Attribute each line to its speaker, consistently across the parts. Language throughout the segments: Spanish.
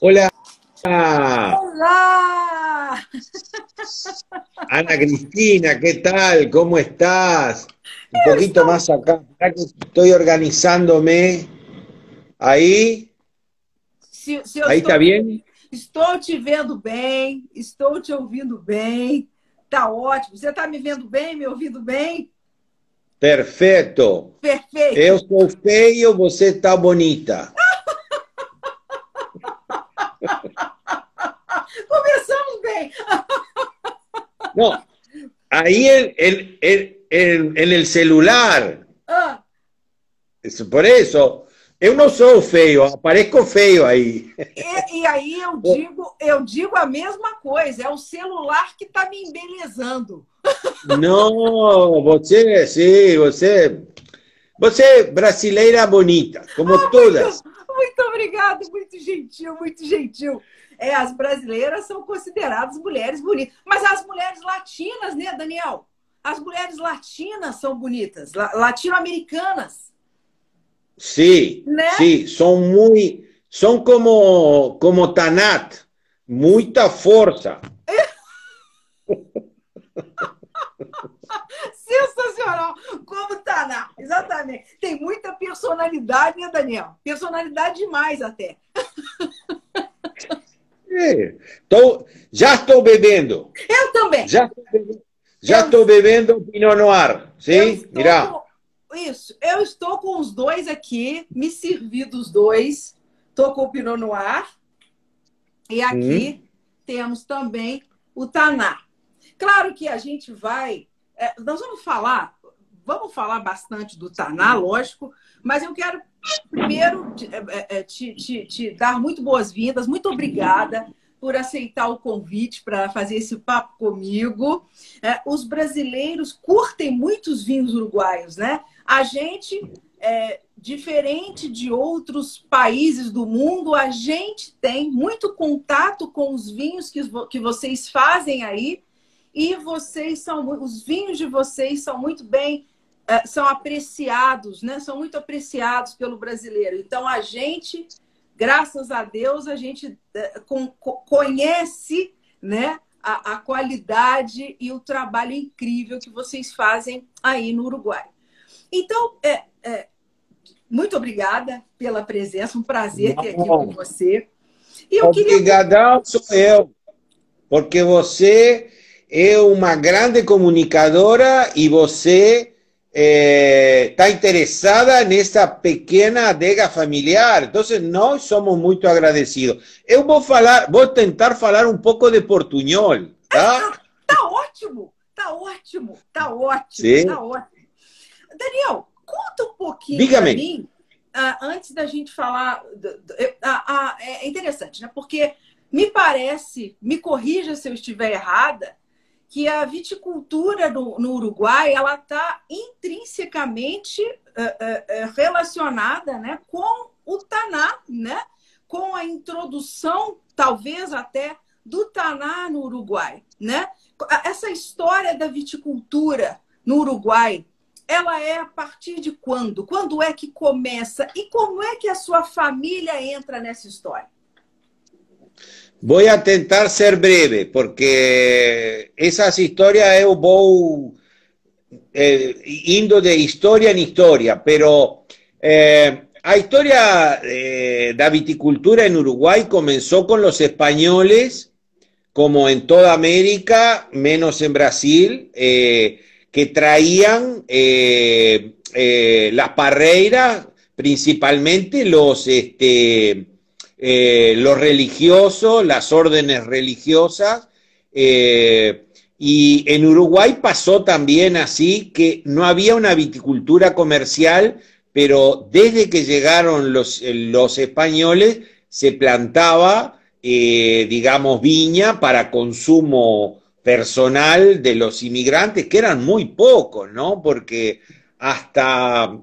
Speaker 1: Hola.
Speaker 2: Hola.
Speaker 1: Ana Cristina, ¿qué tal? ¿Cómo estás? Un poquito más acá. Estoy organizándome. Ahí.
Speaker 2: Se, se
Speaker 1: Aí
Speaker 2: estou,
Speaker 1: tá bem?
Speaker 2: Estou te vendo bem, estou te ouvindo bem. Tá ótimo. Você está me vendo bem, me ouvindo bem?
Speaker 1: Perfeito.
Speaker 2: Perfeito.
Speaker 1: Eu sou feio, você está bonita.
Speaker 2: Começamos bem.
Speaker 1: No, ahí en, en, en, en, el celular.
Speaker 2: Ah,
Speaker 1: Es por eso. Eu não sou feio, aparezco feio aí.
Speaker 2: e, e aí eu digo, eu digo a mesma coisa. É o celular que está me embelezando.
Speaker 1: Não, você, sim, você. Você é brasileira bonita, como todas.
Speaker 2: Muito obrigada, muito gentil, muito gentil. É, as brasileiras são consideradas mulheres bonitas. Mas as mulheres latinas, né, Daniel? As mulheres latinas são bonitas, la- latino-americanas.
Speaker 1: Sí,
Speaker 2: ¿Ne?
Speaker 1: sí, son muy, son como, como Tanat, mucha fuerza.
Speaker 2: Sensacional! Como Taná, exatamente. Tem muita personalidade, né, Daniel? Personalidade demais até.
Speaker 1: Eh, tô- ya estoy bebiendo,
Speaker 2: Eu também.
Speaker 1: ya, estoy bebiendo- ya
Speaker 2: Eu-
Speaker 1: estoy bebiendo Pinot Noir,
Speaker 2: estou
Speaker 1: Mirá,
Speaker 2: com- Isso, eu estou com os dois aqui, me servi dos dois. Estou com o Pinot Noir. E aqui temos também o Taná. Claro que a gente vai. É, nós vamos falar, vamos falar bastante do Taná, lógico, mas eu quero primeiro te, é, é, te- te- te dar muito boas-vindas, muito obrigada por aceitar o convite para fazer esse papo comigo. É, os brasileiros curtem muitos vinhos uruguaios, né? A gente, é, diferente de outros países do mundo, a gente tem muito contato com os vinhos que, que vocês fazem aí e vocês são os vinhos de vocês são muito bem é, são apreciados, né? São muito apreciados pelo brasileiro. Então a gente, graças a Deus, a gente co- conhece, né? A, a qualidade e o trabalho incrível que vocês fazem aí no Uruguai. Então, é, é, muito obrigada pela presença, um prazer ter aqui com você. E eu queria.
Speaker 1: obrigadão sou eu, porque você é uma grande comunicadora e você está interessada nessa pequena adega familiar. Então, nós somos muito agradecidos. Eu vou falar, vou tentar falar um pouco de portunhol, tá?
Speaker 2: Tá ótimo, tá ótimo, tá ótimo,
Speaker 1: Sim.
Speaker 2: tá ótimo. Daniel, conta um pouquinho para mim, ah, antes da gente falar. ah, ah, é interessante, né? Porque me parece, me corrija se eu estiver errada, que a viticultura no, no Uruguai ela está intrinsecamente eh, eh, eh, relacionada né, com o Taná, né? com a introdução, talvez até, do Taná no Uruguai. Né? Essa história da viticultura no Uruguai, ela é a partir de quando? Quando é que começa? E como é que a sua família entra nessa história?
Speaker 1: Vou a tentar ser breve, porque essas histórias eu vou eh, indo de história em história, pero eh, a historia eh, da viticultura en Uruguay comenzó con los españoles, como en toda América, menos en Brasil, eh, que traían eh, las parreiras, principalmente los, este, eh, los religiosos, las órdenes religiosas, eh, y en Uruguay pasó también así que no había una viticultura comercial, pero desde que llegaron los, los españoles se plantaba, eh, digamos, viña para consumo personal de los inmigrantes, que eran muy pocos, ¿no? Porque hasta,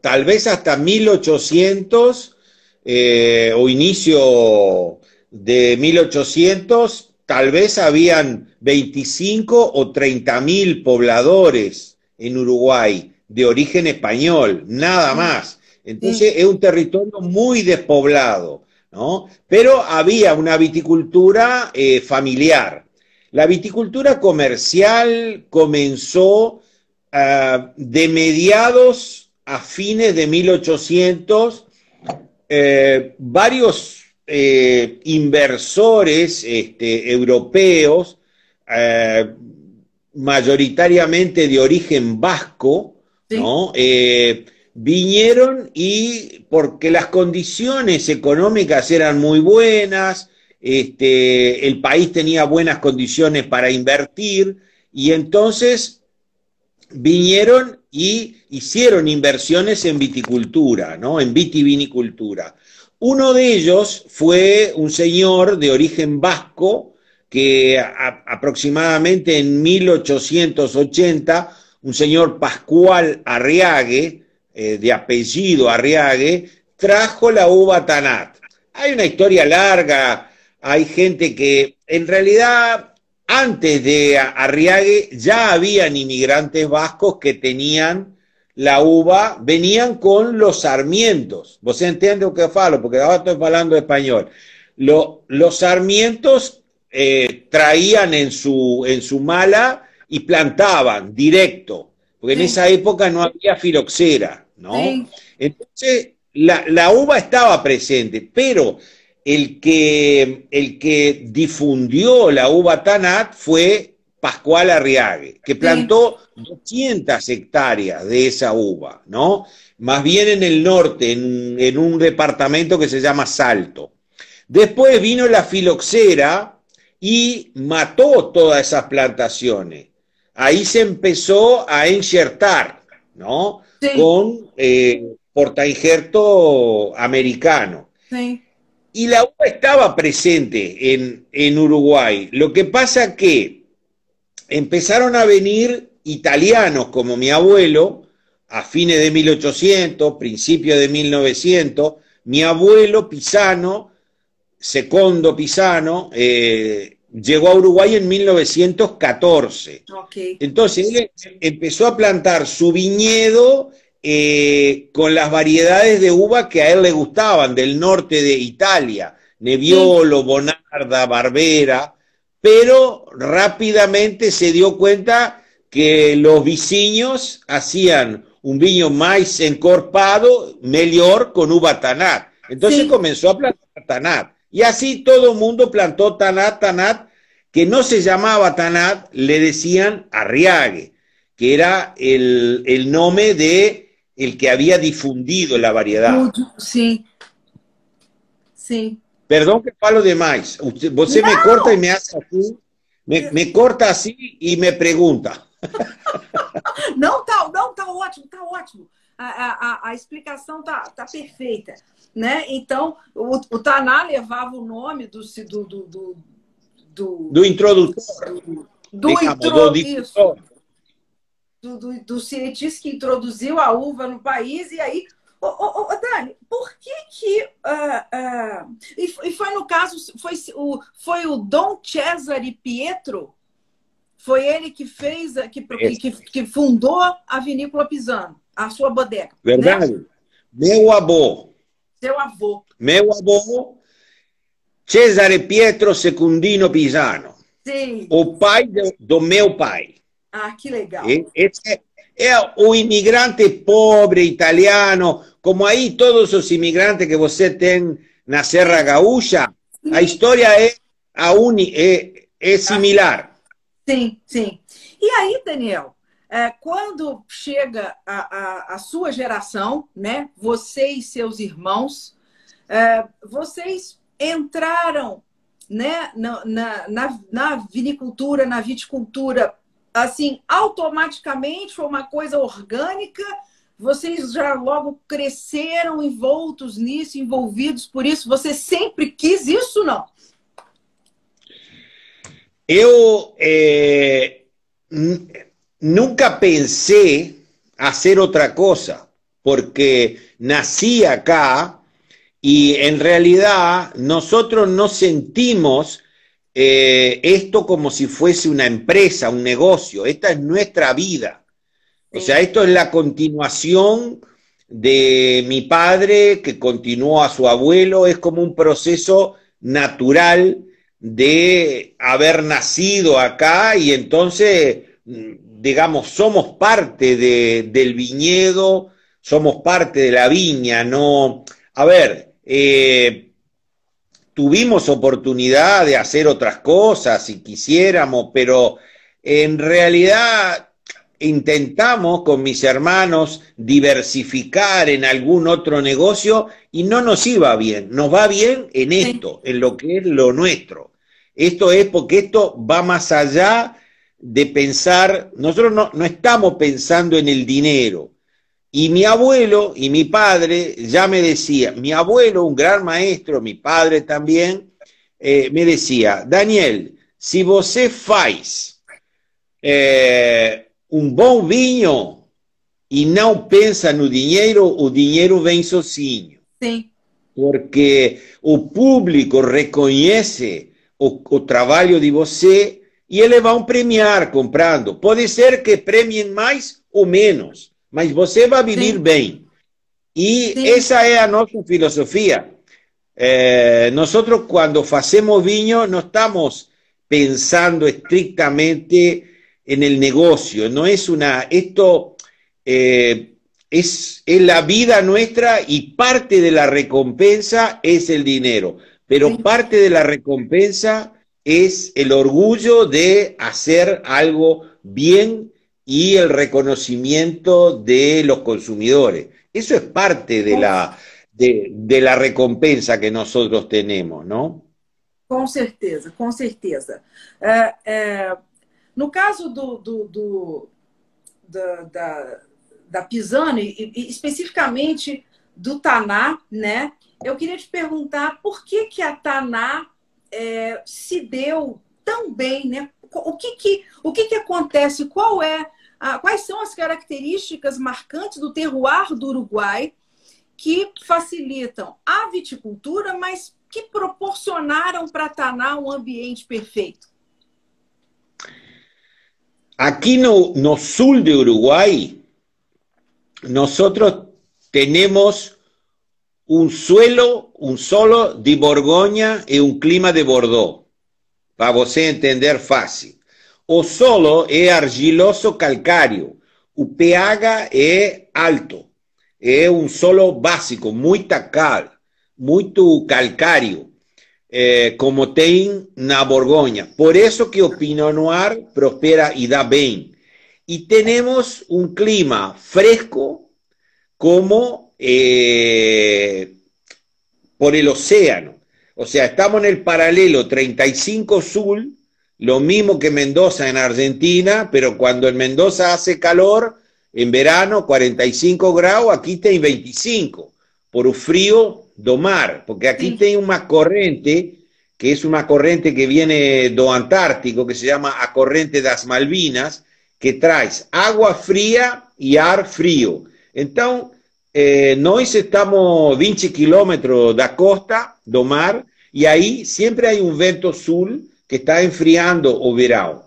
Speaker 1: tal vez hasta 1800 eh, o inicio de 1800, tal vez habían 25 o 30 mil pobladores en Uruguay de origen español, nada más. Entonces es un territorio muy despoblado, ¿no? Pero había una viticultura eh, familiar. La viticultura comercial comenzó ah, de mediados a fines de 1800. Eh, varios eh, inversores este, europeos, mayoritariamente de origen vasco, ¿no? Eh, vinieron y porque las condiciones económicas eran muy buenas, este, el país tenía buenas condiciones para invertir y entonces vinieron y hicieron inversiones en viticultura, ¿no? En vitivinicultura. Uno de ellos fue un señor de origen vasco que aproximadamente en 1880 un señor Pascual Arriague, eh, de apellido Arriague, trajo la uva Tanat. Hay una historia larga, hay gente que en realidad antes de Arriague ya habían inmigrantes vascos que tenían la uva, venían con los sarmientos. ¿Vos entiendes lo que falo? Porque ahora estoy hablando español. los sarmientos eh, traían en su, en su mala y plantaban directo, porque en esa época no había filoxera, ¿no? Entonces, la, uva estaba presente, pero el que, el que difundió la uva Tanat fue Pascual Arriague, que plantó 200 hectáreas de esa uva, ¿no? Más bien en el norte, en, en un departamento que se llama Salto. Después vino la filoxera y mató todas esas plantaciones ahí se empezó a insertar, ¿no? Con eh, portainjerto americano. Sí. Y la uva estaba presente en, en Uruguay. Lo que pasa que empezaron a venir italianos como mi abuelo, a fines de 1800, principios de 1900, mi abuelo Pisano, Secondo Pisano, eh, llegó a Uruguay en 1914. Entonces él empezó a plantar su viñedo eh, con las variedades de uva que a él le gustaban, del norte de Italia, Nebbiolo, Bonarda, Barbera, pero rápidamente se dio cuenta que los viciños hacían un viño más encorpado, mejor con uva tanat. Entonces comenzó a plantar tanat. Y así todo el mundo plantó Tanat, Tanat, que no se llamaba Tanat, le decían Arriague, que era el, nombre de el que había difundido la variedad.
Speaker 2: Sí, sí.
Speaker 1: Perdón que falo demais. Usted, você me corta y me hace así, me, corta así y me pregunta.
Speaker 2: No, tá, não, tá ótimo, tá ótimo. A, a, a explicação tá, tá perfeita. Né? Então, o, o Taná levava o nome do. do, do, do,
Speaker 1: do, do introdutor.
Speaker 2: Do, do, do, do, do cientista que introduziu a uva no país, e aí. Ô, ô, ô Dani, por que que. Uh, uh, e, e, foi no caso, foi o, foi o Dom Cesare Pietro, foi ele que fez, que, que, que fundou a Vinícola Pisano, a sua bodega.
Speaker 1: Né? Verdade. Né? Meu avô,
Speaker 2: seu avô.
Speaker 1: Meu avô, Cesare Pietro Secundino Pisano.
Speaker 2: Sim.
Speaker 1: O pai do, do meu pai.
Speaker 2: Ah, que legal.
Speaker 1: Esse é, o imigrante pobre italiano, como aí todos os imigrantes que você tem na Serra Gaúcha, sim. a história é, a uni, é, é similar.
Speaker 2: Sim, sim. E aí, Daniel, é, quando chega a, a, a, sua geração, né, você e seus irmãos, é, vocês entraram né, na, na, na, vinicultura, na viticultura, assim, automaticamente foi uma coisa orgânica, vocês já logo cresceram envoltos nisso, envolvidos por isso, você sempre quis isso, não?
Speaker 1: Eu... É nunca pensé hacer otra cosa, porque nací acá y en realidad nosotros no sentimos eh, esto como si fuese una empresa, un negocio. Esta es nuestra vida. O sea, esto es la continuación de mi padre que continuó a su abuelo, es como un proceso natural de haber nacido acá y entonces, digamos, somos parte del viñedo, somos parte de la viña, no... A ver, eh, tuvimos oportunidad de hacer otras cosas si quisiéramos, pero en realidad intentamos con mis hermanos diversificar en algún otro negocio y no nos iba bien. Nos va bien en esto, en lo que es lo nuestro. Esto es porque esto va más allá de pensar, nosotros no, no estamos pensando en el dinero. Y mi abuelo y mi padre ya me decía, mi abuelo, un gran maestro, mi padre también, eh, me decía, Daniel, si você faz eh, um bom vinho e não pensa no dinheiro, o dinheiro vem sozinho.
Speaker 2: Sim.
Speaker 1: Porque o público reconhece o, o trabalho de você e eles vão premiar comprando. Pode ser que premiem mais ou menos, mas você vai viver Sim. bem. E Sim. essa é a nossa filosofia. Eh, nosotros cuando hacemos vinho no estamos pensando estrictamente en el negocio, no es una, esto eh, es, es, la vida nuestra y parte de la recompensa es el dinero, pero sí. parte de la recompensa es el orgullo de hacer algo bien y el reconocimiento de los consumidores. Eso es parte de la, de, de la recompensa que nosotros tenemos, ¿no?
Speaker 2: Com certeza, com certeza. É, é, No caso do, do, do da, da, da Pisano, e, e, especificamente do Taná, né? Eu queria te perguntar por que, que a Taná é, se deu tão bem, né? O que, que, o que, que acontece? Qual é a, quais são as características marcantes do terroir do Uruguai que facilitam a viticultura, mas que proporcionaram para Taná um ambiente perfeito?
Speaker 1: Aquí no, no sur de Uruguay, nosotros tenemos un suelo, un solo de Borgoña y un clima de Bordeaux, para você entender fácil. O solo es argiloso calcáreo, o pH es alto, es un solo básico, muy tacal, muy calcáreo. Eh, como tem na Borgoña. Por eso que o Pinot prospera y da bien. Y tenemos un clima fresco como eh, por el océano. O sea, estamos en el paralelo 35 sur, lo mismo que Mendoza en Argentina, pero cuando en Mendoza hace calor, en verano 45 grados, aquí tem 25, por el frío do mar, porque aquí sí. tem una corriente, que es una corriente que viene do Antártico, que se llama a corriente das Malvinas, que trae agua fría y ar frío. Entonces, eh, nós estamos 20 kilómetros da costa do mar y ahí siempre hay un vento sul que está enfriando o verão,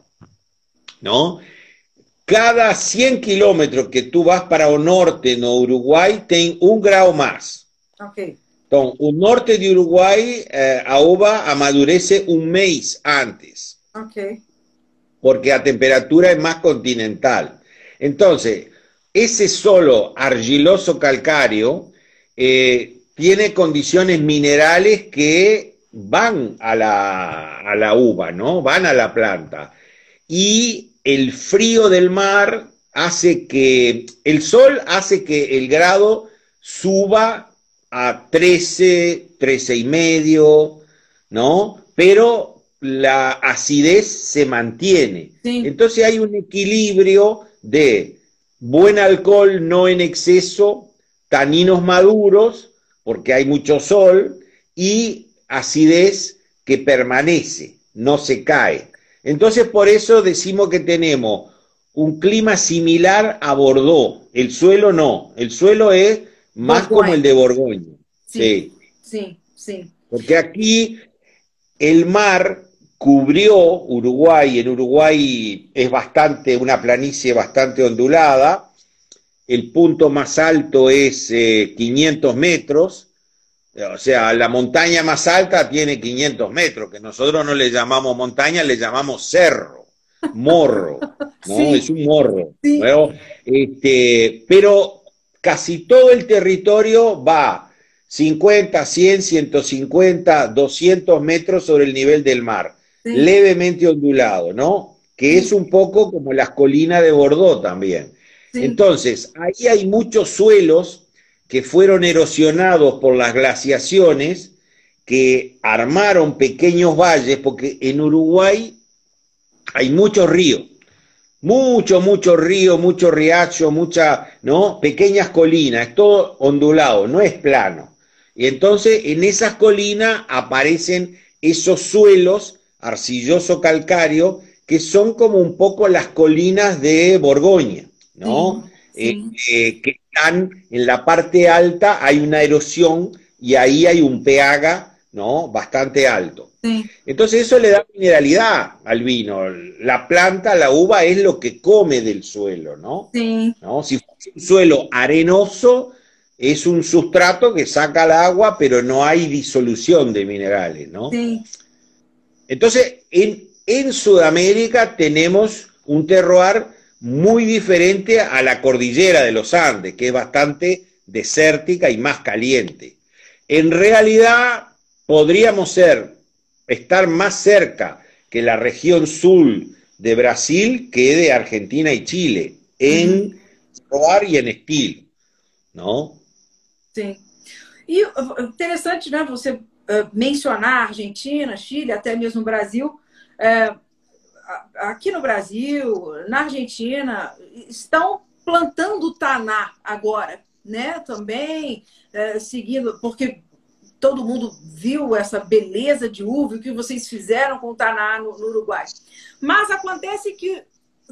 Speaker 1: ¿no? Cada 100 kilómetros que tú vas para o norte no Uruguay, tem un grado más.
Speaker 2: Okay.
Speaker 1: Então, o norte de Uruguai, eh, a uva amadurece um mês antes.
Speaker 2: Ok.
Speaker 1: Porque a temperatura é mais continental. Então, esse solo argiloso calcáreo eh, tiene condiciones minerales que van a la, a la uva, ¿no? Van a la planta. Y el frío del mar hace que, el sol hace que el grado suba a 13, 13 y medio, ¿no? Pero la acidez se mantiene.
Speaker 2: Sí.
Speaker 1: Entonces hay un equilibrio de buen alcohol, no en exceso, taninos maduros, porque hay mucho sol, y acidez que permanece, no se cae. Entonces por eso decimos que tenemos un clima similar a Bordeaux. El suelo no, el suelo es más
Speaker 2: Borgoña.
Speaker 1: como el de Borgoña.
Speaker 2: Sí, sí, sí.
Speaker 1: Porque aquí el mar cubrió Uruguay, en Uruguay es bastante, una planicie bastante ondulada, el punto más alto es 500 eh, metros, o sea, la montaña más alta tiene 500 metros, que nosotros no le llamamos montaña, le llamamos cerro, morro, ¿no? Es un morro. Este, pero casi todo el territorio va 50, 100, 150, 200 metros sobre el nivel del mar, levemente ondulado, ¿no? Que es un poco como las colinas de Bordeaux también. Entonces, ahí hay muchos suelos que fueron erosionados por las glaciaciones, que armaron pequeños valles, porque en Uruguay hay muchos ríos, mucho, mucho río, mucho riacho, muchas, ¿no? Pequeñas colinas, es todo ondulado, no es plano. Y entonces en esas colinas aparecen esos suelos arcilloso calcáreo que son como un poco las colinas de Borgoña, ¿no? Eh, eh, que están en la parte alta, hay una erosión y ahí hay un pH ¿no? bastante alto. Entonces eso le da mineralidad al vino. La planta, la uva, es lo que come del suelo, ¿no? ¿No? Si fuese un suelo arenoso, es un sustrato que saca el agua, pero no hay disolución de minerales, ¿no? Entonces, en, en Sudamérica tenemos un terroir muy diferente a la cordillera de los Andes, que es bastante desértica y más caliente. En realidad podríamos ser, estar más cerca que la región sur de Brasil que de Argentina y Chile, en roar y en estilo, ¿no?
Speaker 2: Sim. E interessante, né, você uh, mencionar Argentina, Chile, até mesmo Brasil. Uh, aqui no Brasil, na Argentina, estão plantando taná agora, né? Também é, seguindo, porque todo mundo viu essa beleza de uva, o que vocês fizeram com o taná no, no Uruguai. Mas acontece que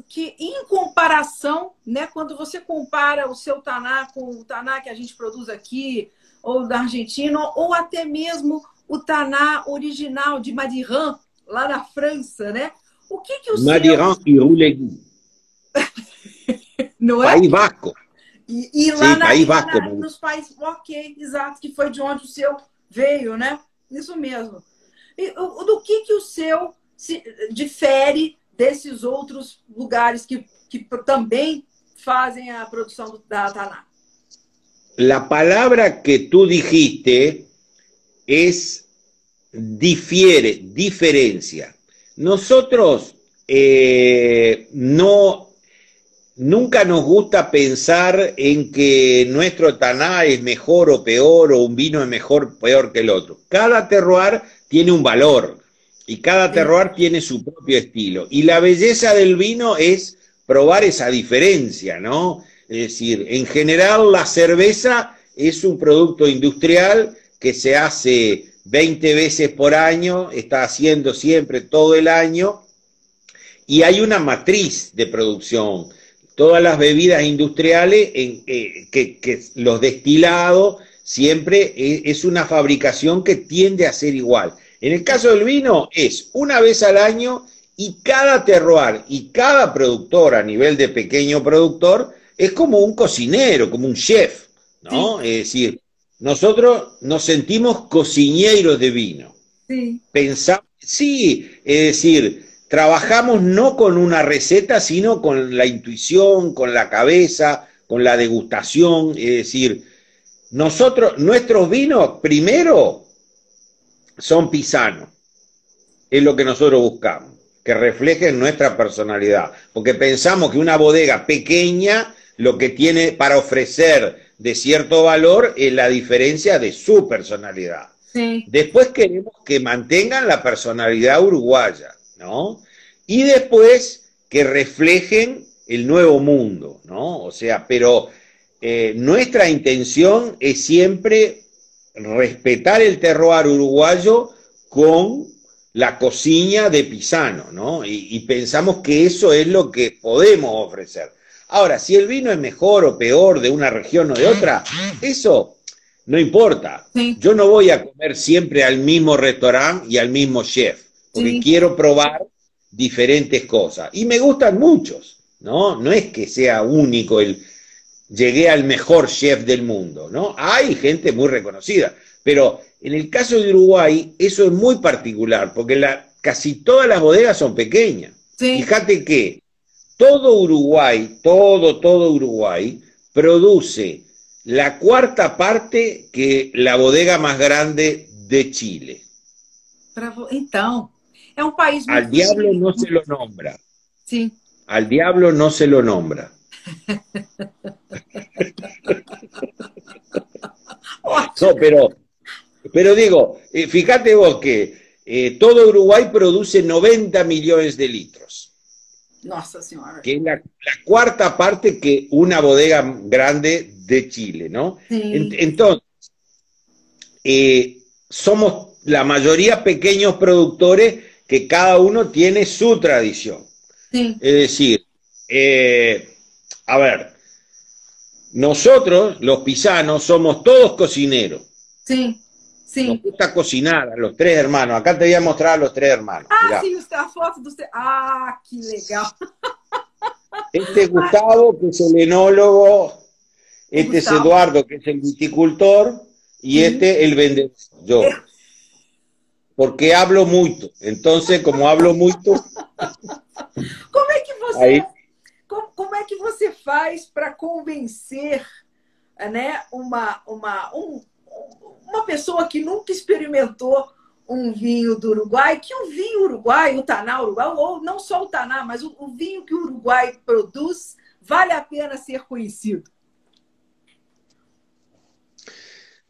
Speaker 2: que em comparação, né, quando você compara o seu taná com o taná que a gente produz aqui, ou da Argentina, ou até mesmo o taná original de Madiran, lá na França, né? O que, que o
Speaker 1: Madiran
Speaker 2: seu...
Speaker 1: e Roulegui.
Speaker 2: Não é?
Speaker 1: País Vasco.
Speaker 2: E, e lá Sim, na, País Vasco. Na, nos países, ok, exato, que foi de onde o seu veio, né? Isso mesmo. E, o, do que, que o seu se difere desses outros lugares que, que também fazem a produção da Taná?
Speaker 1: La palabra que tú dijiste es difiere, diferencia. Nosotros eh, no, nunca nos gusta pensar en que nuestro taná es mejor o peor o un vino es mejor o peor que el otro. Cada terroir tiene un valor y cada terroir tiene su propio estilo. Y la belleza del vino es probar esa diferencia, ¿no? Es decir, en general la cerveza es un producto industrial que se hace 20 veces por año, está haciendo siempre todo el año, y hay una matriz de producción. Todas las bebidas industriales, en, eh, que, los destilados, siempre es, una fabricación que tiende a ser igual. En el caso del vino, es una vez al año y cada terroir y cada productor a nivel de pequeño productor es como un cocinero, como un chef, ¿no? Es decir, nosotros nos sentimos cocineros de vino. Sí. Pensamos, sí, es decir, trabajamos no con una receta, sino con la intuición, con la cabeza, con la degustación. Es decir, nosotros, nuestros vinos, primero, son pisanos. Es lo que nosotros buscamos, que reflejen nuestra personalidad. Porque pensamos que una bodega pequeña lo que tiene para ofrecer de cierto valor es la diferencia de su personalidad. Después queremos que mantengan la personalidad uruguaya, ¿no? Y después que reflejen el nuevo mundo, ¿no? O sea, pero eh, nuestra intención es siempre respetar el terroir uruguayo con la cocina de Pisano, ¿no? y pensamos que eso es lo que podemos ofrecer. Ahora, si el vino es mejor o peor de una región o de otra, eso no importa. Yo no voy a comer siempre al mismo restaurante y al mismo chef, porque quiero probar diferentes cosas. Y me gustan muchos, ¿no? No es que sea único el... llegué al mejor chef del mundo, ¿no? Hay gente muy reconocida, pero en el caso de Uruguay eso es muy particular, porque la, casi todas las bodegas son pequeñas. Fíjate que todo Uruguay, todo, todo Uruguay, produce la cuarta parte que la bodega más grande de Chile.
Speaker 2: Então, é um país
Speaker 1: Al diablo no se lo nombra.
Speaker 2: Sí.
Speaker 1: Al diablo no se lo nombra. no, pero, pero digo, eh, fíjate vos que eh, todo Uruguay produce 90 millones de litros.
Speaker 2: Nossa Senhora.
Speaker 1: Que es la, cuarta parte que una bodega grande de Chile, ¿no? entonces, eh, somos la mayoría pequeños productores que cada uno tiene su tradición. Es decir, eh, a ver, nosotros, los pisanos, somos todos cocineros.
Speaker 2: Sí. Sim.
Speaker 1: Nos gusta cocinar, los tres hermanos. Acá te voy a mostrar a los tres hermanos.
Speaker 2: Ah, Mirá. sim, a foto dos Ah, que legal.
Speaker 1: Este es Gustavo, que es el enólogo. Este Gustavo. es Eduardo, que es el viticultor. Y este el vendedor, yo. Porque hablo muito. Entonces, como hablo muito.
Speaker 2: Como é que você. Aí... Como, como é que você faz para convencer né, uma, uma, um, uma pessoa que nunca experimentou um vinho do Uruguai, que o vinho uruguai, o Taná Uruguai, ou não só o Taná, mas o, o vinho que o Uruguai produz, vale a pena ser conhecido.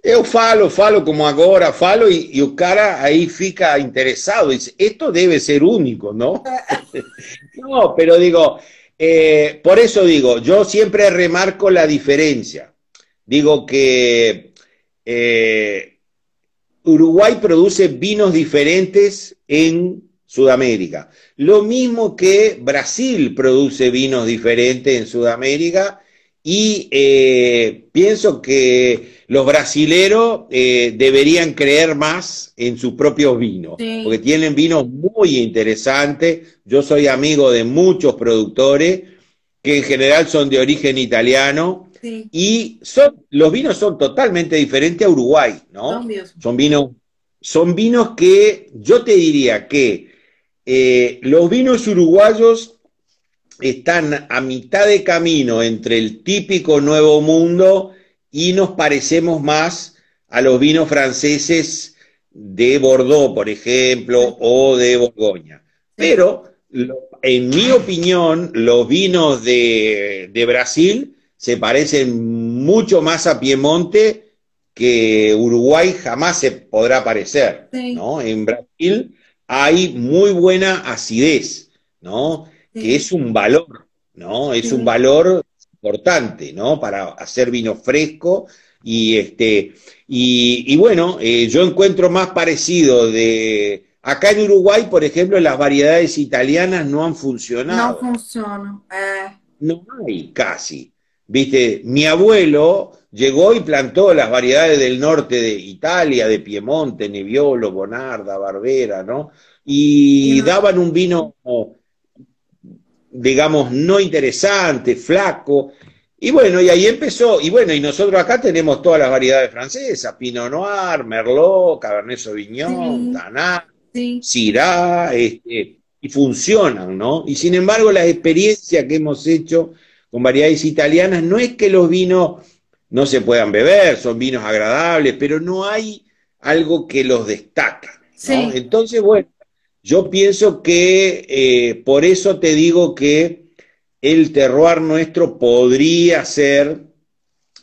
Speaker 1: Eu falo, falo como agora, falo e, e, o cara aí fica interessado, diz, esto debe ser único, ¿no? no, pero digo, eh, por eso digo, yo siempre remarco la diferencia. Digo que eh, Uruguay produce vinos diferentes en Sudamérica. Lo mismo que Brasil produce vinos diferentes en Sudamérica y eh, pienso que los brasileros eh, deberían creer más en sus propios vinos, porque tienen vinos muy interesantes. Yo soy amigo de muchos productores que en general son de origen italiano y son, los vinos son totalmente diferentes a Uruguay, ¿no? Son vinos, son vinos que yo te diría que eh, los vinos uruguayos están a mitad de camino entre el típico Nuevo Mundo y nos parecemos más a los vinos franceses de Bordeaux, por ejemplo, o de Borgoña. Pero, en mi opinión, los vinos de, de Brasil se parecen mucho más a Piemonte que Uruguay jamás se podrá parecer, ¿no? En Brasil hay muy buena acidez, ¿no? Que es un valor, ¿no? Es un valor importante, ¿no? Para hacer vino fresco y este y, bueno, eh, yo encuentro más parecido de acá en Uruguay, por ejemplo, las variedades italianas no han funcionado.
Speaker 2: No funcionan. Eh.
Speaker 1: No hay casi. Viste, mi abuelo llegó y plantó las variedades del norte de Italia, de Piemonte, Nebbiolo, Bonarda, Barbera, ¿no? Y daban un vino, digamos, no interesante, flaco. Y bueno, y ahí empezó. Y bueno, y nosotros acá tenemos todas las variedades francesas: Pinot Noir, Merlot, Cabernet Sauvignon, sí. Syrah, este, y funcionan, ¿no? Y sin embargo, las experiencias que hemos hecho con variedades italianas, no es que los vinos no se puedan beber, son vinos agradables, pero no hay algo que los destaca. Entonces, bueno, yo pienso que eh, por eso te digo que el terroir nuestro podría ser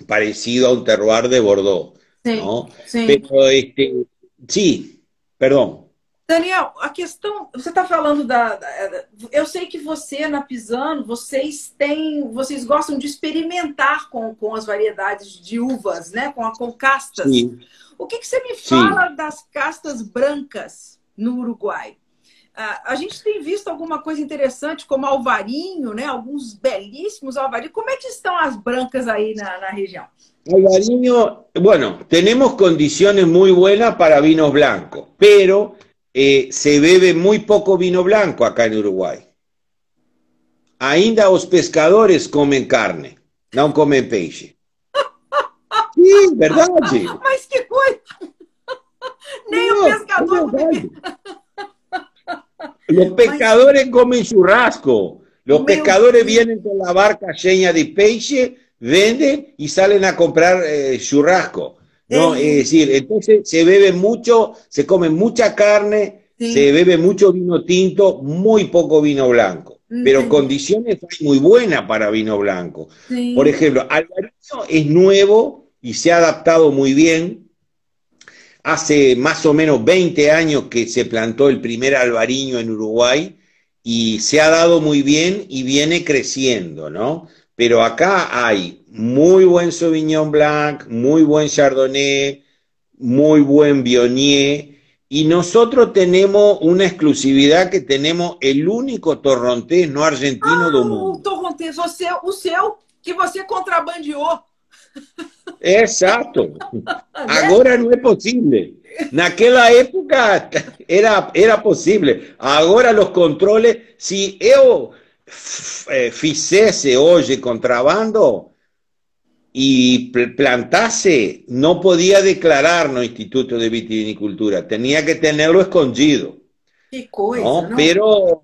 Speaker 1: parecido a un terroir de Bordeaux. ¿no? Pero este, sí, perdón.
Speaker 2: Daniel, a questão, você está falando da, da, eu sei que você na Pisano, vocês têm, vocês gostam de experimentar com, com as variedades de uvas, né? Com, com castas. Sim. O que, que você me fala Sim. das castas brancas no Uruguai? Uh, a gente tem visto alguma coisa interessante, como alvarinho, né? Alguns belíssimos alvarinhos. Como é que estão as brancas aí na, na região?
Speaker 1: Alvarinho, bueno, tenemos condiciones muy buenas para vinos blancos, pero Eh, se bebe muy poco vino blanco acá en Uruguay. Ainda los pescadores comen carne. não comem peixe. Sim, verdade.
Speaker 2: Mas que coisa! Nem o pescador.
Speaker 1: Los pescadores comen churrasco. Los pescadores vienen con la barca llena de peixe, venden y salen a comprar eh, churrasco. ¿No? Es decir, entonces se bebe mucho, se come mucha carne, se bebe mucho vino tinto, muy poco vino blanco. Pero condiciones muy buenas para vino blanco. Por ejemplo, Alvarillo es nuevo y se ha adaptado muy bien. Hace más o menos 20 años que se plantó el primer albariño en Uruguay y se ha dado muy bien y viene creciendo, ¿no? Pero acá hay muy buen Sauvignon Blanc, muy buen Chardonnay, muy buen Viognier, y nosotros tenemos una exclusividad que tenemos el único torrontés no argentino
Speaker 2: ah,
Speaker 1: do mundo.
Speaker 2: O torrontés, o seu, o seu que você contrabandeou.
Speaker 1: Exato. Agora não é possível. Naquela época era, era possível. Agora os controles, se eu eh, fizesse hoje contrabando e plantasse, não podia declarar no Instituto de Vitivinicultura, tinha que tenerlo escondido. ¿no?
Speaker 2: ¿no?
Speaker 1: Pero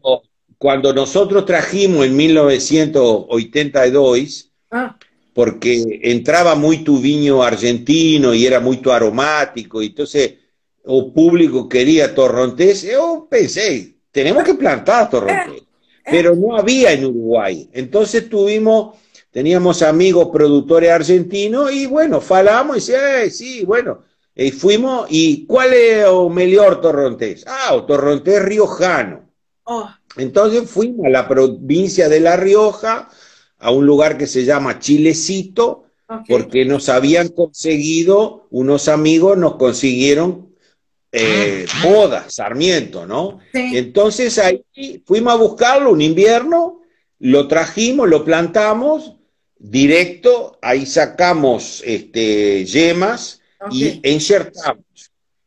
Speaker 1: cuando nosotros trajimos en 1982,
Speaker 2: Ah,
Speaker 1: porque entraba muito vinho argentino e era muito aromático, e entonces o público quería torrontés, eu pensei, tenemos que plantar torrontés, pero no había en Uruguay. Entonces tuvimos, teníamos amigos productores argentinos y bueno, falamos y dice, eh, sí, bueno, y fuimos, ¿y cuál es o melhor torrontés? Ah, o torrontés riojano.
Speaker 2: ó,
Speaker 1: Entonces fuimos a la provincia de La Rioja, a un lugar que se llama Chilecito, porque nos habían conseguido, unos amigos nos consiguieron eh, boda, Sarmiento, ¿no?
Speaker 2: Sí.
Speaker 1: Entonces ahí fuimos a buscarlo un invierno, lo trajimos, lo plantamos directo, ahí sacamos este, yemas y
Speaker 2: Ok.
Speaker 1: insertamos.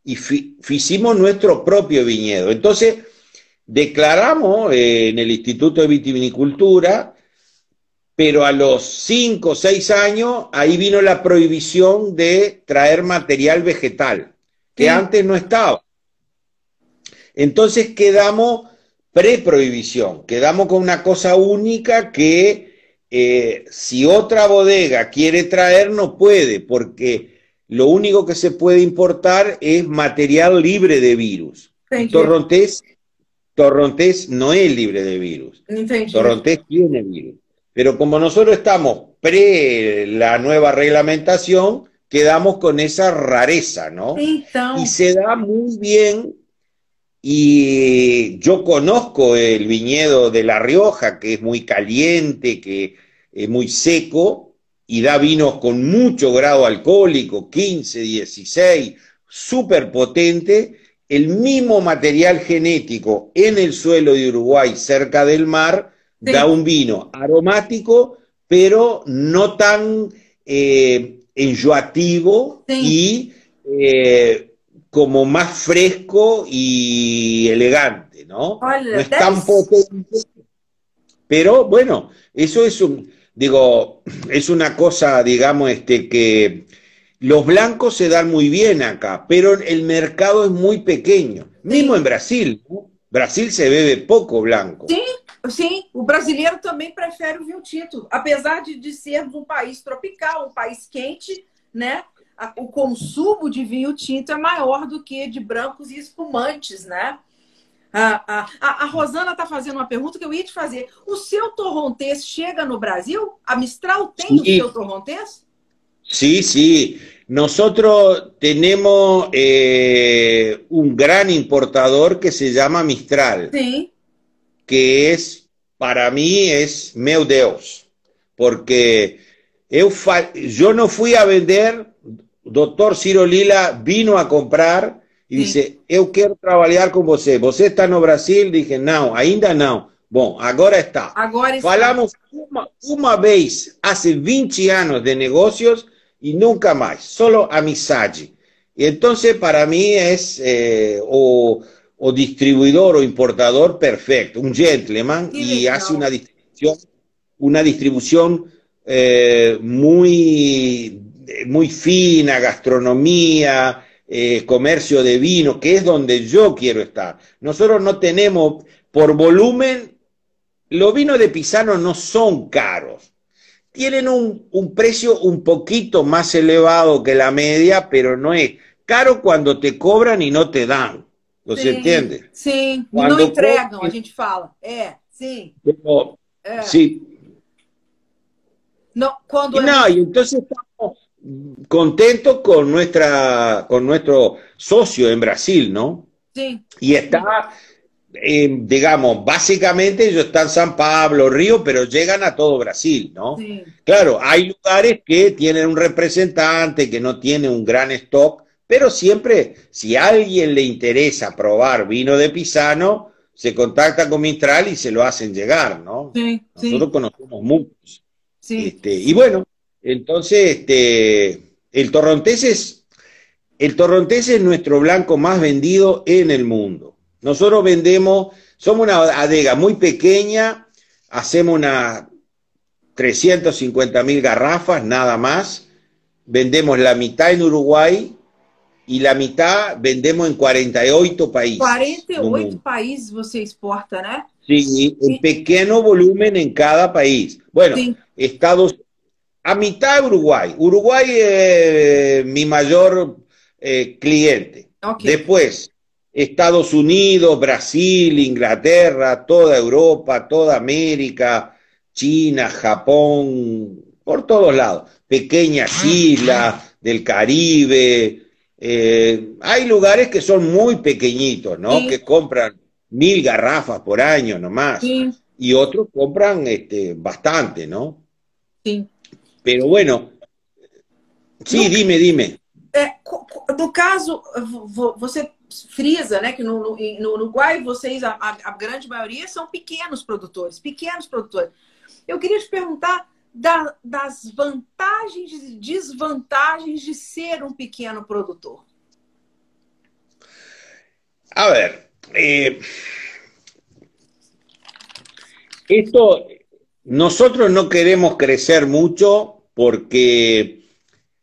Speaker 1: Y fi- hicimos nuestro propio viñedo. Entonces declaramos eh, en el Instituto de Vitivinicultura, pero a los cinco o seis años ahí vino la prohibición de traer material vegetal, que antes no estaba. Entonces quedamos pre-prohibición, quedamos con una cosa única que eh, si otra bodega quiere traer no puede, porque lo único que se puede importar es material libre de virus. Torrontés, Torrontés no es libre de virus.
Speaker 2: Entendi.
Speaker 1: Torrontés tiene virus. Pero como nosotros estamos pre la nueva reglamentación, quedamos con esa rareza, ¿no? Y se da muy bien. Y yo conozco el viñedo de La Rioja, que es muy caliente, que es muy seco, y da vinos con mucho grado alcohólico, 15, 16, súper potente. El mismo material genético en el suelo de Uruguay, cerca del mar,
Speaker 2: Sí.
Speaker 1: da un vino aromático, pero no tan eh, enjoativo
Speaker 2: Sí.
Speaker 1: y eh, como más fresco y elegante, ¿no? No es tan potente, pero bueno, eso es un, digo, es una cosa, digamos, este, que los blancos se dan muy bien acá, pero el mercado es muy pequeño, mismo en Brasil, ¿no? Brasil se bebe poco blanco.
Speaker 2: sim, sim, o brasileiro também prefere o vinho tinto. Apesar de, de sermos um país tropical, um país quente, né? A- o consumo de vinho tinto é maior do que de brancos e espumantes, né? A, a, a, a Rosana está fazendo uma pergunta que eu ia te fazer. O seu torrontés chega no Brasil? A Mistral tem o
Speaker 1: Sim.
Speaker 2: seu torrontés?
Speaker 1: Sí, sí. Nosotros tenemos eh, un gran importador que se llama Mistral,
Speaker 2: Sim.
Speaker 1: que es, para mí, es meu Deus, porque eu fa- yo no fui a vender, doctor Ciro Lila vino a comprar y
Speaker 2: Sí.
Speaker 1: dice, eu quero trabalhar com você. Você está no Brasil? Dije, não, ainda não. Bom, agora está.
Speaker 2: Agora está.
Speaker 1: Falamos uma, uma vez, há 20 anos de negocios y nunca más, solo amizade. Y entonces para mí es eh, o, o distribuidor o importador perfecto, un gentleman y
Speaker 2: legal.
Speaker 1: hace una distribución, una distribución eh, muy, muy fina, gastronomía, eh, comercio de vino, que es donde yo quiero estar. Nosotros no tenemos, por volumen, los vinos de Pisano no son caros. Tienen un, un precio un poquito más elevado que la media, pero no es caro cuando te cobran y no te dan. Você sim, entende?
Speaker 2: Sim, Quando não entregam, a gente fala. É, sim.
Speaker 1: É. Entonces estamos contentos con nuestra, con nuestro socio en Brasil, ¿no?
Speaker 2: Sí.
Speaker 1: Y está, eh, digamos, básicamente ellos están en San Pablo, Río, pero llegan a todo Brasil, ¿no?
Speaker 2: Sí.
Speaker 1: Claro, hay lugares que tienen un representante que no tiene un gran stock, pero siempre, si a alguien le interesa probar vino de Pisano, se contacta con Mistral y se lo hacen llegar, ¿no?
Speaker 2: Sí,
Speaker 1: Nosotros conocemos muchos.
Speaker 2: Sí.
Speaker 1: Este, y bueno, entonces, este, el torrontés es, el torrontés es nuestro blanco más vendido en el mundo. Nosotros vendemos, somos una adega muy pequeña, hacemos unas 350 mil garrafas, nada más. Vendemos la mitad en Uruguay y la mitad vendemos en 48 países.
Speaker 2: 48 países você exporta, ¿no?
Speaker 1: Sí, en pequeño volumen en cada país. Bueno, Estados a mitad Uruguay. Uruguay es mi mayor eh, cliente. Después, Estados Unidos, Brasil, Inglaterra, toda Europa, toda América, China, Japón, por todos lados. Pequeñas ah, islas del Caribe, eh, hay lugares que son muy pequeñitos, ¿no? Que compran mil garrafas por año nomás. Y otros compran este, bastante, ¿no?
Speaker 2: Sí.
Speaker 1: Pero bueno, sí, no, dime, dime.
Speaker 2: É, no caso, você frisa, né, que no, no Uruguai vocês, a, a, grande maioria são pequenos produtores, pequenos produtores. Eu queria te perguntar da, das vantagens e desvantagens de ser um pequeno produtor?
Speaker 1: A ver, eh, esto, nosotros no queremos crecer mucho porque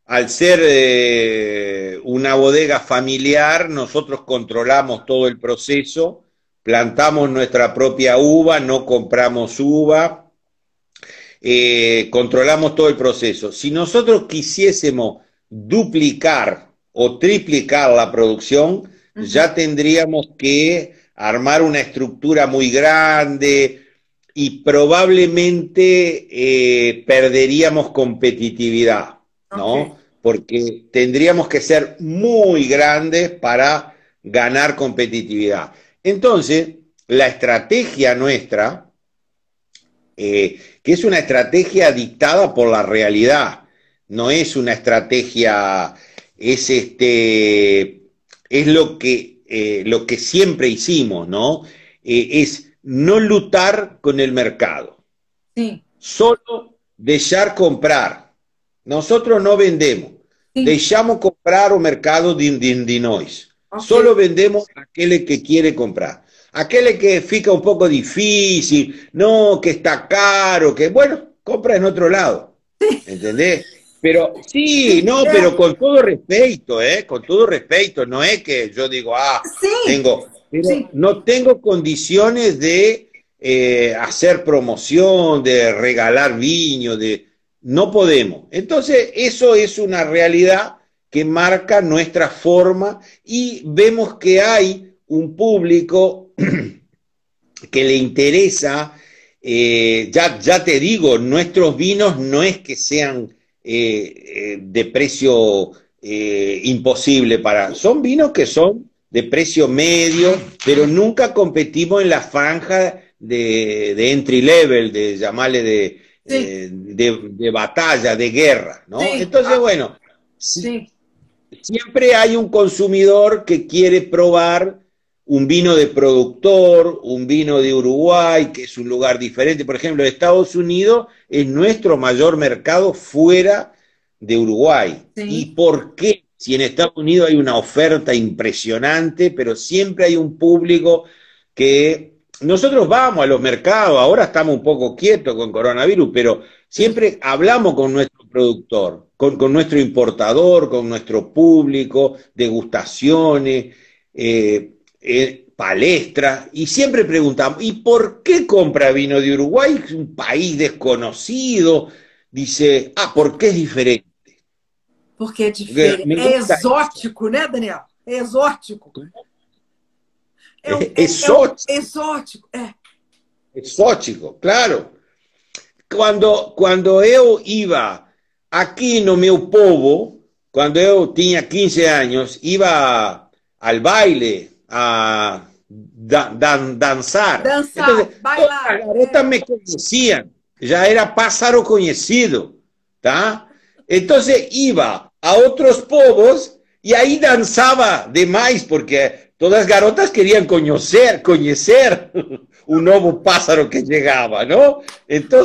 Speaker 1: al ser eh, una bodega familiar, nosotros controlamos todo el proceso, plantamos nuestra propia uva, no compramos uva, eh, controlamos todo el proceso. Si nosotros quisiésemos duplicar o triplicar la producción, ya tendríamos que armar una estructura muy grande y probablemente eh, perderíamos competitividad, ¿no? Porque tendríamos que ser muy grandes para ganar competitividad. Entonces, la estrategia nuestra, eh, que es una estrategia dictada por la realidad, no es una estrategia, es este, es lo que, eh, lo que siempre hicimos, ¿no? Es no luchar con el mercado.
Speaker 2: Sí.
Speaker 1: Solo dejar comprar. Nosotros no vendemos. Sí. Dejamos comprar o mercado de, de, Solo vendemos a aquel que quiere comprar. Aquel que fica un poco difícil, no, que está caro, que bueno, compra en otro lado. ¿Entendés? Pero sí, no, pero con todo respeto, ¿eh? Con todo respeto, no es que yo digo, ah, tengo, no tengo condiciones de eh, hacer promoción, de regalar viño, de, no podemos. Entonces, eso es una realidad que marca nuestra forma y vemos que hay un público que le interesa, eh, ya, ya te digo, nuestros vinos no es que sean eh, eh, de precio imposible para, son vinos que son de precio medio, pero nunca competimos en la franja de, entry level, de llamarle de, de, batalla, de guerra, ¿no? Entonces, bueno, siempre hay un consumidor que quiere probar un vino de productor, un vino de Uruguay, que es un lugar diferente. Por ejemplo, Estados Unidos es nuestro mayor mercado fuera de Uruguay. ¿Y por qué? Si en Estados Unidos hay una oferta impresionante, pero siempre hay un público que nosotros vamos a los mercados, ahora estamos un poco quietos con coronavirus, pero Siempre hablamos con nuestro productor, con, nuestro importador, con nuestro público, degustaciones, eh, eh, palestras, y siempre preguntamos, ¿y por qué compra vino de Uruguay? Es un país desconocido. Dice, ah, ¿por qué es diferente?
Speaker 2: Porque é diferente. É exótico, né, Daniel? É exótico.
Speaker 1: É, é, exótico.
Speaker 2: É, exótico, é.
Speaker 1: Exótico, claro. Quando, quando eu ia aqui no meu povo, quando eu tinha 15 anos, ia ao baile, a dan, dan, dançar.
Speaker 2: Dançar, Entonces, bailar.
Speaker 1: As garotas me conheciam, já era pássaro conhecido, tá? Então, ia a outros povos e aí dançava demais, porque todas as garotas queriam conhecer, conhecer o novo pássaro que chegava, não? Então,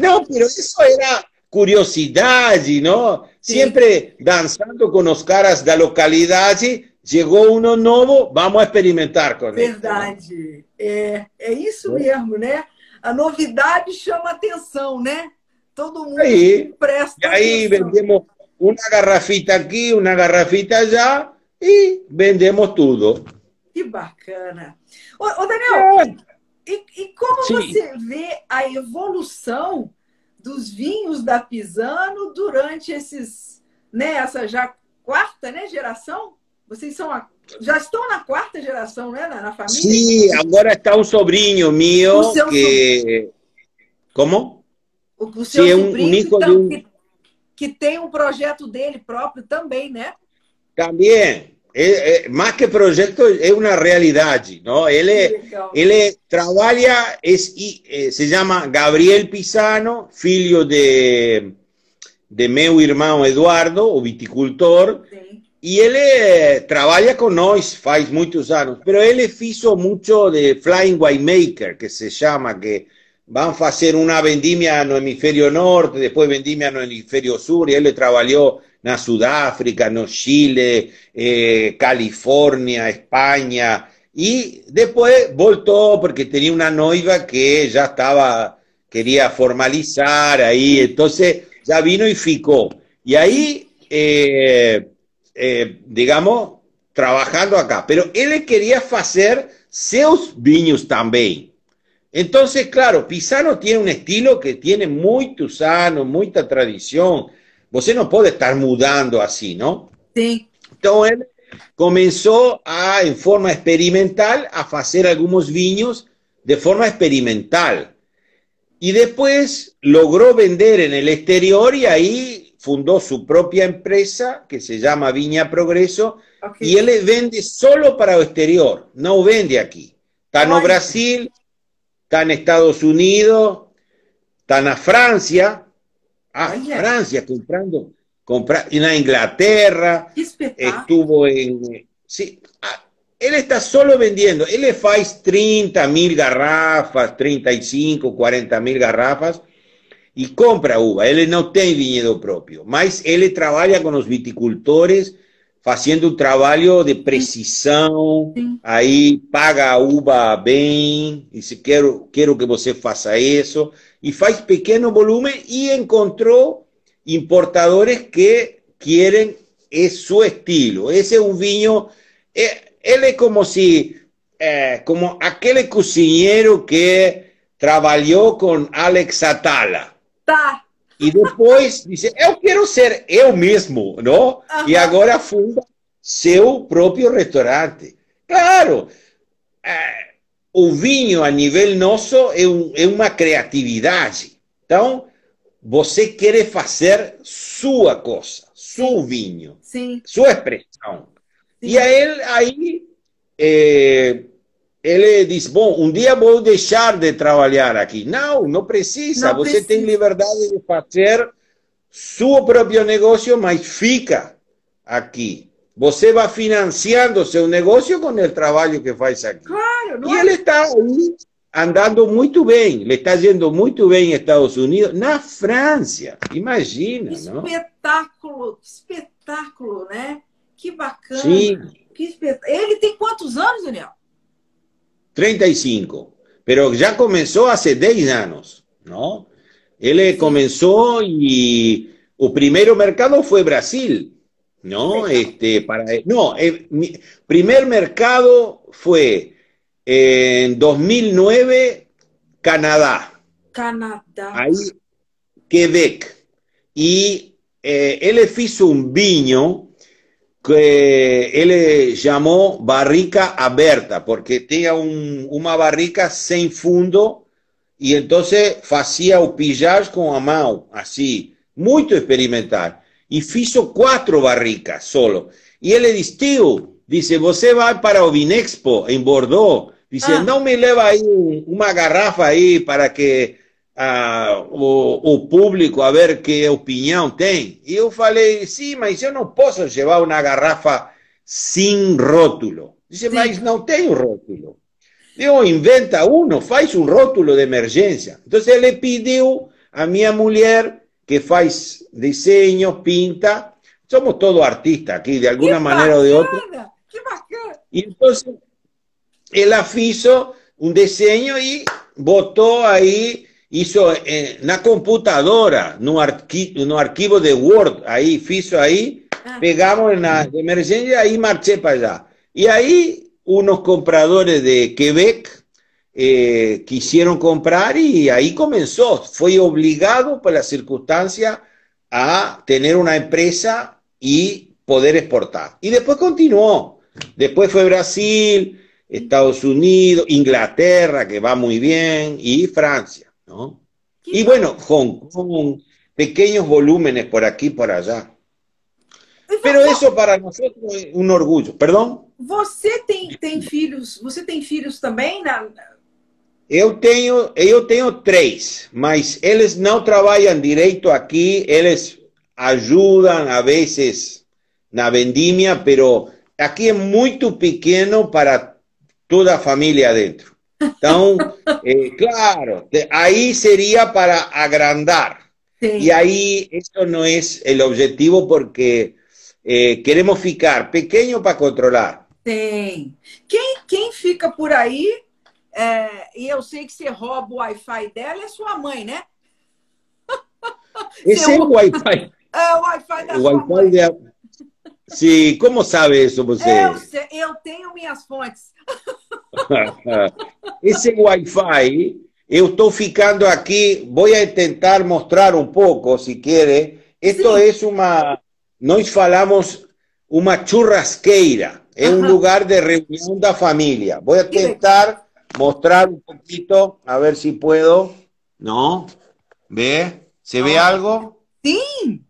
Speaker 1: não, mas isso era curiosidade, não? Sempre dançando com os caras da localidade, chegou um novo, vamos experimentar com.
Speaker 2: Verdade, é, é isso mesmo, né? A novidade chama atenção, né? Todo mundo
Speaker 1: aí,
Speaker 2: presta
Speaker 1: e aí atenção. vendemos uma garrafita aqui, uma garrafita allá e vendemos tudo.
Speaker 2: Que bacana. Ô, ô Daniel, é. e, e, como
Speaker 1: Sim.
Speaker 2: você vê a evolução dos vinhos da Pisano durante esses, né, essa já quarta né, geração? Vocês são a, já estão na quarta geração, né, na, na família?
Speaker 1: Sim, agora está um sobrinho meu que... Como?
Speaker 2: O, o seu
Speaker 1: Sim, um,
Speaker 2: sobrinho,
Speaker 1: um hijo
Speaker 2: então,
Speaker 1: de um...
Speaker 2: que, que tem um projeto dele próprio também, né?
Speaker 1: También, é, é, más que proyecto, es una realidad, ¿no? Él,
Speaker 2: Legal.
Speaker 1: él trabaja, es, eh, se llama Gabriel Pisano, filho de, de meu irmão Eduardo, o viticultor,
Speaker 2: Sim.
Speaker 1: y él eh, trabaja con nós faz muchos años, pero él hizo mucho de Flying Winemaker, que se llama, que van a hacer una vendimia no hemisferio norte, después vendimia no hemisferio sur, y él trabajó na Sudáfrica, no Chile, eh, California, España, y después voltó porque tenía una noiva que ya estaba, quería formalizar ahí, entonces ya vino y ficó. Y ahí, eh, eh, digamos, trabajando acá. Pero él quería hacer seus vinhos también. Entonces, claro, Pisano tiene un estilo que tiene muchos años, mucha tradición. Você não pode estar mudando assim, não?
Speaker 2: Sim.
Speaker 1: Então ele começou a, em forma experimental, a fazer alguns vinhos de forma experimental. Y después logró vender en el exterior y ahí fundó su propia empresa que se llama Viña Progreso y él vende solo para el exterior, no vende aquí. Está en. Brasil, está en Estados Unidos, está en Francia, a
Speaker 2: Olha.
Speaker 1: Francia comprando, compra, en la Inglaterra, estuvo en... Sí, ah, él está solo vendiendo, él le faz 30 mil garrafas, 35, 40 mil garrafas y compra uva. Él no tiene viñedo propio, mas él trabaja con los viticultores haciendo un trabajo de precisión,
Speaker 2: Sim.
Speaker 1: ahí paga a uva bem, dice quiero, quiero que você faça eso, y faz pequeño volumen y encontró importadores que quieren es su estilo. Ese es un viño, eh, él es como si, eh, como aquel cocinero que trabajó con Alex Atala.
Speaker 2: Tá.
Speaker 1: E depois disse, eu quero ser eu mesmo, não?
Speaker 2: Aham.
Speaker 1: E agora funda seu próprio restaurante. Claro, eh, o vinho a nível nosso é, um, é uma criatividade. Então, você quer fazer sua coisa, seu vinho,
Speaker 2: Sim.
Speaker 1: sua expressão.
Speaker 2: sim.
Speaker 1: E a ele, aí, eh, ele diz, bom, um dia vou deixar de trabalhar aqui. Não, não precisa.
Speaker 2: Não
Speaker 1: Você tem
Speaker 2: precisa.
Speaker 1: liberdade de fazer seu próprio negócio, mas fica aqui. Você vai financiando seu negócio com o trabalho que faz aqui.
Speaker 2: Claro, não
Speaker 1: E
Speaker 2: é?
Speaker 1: ele está andando muito bem. Ele está indo muito bem nos Estados Unidos, na França. Imagina, não?
Speaker 2: Espetáculo, espetáculo, né? Que bacana.
Speaker 1: Sim.
Speaker 2: Que espet... Ele tem quantos anos, Daniel?
Speaker 1: 35, pero ya comenzó hace 10 años, ¿no? Él comenzó y el primer mercado fue Brasil, ¿no? Este, para, no, el primer mercado fue en 2009 Canadá.
Speaker 2: Canadá.
Speaker 1: Ahí, Quebec. Y eh, él hizo un viño que él llamó barrica aberta, porque tenía un, una barrica sin fundo y entonces hacía o pillar con a mão, así, muy experimental. Y hizo cuatro barricas solo. Y él le dice, tío, dice, você va para o Vinexpo en Bordeaux. Dice, ah. no me leva ahí una garrafa ahí para que uh, o, o, público a ver que opinião tem. E eu falei, sim, mas eu não posso levar uma garrafa sem rótulo. Dice, sim. mas não tem rótulo. Eu inventa uno, faz um rótulo de emergência. Então ele pediu a minha mulher que faz desenho, pinta. Somos todos artistas aqui, de alguma
Speaker 2: que
Speaker 1: maneira
Speaker 2: bacana,
Speaker 1: ou de outra.
Speaker 2: Que bacana.
Speaker 1: E então ela fez um desenho e botou aí hizo eh, na computadora, no, arqui, no arquivo de Word, ahí, fizo ahí, ah. pegamos en la emergencia, ahí marché para allá. Y ahí unos compradores de Quebec eh, quisieron comprar y ahí comenzó. Fue obligado por la circunstancia a tener una empresa y poder exportar. Y después continuó. Después fue Brasil, Estados Unidos, Inglaterra, que va muy bien, y Francia. ¿No? Y bueno, Hong Kong, pequeños volúmenes por aquí y por allá. Pero eso para nosotros es un orgullo. Perdão?
Speaker 2: Você tem, tem filhos? Você tem filhos também? Na...
Speaker 1: Eu tenho, eu tenho três, mas eles não trabalham direito aqui, eles ajudam a vezes na vendimia, pero aqui é muito pequeno para toda a família dentro. Entonces, eh, claro, ahí sería para agrandar. Sí. Y ahí eso no es el objetivo porque eh, queremos ficar pequeño para controlar.
Speaker 2: Tem. Quem, quem fica por aí, é, e eu sei que você rouba o Wi-Fi dela, é sua mãe, né?
Speaker 1: Esse é o Wi-Fi.
Speaker 2: É o Wi-Fi da o sua mãe. De...
Speaker 1: Sim, como sabe isso você?
Speaker 2: Eu, eu tenho minhas fontes.
Speaker 1: Ese Wi-Fi, eu estou ficando aqui, vou tentar mostrar um pouco, se quiere. Esto sí. es uma, nós falamos uma churrasqueira, é um lugar de reunião da família. Vou tentar mostrar um pouquinho, a ver se puedo. Não? Vê? Você vê algo?
Speaker 2: Sim!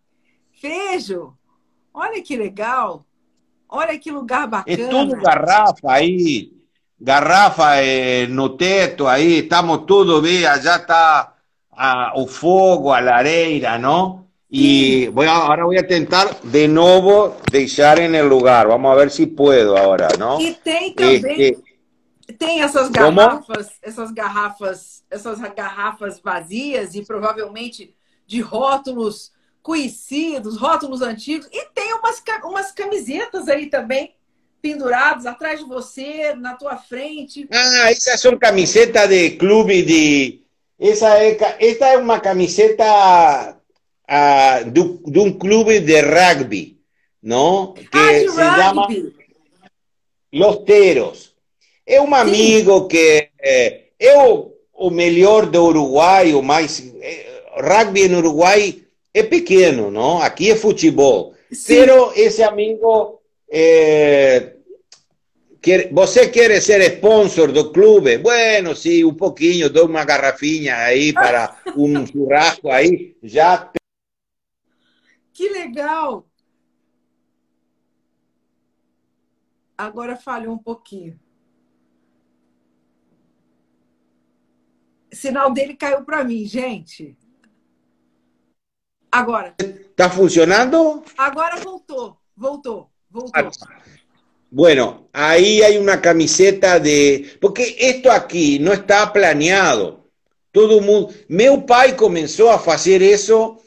Speaker 2: Vejo! Olha que legal! Olha que lugar bacana!
Speaker 1: É tudo garrafa aí garrafa eh, no teto, ahí estamos todos, ve, allá está o fogo, a lareira, ¿no? Y voy a, ahora voy a tentar de nuevo deixar en el lugar. Vamos a ver si puedo ahora, ¿no?
Speaker 2: E tem também, este, tem essas garrafas, como? essas garrafas, essas garrafas vazias e provavelmente de rótulos conhecidos, rótulos antigos, e tem umas, umas camisetas aí também pendurados atrás de você, na tua frente.
Speaker 1: Ah, essas são camisetas de clube de. Essa é, esta é uma camiseta uh, de, de um clube de rugby, não?
Speaker 2: Que ah, se rugby. chama
Speaker 1: Los Teros. É um amigo Sim. que é, é o, o melhor do Uruguai, o mais. É, rugby no Uruguai é pequeno, não? Aqui é futebol. Sim. Pero esse amigo Eh, ¿Você quiere ser sponsor do clube? Bueno, sí, un poquinho, dou uma garrafinha aí para um churrasco aí, já.
Speaker 2: Que legal! Agora falhou um pouquinho. O sinal dele caiu para mim, gente. Agora.
Speaker 1: Tá funcionando?
Speaker 2: Agora voltou, voltou.
Speaker 1: Bueno, ahí hay una camiseta de... Porque esto aquí no está planeado. Todo mundo... Meu pai comenzó a hacer eso,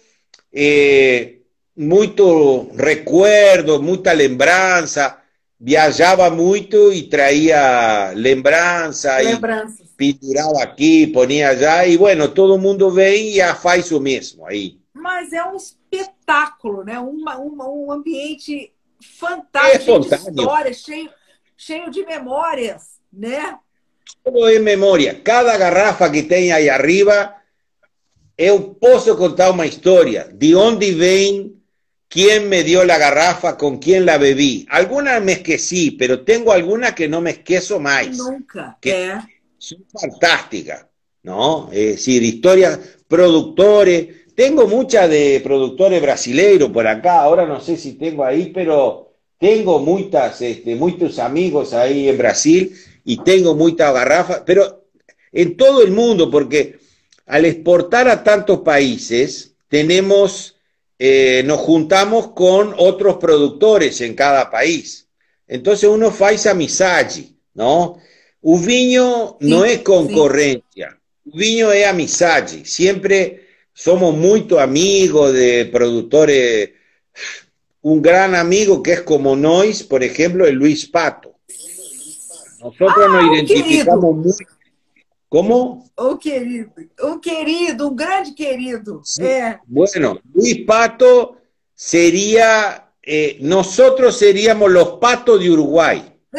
Speaker 1: eh, mucho recuerdo, mucha lembranza. viajaba mucho y traía lembranza,
Speaker 2: Lembranças.
Speaker 1: y penduraba aquí, ponía allá, y bueno, todo el mundo ve y ya faz o mesmo aí.
Speaker 2: Mas é um espetáculo, né? Uma, uma- um ambiente
Speaker 1: É
Speaker 2: fantástico, cheio de histórias, cheio, cheio de memórias, né?
Speaker 1: Todo é memória. Cada garrafa que tem aí arriba, eu posso contar uma história. De onde vem, quem me dio la garrafa, com quem la bebi. Algunas me esqueci, pero tengo algunas que no me esqueço mais.
Speaker 2: Nunca.
Speaker 1: Que-
Speaker 2: É.
Speaker 1: son fantásticas, ¿no? Es decir, historias, productores. Tengo muchas de productores brasileiros por acá, ahora no sé si tengo ahí, pero tengo muchas, este, muchos amigos ahí en Brasil y tengo muchas garrafas, pero en todo el mundo, porque al exportar a tantos países, tenemos, eh, nos juntamos con otros productores en cada país. Entonces uno faz amizade, ¿no? O vinho
Speaker 2: Sim,
Speaker 1: não é concorrência, o vinho é amizade. Sempre somos muito amigos de produtores. Un gran amigo que es como nós, por ejemplo, es Luis Pato. Nosotros
Speaker 2: Ah,
Speaker 1: nos
Speaker 2: un
Speaker 1: identificamos muy. ¿Cómo?
Speaker 2: O querido, o querido, um grande querido.
Speaker 1: Sí.
Speaker 2: É.
Speaker 1: Bueno, Luis Pato sería, eh, nosotros seríamos los patos de Uruguay.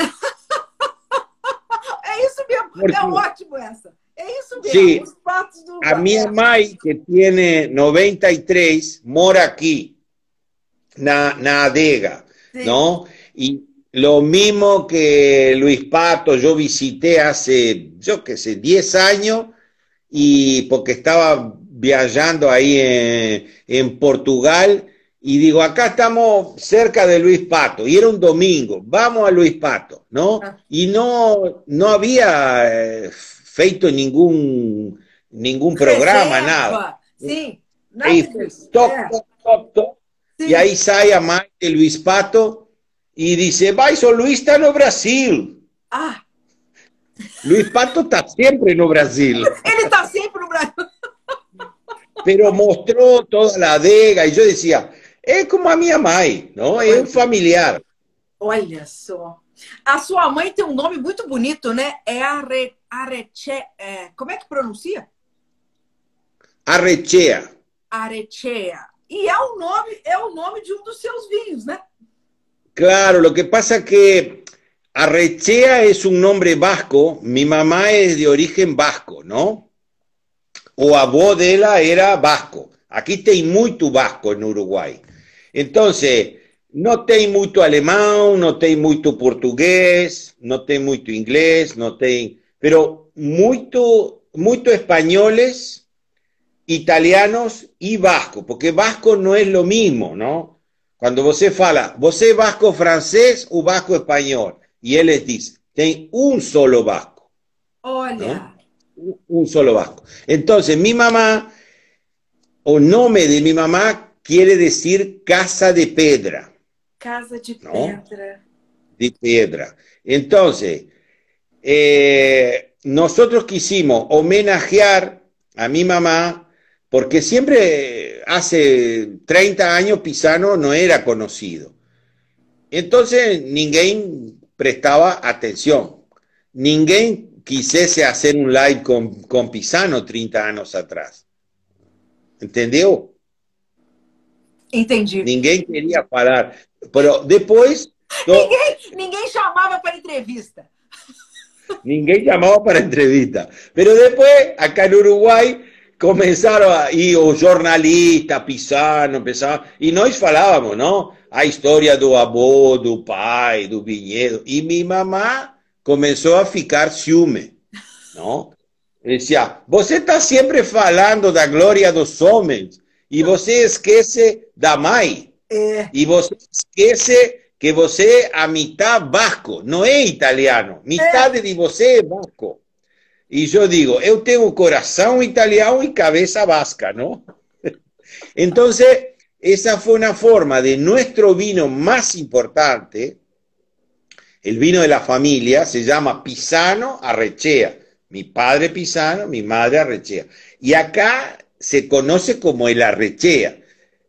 Speaker 2: Isso mesmo.
Speaker 1: Porque-
Speaker 2: É ótimo essa. É isso mesmo.
Speaker 1: Sim.
Speaker 2: Os patos do.
Speaker 1: A minha mãe, que tiene 93, mora aquí, na, na adega,
Speaker 2: Sim.
Speaker 1: ¿no? Y lo mismo que Luis Pato, yo visité hace, yo qué sé, 10 años, y porque estaba viajando ahí en, en Portugal, y digo, acá estamos cerca de Luis Pato, y era un domingo, vamos a Luis Pato, ¿no?
Speaker 2: Ah.
Speaker 1: Y no, no había eh, feito ningún, ningún programa,
Speaker 2: Reserva.
Speaker 1: nada.
Speaker 2: Sim. Nada
Speaker 1: Aí,
Speaker 2: disso.
Speaker 1: toc,
Speaker 2: É.
Speaker 1: toc, toc, ahí sale a mãe de Luis Pato y dice, vai, o Luis está no Brasil.
Speaker 2: Ah,
Speaker 1: Luis Pato está siempre no Brasil,
Speaker 2: ele está sempre no Brasil.
Speaker 1: pero mostró toda la adega y yo decía, es como a minha mãe, ¿no? Es un familiar.
Speaker 2: Olha só. A sua mãe tem um nome muito bonito, né? É Are, Areche. É, como é que pronuncia?
Speaker 1: Arrechea.
Speaker 2: Arechea. E é o nome, é o nome de um dos seus vinhos, né?
Speaker 1: Claro, lo que pasa que Arrechea es un nombre vasco, mi mamá es de origen vasco, ¿no? O avó de ella era vasco. Aquí tem muito vasco en Uruguay. Entonces, no tem muito alemán, no tem muito portugués, no tem muito inglés, no tem, pero muito, muito españoles, italianos y vasco, porque vasco no es lo mismo, ¿no? Cuando você fala, você es vasco francés o vasco español, y él les dice, tem un solo vasco,
Speaker 2: Olha.
Speaker 1: un- un solo vasco. Entonces, mi mamá, o nombre de mi mamá quiere decir casa de pedra.
Speaker 2: Casa de
Speaker 1: Não?
Speaker 2: pedra.
Speaker 1: de piedra. Entonces, eh, nosotros quisimos homenajear a mi mamá porque siempre hace 30 años Pisano no era conocido. Entonces, ninguém prestaba atención. Ninguém quisiese hacer un live con, con Pisano 30 años atrás. ¿Entendió?
Speaker 2: Entendi.
Speaker 1: Ninguém quería parar. To-
Speaker 2: Ninguém, ninguém chamava para entrevista.
Speaker 1: Ninguém llamaba para entrevista. Pero después, acá en Uruguay, comenzaron a ir os jornalistas, Pisano, empezaban, y nós falábamos, ¿no? A historia do avô, do pai, do vinhedo. Y mi mamá comenzó a ficar ciúme, ¿no? Decía, você está siempre falando da glória dos homens, e você esquece da mãe.
Speaker 2: É.
Speaker 1: E você esquece que você é a mitad vasco, não é italiano. Metade de você é vasco. E eu digo, eu tenho coração italiano e cabeça vasca, não? Então, esa fue una forma de nuestro vino más importante, el vino de la familia, se llama Pisano Arrechea. Mi padre Pisano, mi madre Arrechea. Y acá se conoce como el Arrechea,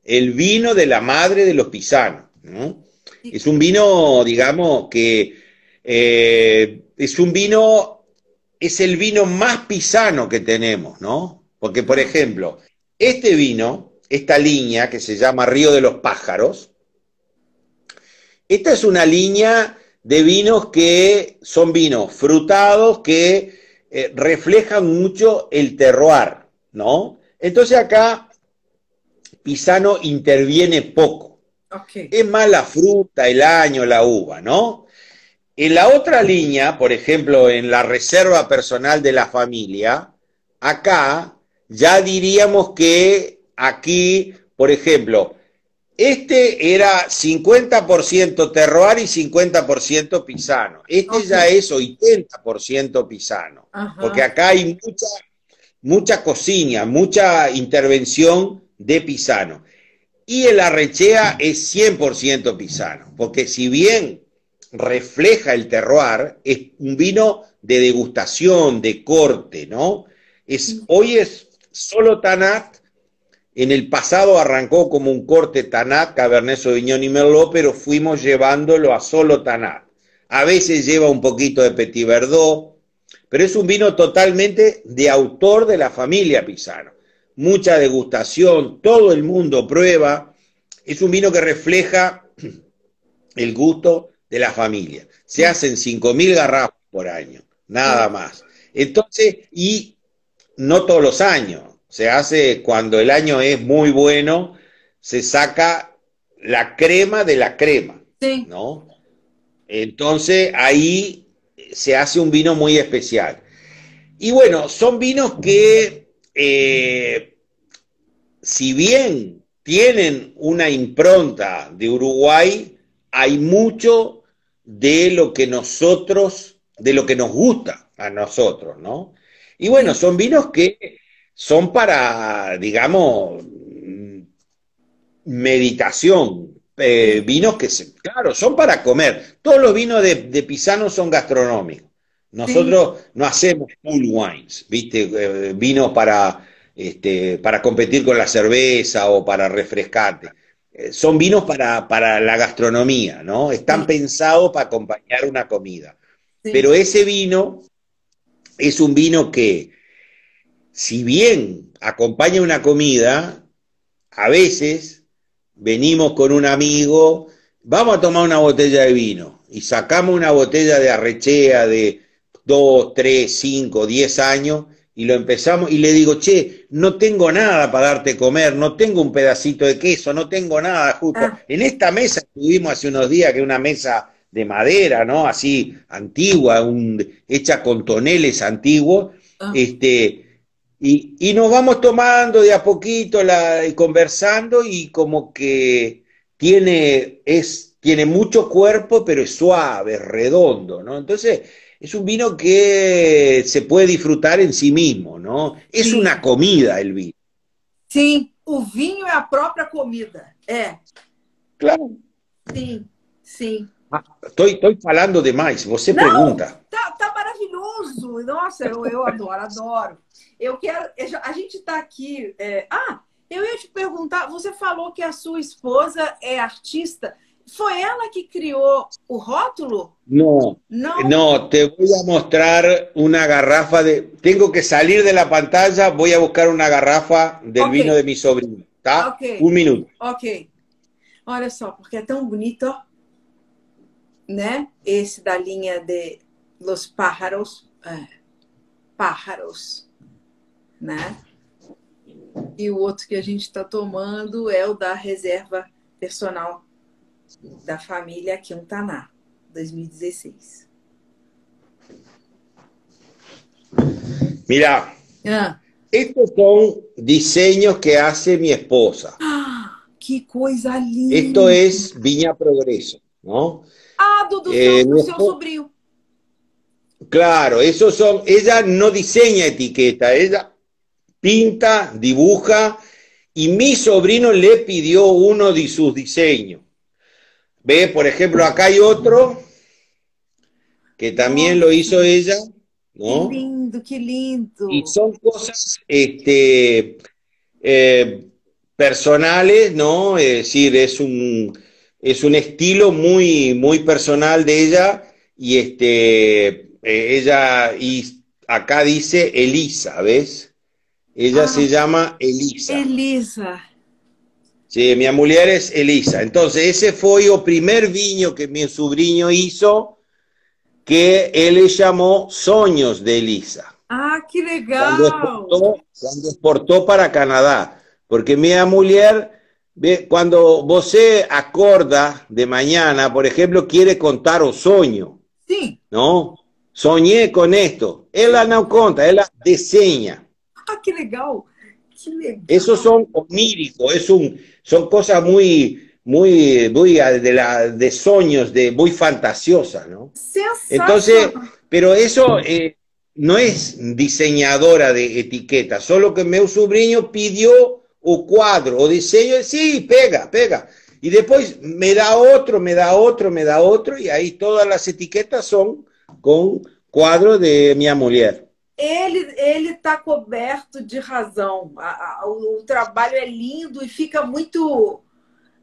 Speaker 1: el vino de la madre de los Pisanos. ¿no? Es un vino, digamos, que eh, es un vino, es el vino más pisano que tenemos, ¿no? Porque, por ejemplo, este vino, esta línea que se llama Río de los Pájaros, esta es una línea de vinos que son vinos frutados que eh, reflejan mucho el terroir, ¿no? Entonces acá Pisano interviene poco. Es más la fruta, el año, la uva, ¿no? En la otra línea, por ejemplo, en la reserva personal de la familia, acá ya diríamos que aquí, por ejemplo, este era 50% terroir y 50% pisano. Este ya es 80% pisano. Porque acá hay mucha, mucha cocina, mucha intervención de pisano. Y el arrechea es 100% pisano. Porque si bien refleja el terroir, es un vino de degustación, de corte, ¿no? Es, hoy es solo Tanat en el pasado arrancó como un corte Tanat, Cabernet Sauvignon y Merlot, pero fuimos llevándolo a solo Tanat. A veces lleva un poquito de Petit Verdot, pero es un vino totalmente de autor de la familia Pisano. Mucha degustación, todo el mundo prueba. Es un vino que refleja el gusto de la familia. Se hacen 5.000 garrafas por año, nada más. Entonces, y no todos los años se hace cuando el año es muy bueno, se saca la crema de la crema, ¿no? Entonces ahí se hace un vino muy especial. Y bueno, son vinos que, eh, si bien tienen una impronta de Uruguay, hay mucho de lo que nosotros, de lo que nos gusta a nosotros, ¿no? Y bueno, son vinos que son para, digamos, meditación. Eh, vinos que, claro, son para comer. Todos los vinos de, Pisano son gastronómicos. Nosotros no hacemos full wines, ¿viste? Eh, vinos para, este, para competir con la cerveza o para refrescarte. Eh, son vinos para, para, la gastronomía, ¿no? Están pensados para acompañar una comida. Pero ese vino es un vino que si bien acompaña una comida, a veces venimos con un amigo, vamos a tomar una botella de vino y sacamos una botella de arrechea de 2, 3, 5, 10 años y lo empezamos y le digo, che, no tengo nada para darte comer, no tengo un pedacito de queso, no tengo nada justo. Ah. En esta mesa estuvimos hace unos días, que es una mesa de madera, ¿no? Así antigua, un, hecha con toneles antiguos, ah. este, y, nos vamos tomando de a poquito la, y conversando y como que tiene, es, tiene mucho cuerpo, pero es suave, es redondo, ¿no? Entonces, es un vino que se puede disfrutar en sí mismo, ¿no? Es una comida el vino.
Speaker 2: Sí, o vinho es a propia comida,
Speaker 1: Claro.
Speaker 2: Sí, sí.
Speaker 1: Ah, estoy falando demais, você pregunta.
Speaker 2: maravilhoso. Nossa, eu, eu adoro, adoro. Eu quero. A gente está aqui. É... Ah, eu ia te perguntar. Você falou que a sua esposa é artista. ¿Foi ela que criou o rótulo?
Speaker 1: No, no, no, te voy a mostrar una garrafa de. Tengo que salir de la pantalla, voy a buscar una garrafa del okay. vino de mi sobrino, tá?
Speaker 2: Ok.
Speaker 1: Um minuto.
Speaker 2: Ok. Olha só, porque é tão bonito, né? Esse da linha de Los Pájaros, é, Pájaros, né? E o outro que a gente está tomando é o da reserva personal da família Quintaná, 2016.
Speaker 1: Mira, ah. estos son diseños que hace mi esposa.
Speaker 2: Ah, que coisa linda!
Speaker 1: Esto es Viña Progreso, ¿no?
Speaker 2: Ah, do, do, eh, do sobrinho.
Speaker 1: Claro, esos son, ella no diseña etiqueta, ella pinta, dibuja y mi sobrino le pidió uno de sus diseños. Ve, por ejemplo, acá hay otro que también lo hizo ella, ¿no?
Speaker 2: Qué lindo, qué lindo.
Speaker 1: Y son cosas este, eh, personales, ¿no? Es decir, es un, es un estilo muy, muy personal de ella y este, eh, ella, y acá dice Elisa, ¿ves? Ella
Speaker 2: Ah.
Speaker 1: se llama Elisa.
Speaker 2: Elisa.
Speaker 1: Sí, mi mulher es Elisa. Entonces, ese fue el primer viño que mi sobrinho hizo, que él llamó Sonhos de Elisa.
Speaker 2: Ah,
Speaker 1: Cuando
Speaker 2: legal!
Speaker 1: exportó, cuando exportó para Canadá. Porque mi mulher, ve, cuando você acorda de mañana, por ejemplo, quiere contar o sonho,
Speaker 2: Sim.
Speaker 1: ¿no? Soñé con esto. Ella no conta, ella deseña.
Speaker 2: Ah! Que legal!
Speaker 1: Esos son oníricos, es un, son cosas muy, muy, muy de, la, de sueños, de, muy fantasiosas, ¿no? Entonces, pero eso eh, no es diseñadora de etiqueta, solo que meu sobrinho pidió o cuadro, o diseño, sí, pega, pega. Y después me da otro, me da otro, me da otro, y ahí todas las etiquetas son con cuadro de mi mulher.
Speaker 2: Ele ele está coberto de razão. A- a- o, o trabalho é lindo e fica muito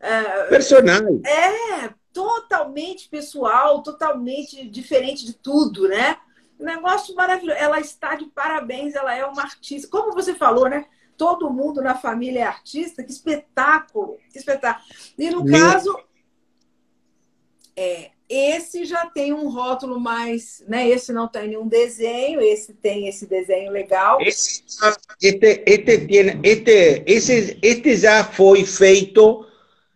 Speaker 2: é,
Speaker 1: Personal.
Speaker 2: é totalmente pessoal, totalmente diferente de tudo, né? Negócio maravilhoso. Ela está de parabéns, ela é uma artista. Como você falou, né? Todo mundo na família é artista. Que espetáculo! Que espetáculo! E no
Speaker 1: Meu-
Speaker 2: caso, é, esse já tem um rótulo mais, né? Esse não tem nenhum desenho, esse tem esse desenho legal.
Speaker 1: Esse- Este, este, este, ese, este ya fue feito,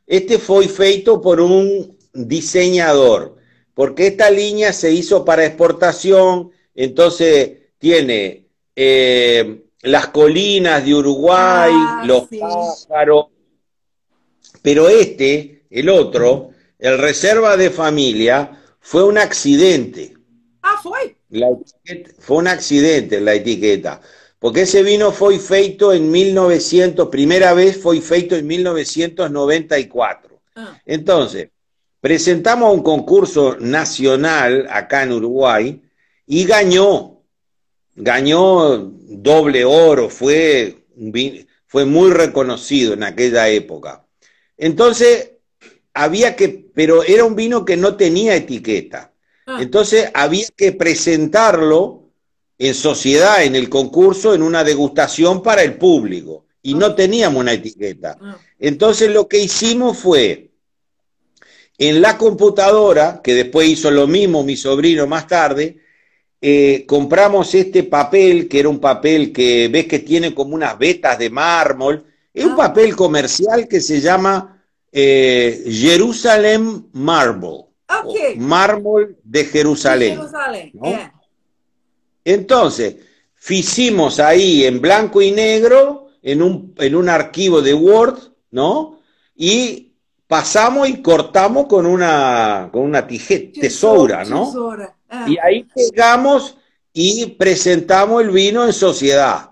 Speaker 1: este fue feito por un diseñador, porque esta línea se hizo para exportación, entonces tiene eh, las colinas de Uruguay,
Speaker 2: Ah,
Speaker 1: los
Speaker 2: sí.
Speaker 1: pájaros, pero este, el otro, el Reserva de Familia, fue un accidente.
Speaker 2: Ah?
Speaker 1: La etiqueta- fue un accidente la etiqueta, porque ese vino fue feito en 1900, primera vez fue feito en 1994.
Speaker 2: Ah,
Speaker 1: Entonces, presentamos un concurso nacional acá en Uruguay y ganó, ganó doble oro, fue, fue muy reconocido en aquella época. Entonces, había que, pero era un vino que no tenía etiqueta.
Speaker 2: ah.
Speaker 1: Entonces había que presentarlo en sociedad, en el concurso, en una degustación para el público. Y no teníamos una etiqueta.
Speaker 2: ah.
Speaker 1: Entonces lo que hicimos fue, en la computadora, que después hizo lo mismo mi sobrino más tarde, eh, compramos este papel, que era un papel que ves que tiene como unas vetas de mármol. Es un
Speaker 2: Ah.
Speaker 1: papel comercial que se llama eh, Jerusalem Marble.
Speaker 2: Ok.
Speaker 1: o Mármol de Jerusalén. Entonces, hicimos ahí en blanco y negro, en un, en un archivo de Word, ¿no? Y pasamos y cortamos con una, con una tije- tesoura, ¿no?
Speaker 2: Tesoura. Ah.
Speaker 1: Y ahí pegamos y presentamos el vino en sociedad.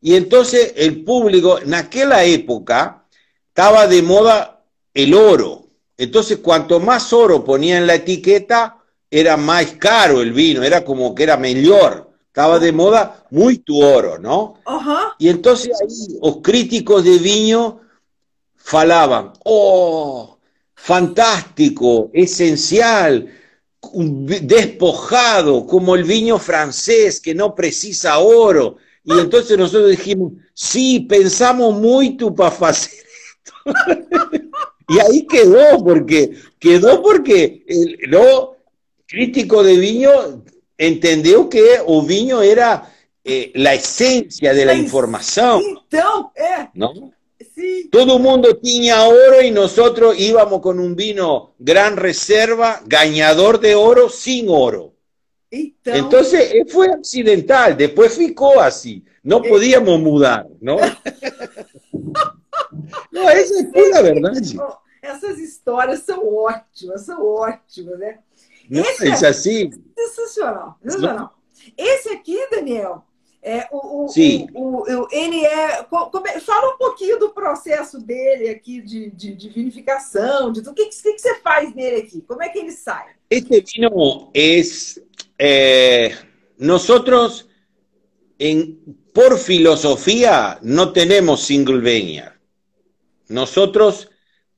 Speaker 1: Y entonces el público, en aquella época, estaba de moda el oro. Entonces, cuanto más oro ponía en la etiqueta, era más caro el vino, era como que era mejor. Estaba de moda muy tu oro, ¿no? Y entonces ahí los críticos de viño falaban, oh, fantástico, esencial, despojado, como el viño francés que no precisa oro. Y entonces nosotros dijimos, sí, pensamos mucho para hacer esto. y ahí quedó, porque quedó porque el no, crítico de viño entendió que o viño era eh, la esencia de la
Speaker 2: Mas-
Speaker 1: información,
Speaker 2: Então, é.
Speaker 1: ¿no?
Speaker 2: Sim.
Speaker 1: Todo el mundo tenía oro y nosotros íbamos con un vino gran reserva, gañador de oro, sin oro.
Speaker 2: Então,
Speaker 1: Entonces eh, fue accidental, después ficó así, no podíamos mudar, ¿no? No, esa es pura verdad.
Speaker 2: ó, essas histórias são ótimas, são ótimas, né? Esse
Speaker 1: es así.
Speaker 2: Sensacional, sensacional. Esse aqui, Daniel, é o, o,
Speaker 1: Sim.
Speaker 2: o, o- ele é. é- Fala um pouquinho do processo dele aqui de, de, de vinificação, de tudo. O que, que, que você faz nele aqui? Como é que ele sai?
Speaker 1: Este vino es, eh, nosotros en, por filosofía no tenemos single vineyard. Nosotros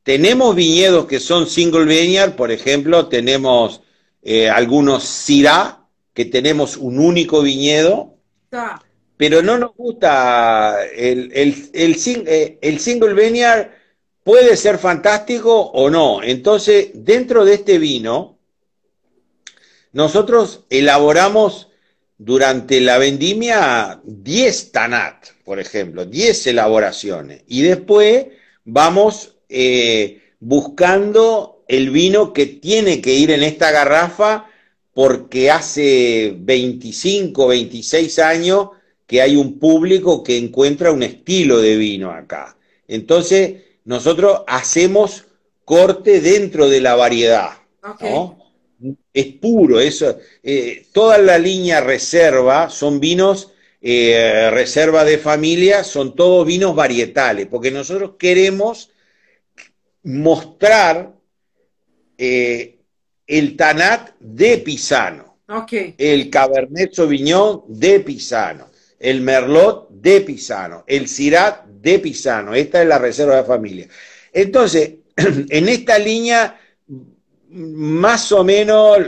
Speaker 1: tenemos viñedos que son single vineyard, por ejemplo, tenemos eh, algunos Syrah, que tenemos un único viñedo, pero no nos gusta el, el, el, eh, el single vineyard puede ser fantástico o no. Entonces, dentro de este vino, nosotros elaboramos durante la vendimia 10 tanat, por ejemplo, 10 elaboraciones. Y después vamos eh, buscando el vino que tiene que ir en esta garrafa porque hace 25, 26 años que hay un público que encuentra un estilo de vino acá. Entonces, nosotros hacemos corte dentro de la variedad. Es puro, eso. Eh, toda la línea reserva son vinos, eh, reserva de familia, son todos vinos varietales, porque nosotros queremos mostrar eh, el Tanat de Pisano, el Cabernet Sauvignon de Pisano, el Merlot de Pisano, el Syrah de Pisano. Esta es la reserva de familia. Entonces, en esta línea, más o menos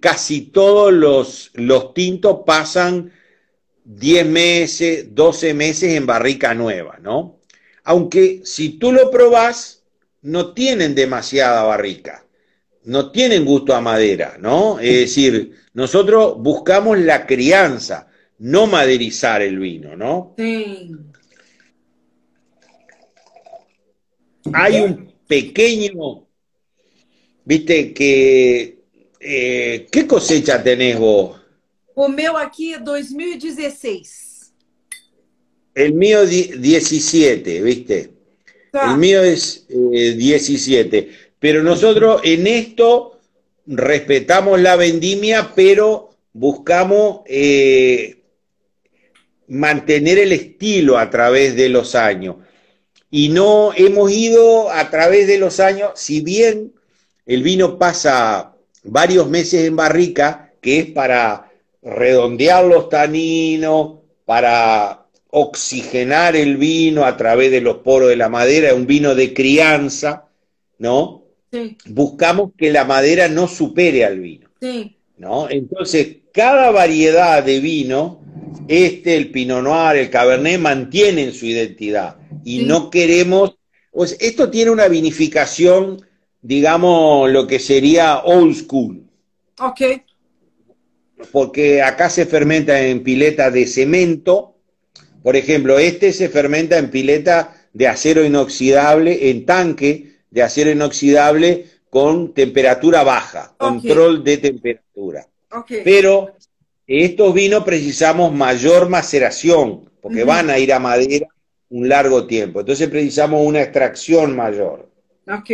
Speaker 1: casi todos los, los tintos pasan 10 meses, 12 meses en barrica nueva, ¿no? Aunque si tú lo probás, no tienen demasiada barrica, no tienen gusto a madera, ¿no? Es decir, nosotros buscamos la crianza, no maderizar el vino, ¿no? Sí. Hay un pequeño, viste, que... Eh, ¿Qué cosecha tenés vos?
Speaker 2: O meu aqui 2016.
Speaker 1: El mío 17, ¿viste? El mío es 17. Eh, pero nosotros en esto respetamos la vendimia, pero buscamos eh, mantener el estilo a través de los años y no hemos ido a través de los años, si bien el vino pasa varios meses en barrica, que es para redondear los taninos, para oxigenar el vino a través de los poros de la madera, es un vino de crianza, ¿no? Buscamos que la madera no supere al vino. ¿no? Entonces, cada variedad de vino, este, el Pinot Noir, el Cabernet, mantienen su identidad y no queremos, pues esto tiene una vinificación, digamos, lo que sería old school.
Speaker 2: Ok.
Speaker 1: Porque acá se fermenta en pileta de cemento, por ejemplo, este se fermenta en pileta de acero inoxidable, en tanque de acero inoxidable con temperatura baja, control de temperatura. Okay. Pero estos vinos precisamos mayor maceración, porque van a ir a madera un largo tiempo. Entonces precisamos una extracción mayor.
Speaker 2: Ok.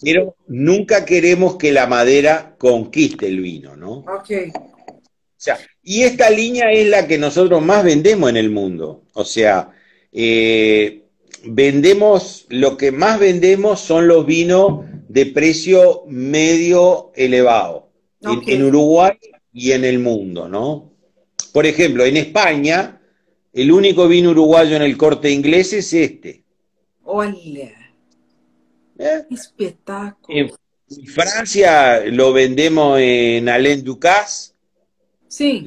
Speaker 1: Pero nunca queremos que la madera conquiste el vino, ¿no?
Speaker 2: Ok.
Speaker 1: O sea, y esta línea es la que nosotros más vendemos en el mundo. O sea, eh, vendemos, lo que más vendemos son los vinos de precio medio elevado. en Uruguay y en el mundo, ¿no? Por ejemplo, en España, el único vino uruguayo en el corte inglés es este.
Speaker 2: Olha. ¿Eh? Espectáculo.
Speaker 1: En Francia lo vendemos en Alain Ducasse.
Speaker 2: Sí,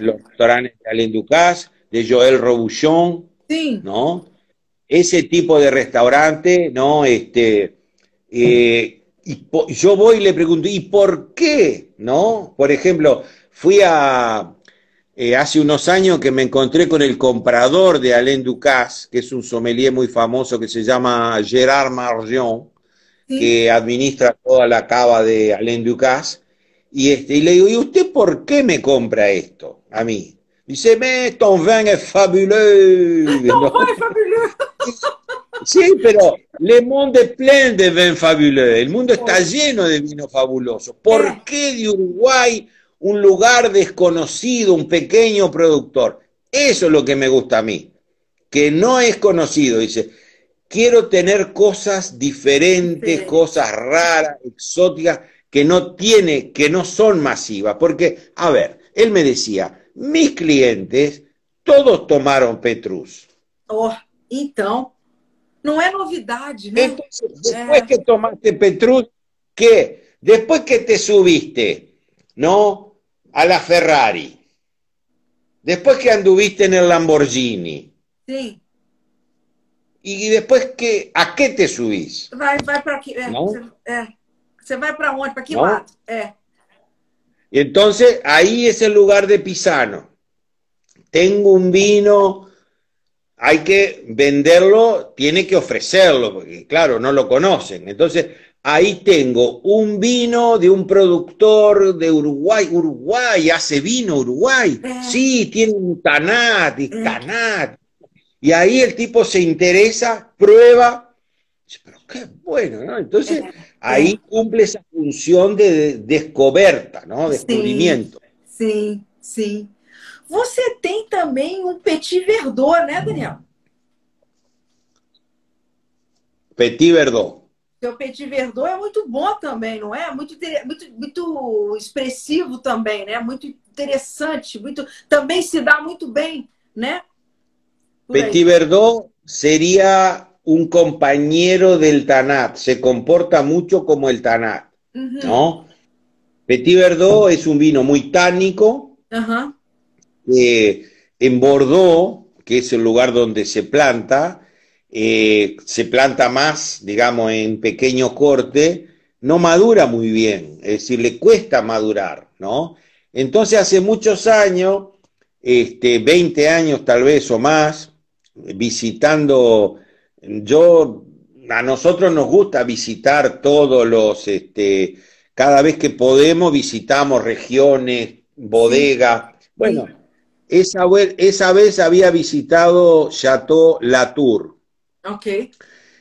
Speaker 1: Los restaurantes de Alain Ducasse, de Joël Robuchon.
Speaker 2: Sí.
Speaker 1: ¿No? Ese tipo de restaurante, ¿no? Este. Eh, y yo voy y le pregunto, ¿y por qué? ¿No? Por ejemplo, fui a, eh, hace unos años que me encontré con el comprador de Alain Ducasse, que es un sommelier muy famoso que se llama Gerard Margion, que administra toda la cava de Alain Ducasse, y, este, y le digo, ¿y usted por qué me compra esto a mí? Dice, me, ton vin es fabuleux.
Speaker 2: Ton vin es fabuleux.
Speaker 1: Sí, pero le monde est plein de vin fabuleux. El mundo está lleno de vino fabuloso. ¿Por qué de Uruguay un lugar desconocido, un pequeño productor. Eso es lo que me gusta a mí, que no es conocido. Dice, quiero tener cosas diferentes, cosas raras, exóticas, que no tiene, que no son masivas. Porque, a ver, él me decía, mis clientes, todos tomaron Petrus.
Speaker 2: Oh, entonces, Não é novidade, né?
Speaker 1: Entonces, después é. que tomaste Petrus, que después que te subiste, ¿no? A la Ferrari, después que anduviste en el Lamborghini.
Speaker 2: Sí.
Speaker 1: Y después que, ¿a qué te subís?
Speaker 2: Vai, vai para aqui. É, você, é. você vai para onde? Para que ¿No? lado? É.
Speaker 1: Entonces, ahí es el lugar de Pisano. Tengo un vino hay que venderlo, tiene que ofrecerlo, porque claro, no lo conocen. Entonces, ahí tengo un vino de un productor de Uruguay. Uruguay, hace vino Uruguay. Eh. Sí, tiene un tanat, y eh. tanat. Y ahí el tipo se interesa, prueba. Pero qué bueno, ¿no? Entonces, ahí cumple esa función de descoberta, ¿no? Descubrimiento.
Speaker 2: Sí, sí. Você tem também um Petit Verdot, né, Daniel?
Speaker 1: Petit Verdot.
Speaker 2: Seu Petit Verdot é muito bom também, não é? Muito, muito, muito expressivo também, né? Muito interessante, muito, também se dá muito bem, né?
Speaker 1: Por Petit aí. Verdot seria um companheiro del Tanat, se comporta muito como el Tanat, uhum. ¿no? Petit Verdot es un vino muy tánico,
Speaker 2: uhum.
Speaker 1: Eh, en Bordeaux, que es el lugar donde se planta, eh, se planta más, digamos, en pequeño corte, no madura muy bien, es decir, le cuesta madurar, ¿no? Entonces hace muchos años, este, 20 años tal vez o más, visitando, yo, a nosotros nos gusta visitar todos los, este, cada vez que podemos visitamos regiones, bodegas, bueno, esa, esa vez había visitado Chateau Latour.
Speaker 2: Ok.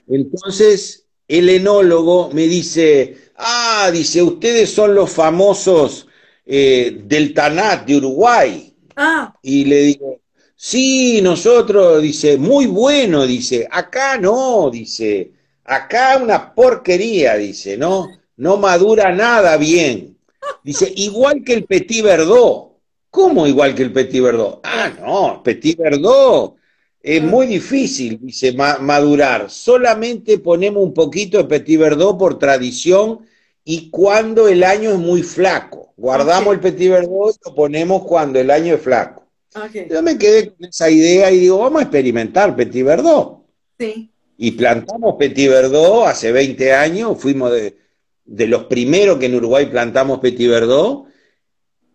Speaker 1: Entonces, el enólogo me dice, ah, dice, ustedes son los famosos eh, del Tanat de Uruguay.
Speaker 2: Ah.
Speaker 1: Y le digo, sí, nosotros, dice, muy bueno, dice, acá no, dice, acá una porquería, dice, no, no madura nada bien. Dice, igual que el Petit Verdot. ¿Cómo igual que el Petit Verdot? Ah, no, Petit Verdot es muy difícil, dice, madurar. Solamente ponemos un poquito de Petit Verdot por tradición y cuando el año es muy flaco. Guardamos el Petit Verdot y lo ponemos cuando el año es flaco. Yo me quedé con esa idea y digo, vamos a experimentar Petit Verdot.
Speaker 2: Sí.
Speaker 1: Y plantamos Petit Verdot hace 20 años, fuimos de, de los primeros que en Uruguay plantamos Petit Verdot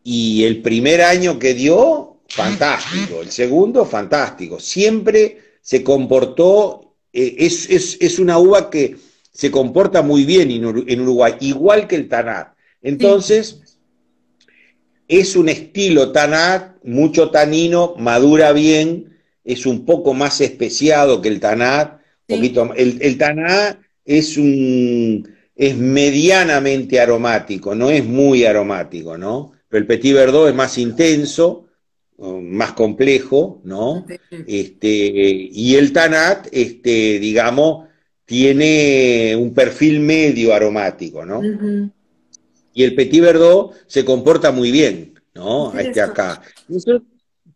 Speaker 1: y el primer año que dio, fantástico. El segundo, fantástico. Siempre se comportó, eh, es, una uva que se comporta muy bien en Uruguay, igual que el Tanat. Entonces, es un estilo Tanat, mucho tanino, madura bien, es un poco más especiado que el Tanat. Poquito, el, el Tanat es un es medianamente aromático, no es muy aromático, ¿no? Pero el Petit Verdot es más intenso, más complejo, ¿no? Este, y el Tanat, este, digamos, tiene un perfil medio aromático, ¿no? Y el Petit Verdot se comporta muy bien, ¿no? Este acá.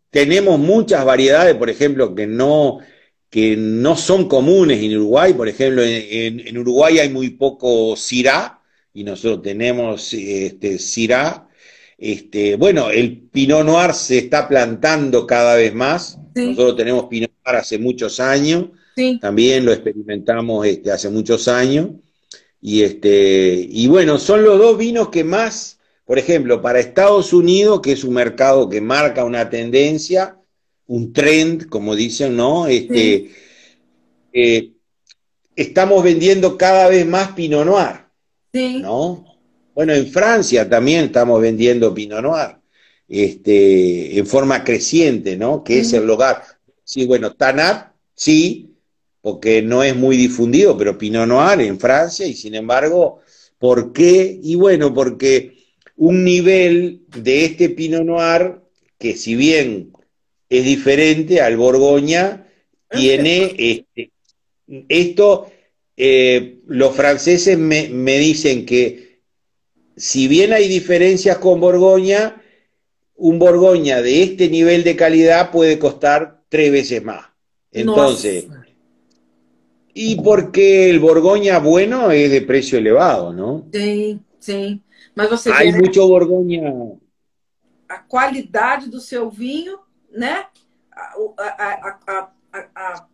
Speaker 1: tenemos muchas variedades, por ejemplo, que no, que no son comunes en Uruguay. Por ejemplo, en, Uruguay hay muy poco Syrah, y nosotros tenemos este, Syrah este, bueno, el Pinot Noir se está plantando cada vez más. Nosotros tenemos Pinot Noir hace muchos años. También lo experimentamos este, hace muchos años. Y, este, y bueno, son los dos vinos que más, por ejemplo, para Estados Unidos, que es un mercado que marca una tendencia, un trend, como dicen, ¿no? Este, eh, estamos vendiendo cada vez más Pinot Noir. ¿No? Bueno, en Francia también estamos vendiendo Pinot Noir, este, en forma creciente, ¿no? Que es el lugar. Sí, bueno, Tanat, sí, porque no es muy difundido, pero Pinot Noir en Francia, y sin embargo, ¿por qué? Y bueno, porque un nivel de este Pinot Noir, que si bien es diferente al Borgoña, tiene este, esto, eh, los franceses me, me dicen que si bien hay diferencias con Borgoña, un Borgoña de este nivel de calidad puede costar tres veces más. Entonces, Y porque el Borgoña bueno es de precio elevado, ¿no?
Speaker 2: Sí, sí. Mas você
Speaker 1: Hay
Speaker 2: vê,
Speaker 1: mucho Borgoña.
Speaker 2: a qualidade do seu vinho, né? A- o- a- a- a- a- a-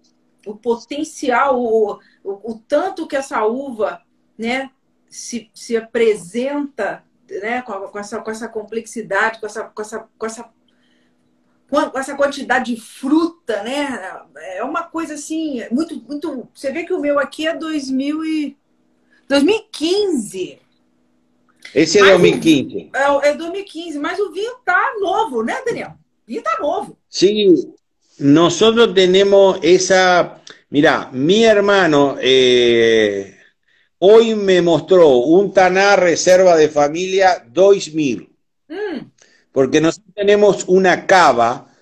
Speaker 2: o potencial, o, o, o tanto que essa uva, né, se, se apresenta, né, com, com essa, com essa complexidade, com essa, com essa, com essa com essa quantidade de fruta, né? É uma coisa assim, muito, muito. Você vê que o meu aqui é 2000 e 2015.
Speaker 1: Ese es
Speaker 2: Ay,
Speaker 1: 2015.
Speaker 2: É, é 2015, mas o vinho tá novo, né, Daniel? O vinho tá novo.
Speaker 1: Sí, nosotros tenemos esa. Mira, mi hermano eh, hoy me mostró un Taná Reserva de Familia 2000.
Speaker 2: Hum,
Speaker 1: porque nosotros tenemos una cava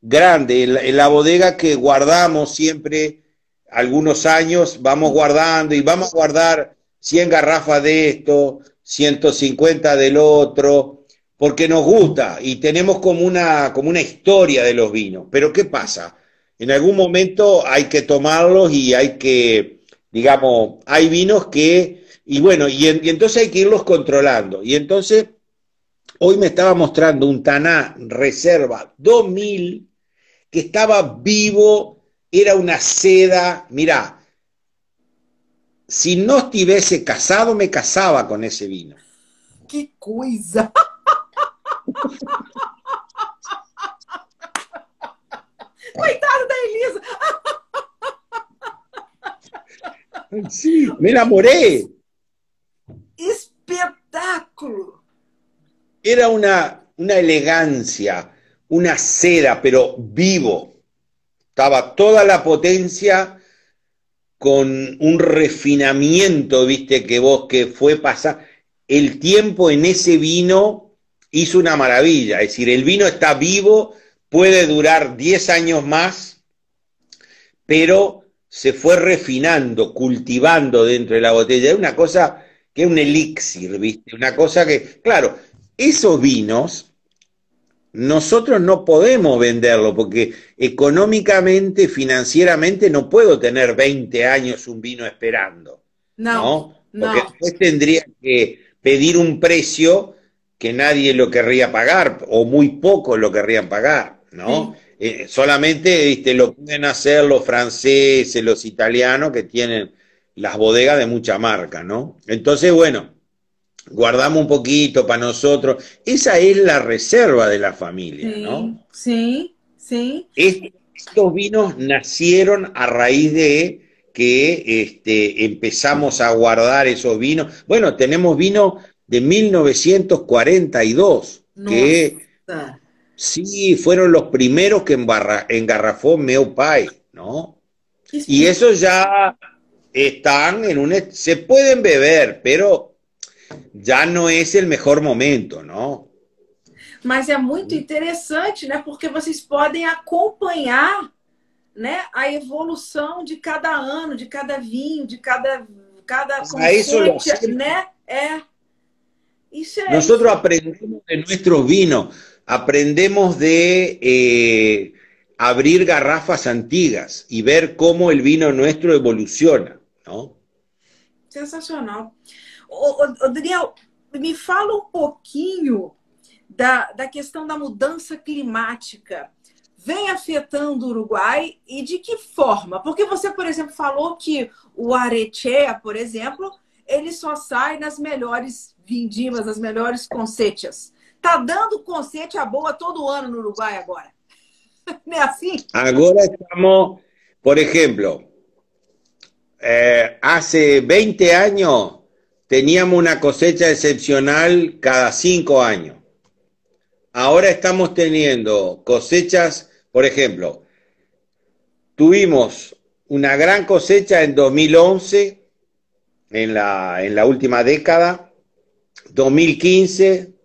Speaker 1: grande en la, en la bodega que guardamos siempre algunos años, vamos guardando y vamos a guardar 100 garrafas de esto, 150 del otro, porque nos gusta y tenemos como una, como una historia de los vinos. Pero ¿qué pasa? En algún momento hay que tomarlos y hay que, digamos, hay vinos que, y bueno, y, en- y entonces hay que irlos controlando. Y entonces Hoy me estaba mostrando un Taná Reserva 2000 que estaba vivo, era una seda. Mirá, si no estuviese casado, me casaba con ese vino.
Speaker 2: que coisa! Coitada da Elisa!
Speaker 1: Sí, me enamoré.
Speaker 2: Espetáculo!
Speaker 1: Era una, una elegancia, una seda, pero vivo. Estaba toda la potencia con un refinamiento, viste, que vos que fue pasar. El tiempo en ese vino hizo una maravilla. Es decir, el vino está vivo, puede durar 10 años más, pero se fue refinando, cultivando dentro de la botella. Es una cosa que es un elixir, viste, una cosa que, claro, esos vinos nosotros no podemos venderlo porque económicamente, financieramente no puedo tener 20 años un vino esperando,
Speaker 2: Não,
Speaker 1: ¿no? Porque después tendría que pedir un precio que nadie lo querría pagar o muy pocos lo querrían pagar, ¿no? Eh, solamente ¿viste? lo pueden hacer los franceses, los italianos que tienen las bodegas de mucha marca, ¿no? Entonces, bueno, guardamos un poquito para nosotros. Esa es la reserva de la familia, ¿no?
Speaker 2: Sim.
Speaker 1: Est- Estos vinos nacieron a raíz de que este, empezamos a guardar esos vinos. Bueno, tenemos vino de 1942, que
Speaker 2: Nossa.
Speaker 1: Sí fueron los primeros que embarra- engarrafó Meu Pai, ¿no? Y esos ya están en un... Se pueden beber, pero ya no es el mejor momento, ¿no?
Speaker 2: Mas é muito interessante, né? Porque vocês podem acompanhar né, a evolução de cada ano, de cada vinho, de cada, cada conceito, né? É. Isso é.
Speaker 1: Nosotros aprendemos de nuestros vinos, aprendemos de eh, abrir garrafas antiguas y ver cómo el vino nuestro evoluciona, ¿no?
Speaker 2: Sensacional. Ô, Daniel, me fala um pouquinho da, da questão da mudança climática. Vem afetando o Uruguai e de que forma? Porque você, por exemplo, falou que o Arechea, por exemplo, ele só sai nas melhores vindimas, nas melhores conceitas. Tá dando concete a boa todo ano no Uruguai agora. Não é assim?
Speaker 1: Ahora estamos, por ejemplo, eh, hace 20 años teníamos una cosecha excepcional cada 5 años. Ahora estamos teniendo cosechas, por ejemplo, tuvimos una gran cosecha en 2011, en la, en la última década, 2015,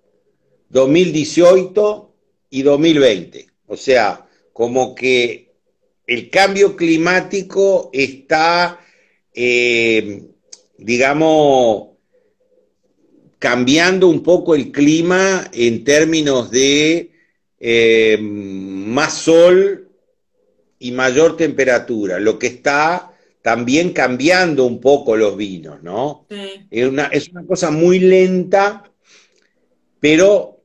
Speaker 1: 2018 y 2020. O sea, como que el cambio climático está, eh, digamos, cambiando un poco el clima en términos de eh, más sol y mayor temperatura, lo que está también cambiando un poco los vinos, ¿no? Es, una, es una cosa muy lenta, pero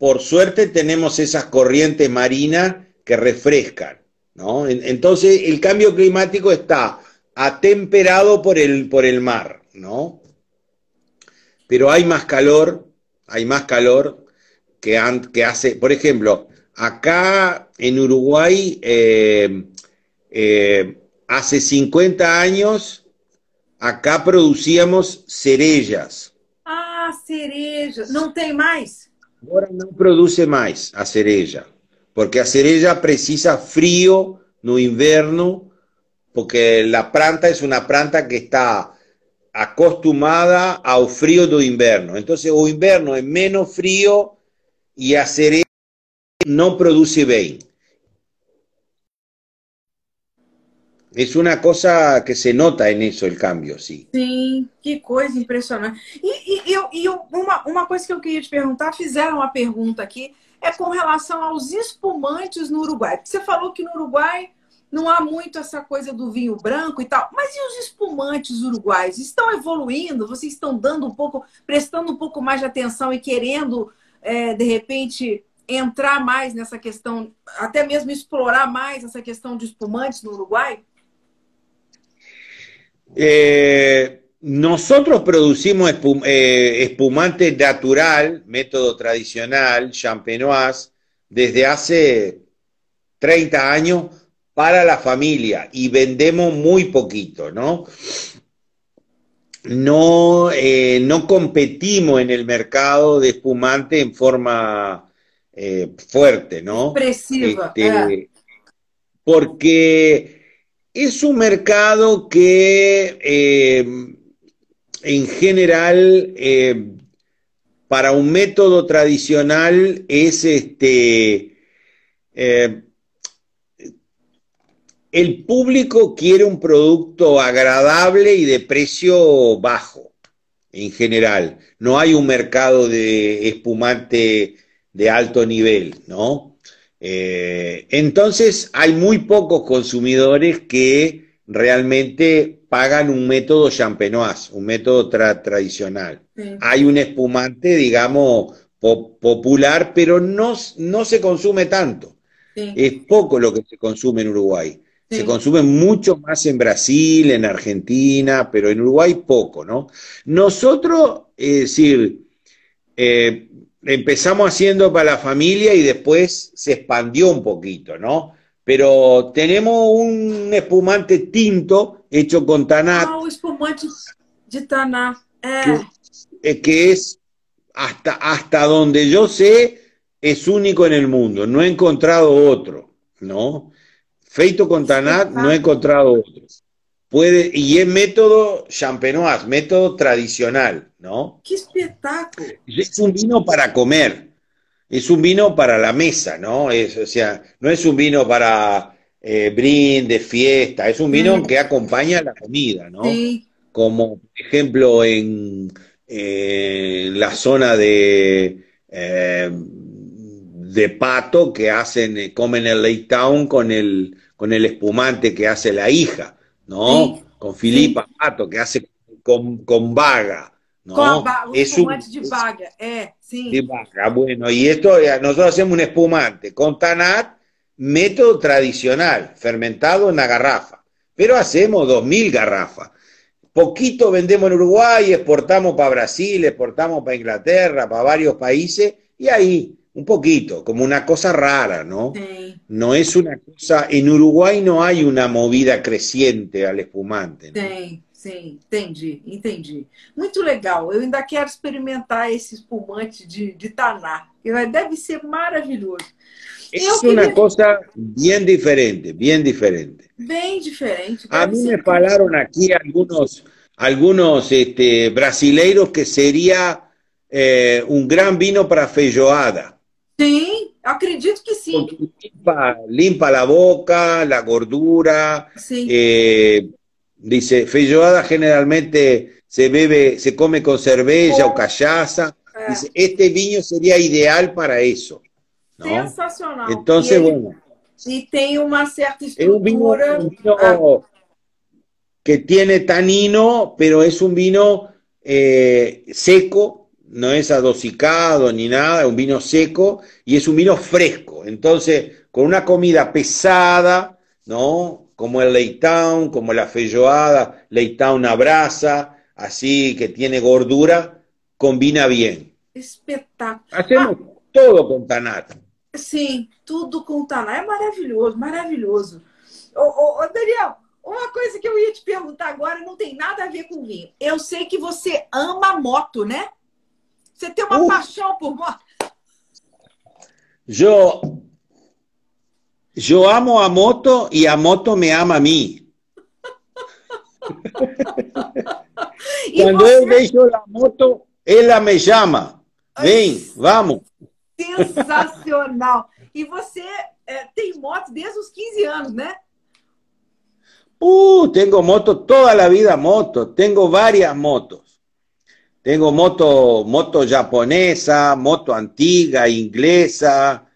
Speaker 1: por suerte tenemos esas corrientes marinas que refrescan, ¿no? Entonces el cambio climático está atemperado por el, por el mar, ¿no? Pero hay más calor, hay más calor que, hace, por ejemplo, acá en Uruguay, eh, eh, hace 50 años, acá producíamos cerellas.
Speaker 2: Ah, cereja. ¿No tem más?
Speaker 1: Ahora no produce más a cereja, porque a cereja precisa frío no invierno, porque la planta es una planta que está acostumada ao frío do inverno. Entonces, o inverno es menos frío y a cereja no produce bien. Es una cosa que se nota en eso el cambio, sí.
Speaker 2: Sim, que coisa impressionante. E, eu, e uma, uma coisa que eu queria te perguntar, fizeram uma pergunta aqui, é com relação aos espumantes no Uruguai. Você falou que no Uruguai não há muito essa coisa do vinho branco e tal, mas e os espumantes uruguais? Estão evoluindo? Vocês estão dando um pouco, prestando um pouco mais de atenção e querendo, é, de repente, entrar mais nessa questão, até mesmo explorar mais essa questão de espumantes no Uruguai?
Speaker 1: Eh, nosotros producimos eh, espumante natural, método tradicional, champenoise, desde hace 30 años para la familia y vendemos muy poquito, ¿no? No, eh, no competimos en el mercado de espumante en forma fuerte, ¿no?
Speaker 2: Expresiva. Este,
Speaker 1: porque es un mercado que eh, en general eh, para un método tradicional es este eh, el público quiere un producto agradable y de precio bajo en general. No hay un mercado de espumante de alto nivel, ¿no? Eh, entonces, hay muy pocos consumidores que realmente pagan un método champenoise, un método tradicional. Hay un espumante, digamos, popular, pero no, no se consume tanto. Es poco lo que se consume en Uruguay. Se consume mucho más en Brasil, en Argentina, pero en Uruguay poco, ¿no? Nosotros, es decir, eh, empezamos haciendo para la familia y después se expandió un poquito, ¿no? Pero tenemos un espumante tinto hecho con tanat.
Speaker 2: Ah, espumante de tanat.
Speaker 1: Eh. Que, es hasta, hasta donde yo sé, es único en el mundo. No he encontrado otro, ¿no? Feito con tanat, no he encontrado otro. Puede, y es método champenoise, método tradicional, ¿no?
Speaker 2: ¡Qué espectáculo!
Speaker 1: Es un vino para comer, es un vino para la mesa, ¿no? Es, o sea, no es un vino para eh, brinde, fiesta, es un vino mm. que acompaña la comida, ¿no? Sí. Como, por ejemplo, en, la zona de, eh, de pato que hacen, comen el Lake Town con el, con el espumante que hace la hija ¿no? Con Filipa Pato, que hace con, con vaga. ¿No?
Speaker 2: Con es un espumante de vaga, eh, sí.
Speaker 1: De vaga, bueno, y esto, eh, nosotros hacemos un espumante con tanat, método tradicional, fermentado en la garrafa, pero hacemos 2.000 garrafas. Poquito vendemos en Uruguay, exportamos para Brasil, exportamos para Inglaterra, para varios países, y ahí un poquito, como una cosa rara, ¿no? Sí. No es una cosa, en Uruguay no hay una movida creciente al espumante.
Speaker 2: ¿no? Tem, sim, entendi, entendi. Muito legal, eu ainda quero experimentar esse espumante de, de Taná, deve ser maravilhoso.
Speaker 1: Eu una queria... cosa bien diferente, bien diferente.
Speaker 2: Bem diferente.
Speaker 1: A mí me falaron aquí algunos, algunos este, brasileiros que sería eh, un gran vino para feijoada.
Speaker 2: Sim, acredito que sim.
Speaker 1: Limpa, limpa la boca, la gordura.
Speaker 2: Sí.
Speaker 1: Eh, dice, feijoada generalmente se bebe, se come con cerveza oh. o callaza. É. Dice, este viño sería ideal para eso. ¿no?
Speaker 2: Sensacional.
Speaker 1: Entonces, e bueno.
Speaker 2: E estrutura.
Speaker 1: É um vinho, um vinho, ah. que tiene tanino, pero es un vino eh, seco, no es adosicado ni nada, es un vino seco y es un vino fresco. Entonces, con una comida pesada, ¿no? Como el leitão, como la feijoada, leitão na brasa, así que tiene gordura, combina bien.
Speaker 2: Espetáculo.
Speaker 1: Hacemos todo com taná.
Speaker 2: Sim, tudo com taná. É maravilhoso, maravilhoso. Ô, ô, ô, Daniel, uma coisa que eu ia te perguntar agora não tem nada a ver com vinho. Eu sei que você ama moto, né? Você tem uma
Speaker 1: Uh.
Speaker 2: paixão por moto.
Speaker 1: Yo, yo amo a moto y a moto me ama a mí.
Speaker 2: E
Speaker 1: Cuando eu
Speaker 2: você
Speaker 1: vejo la moto, ela me llama. Vem, vamos.
Speaker 2: sensacional. E você é, tem moto desde os 15 anos, né?
Speaker 1: Uh, tengo moto toda la vida, moto. Tengo varias motos. Tengo moto, moto japonesa, moto antigua, inglesa,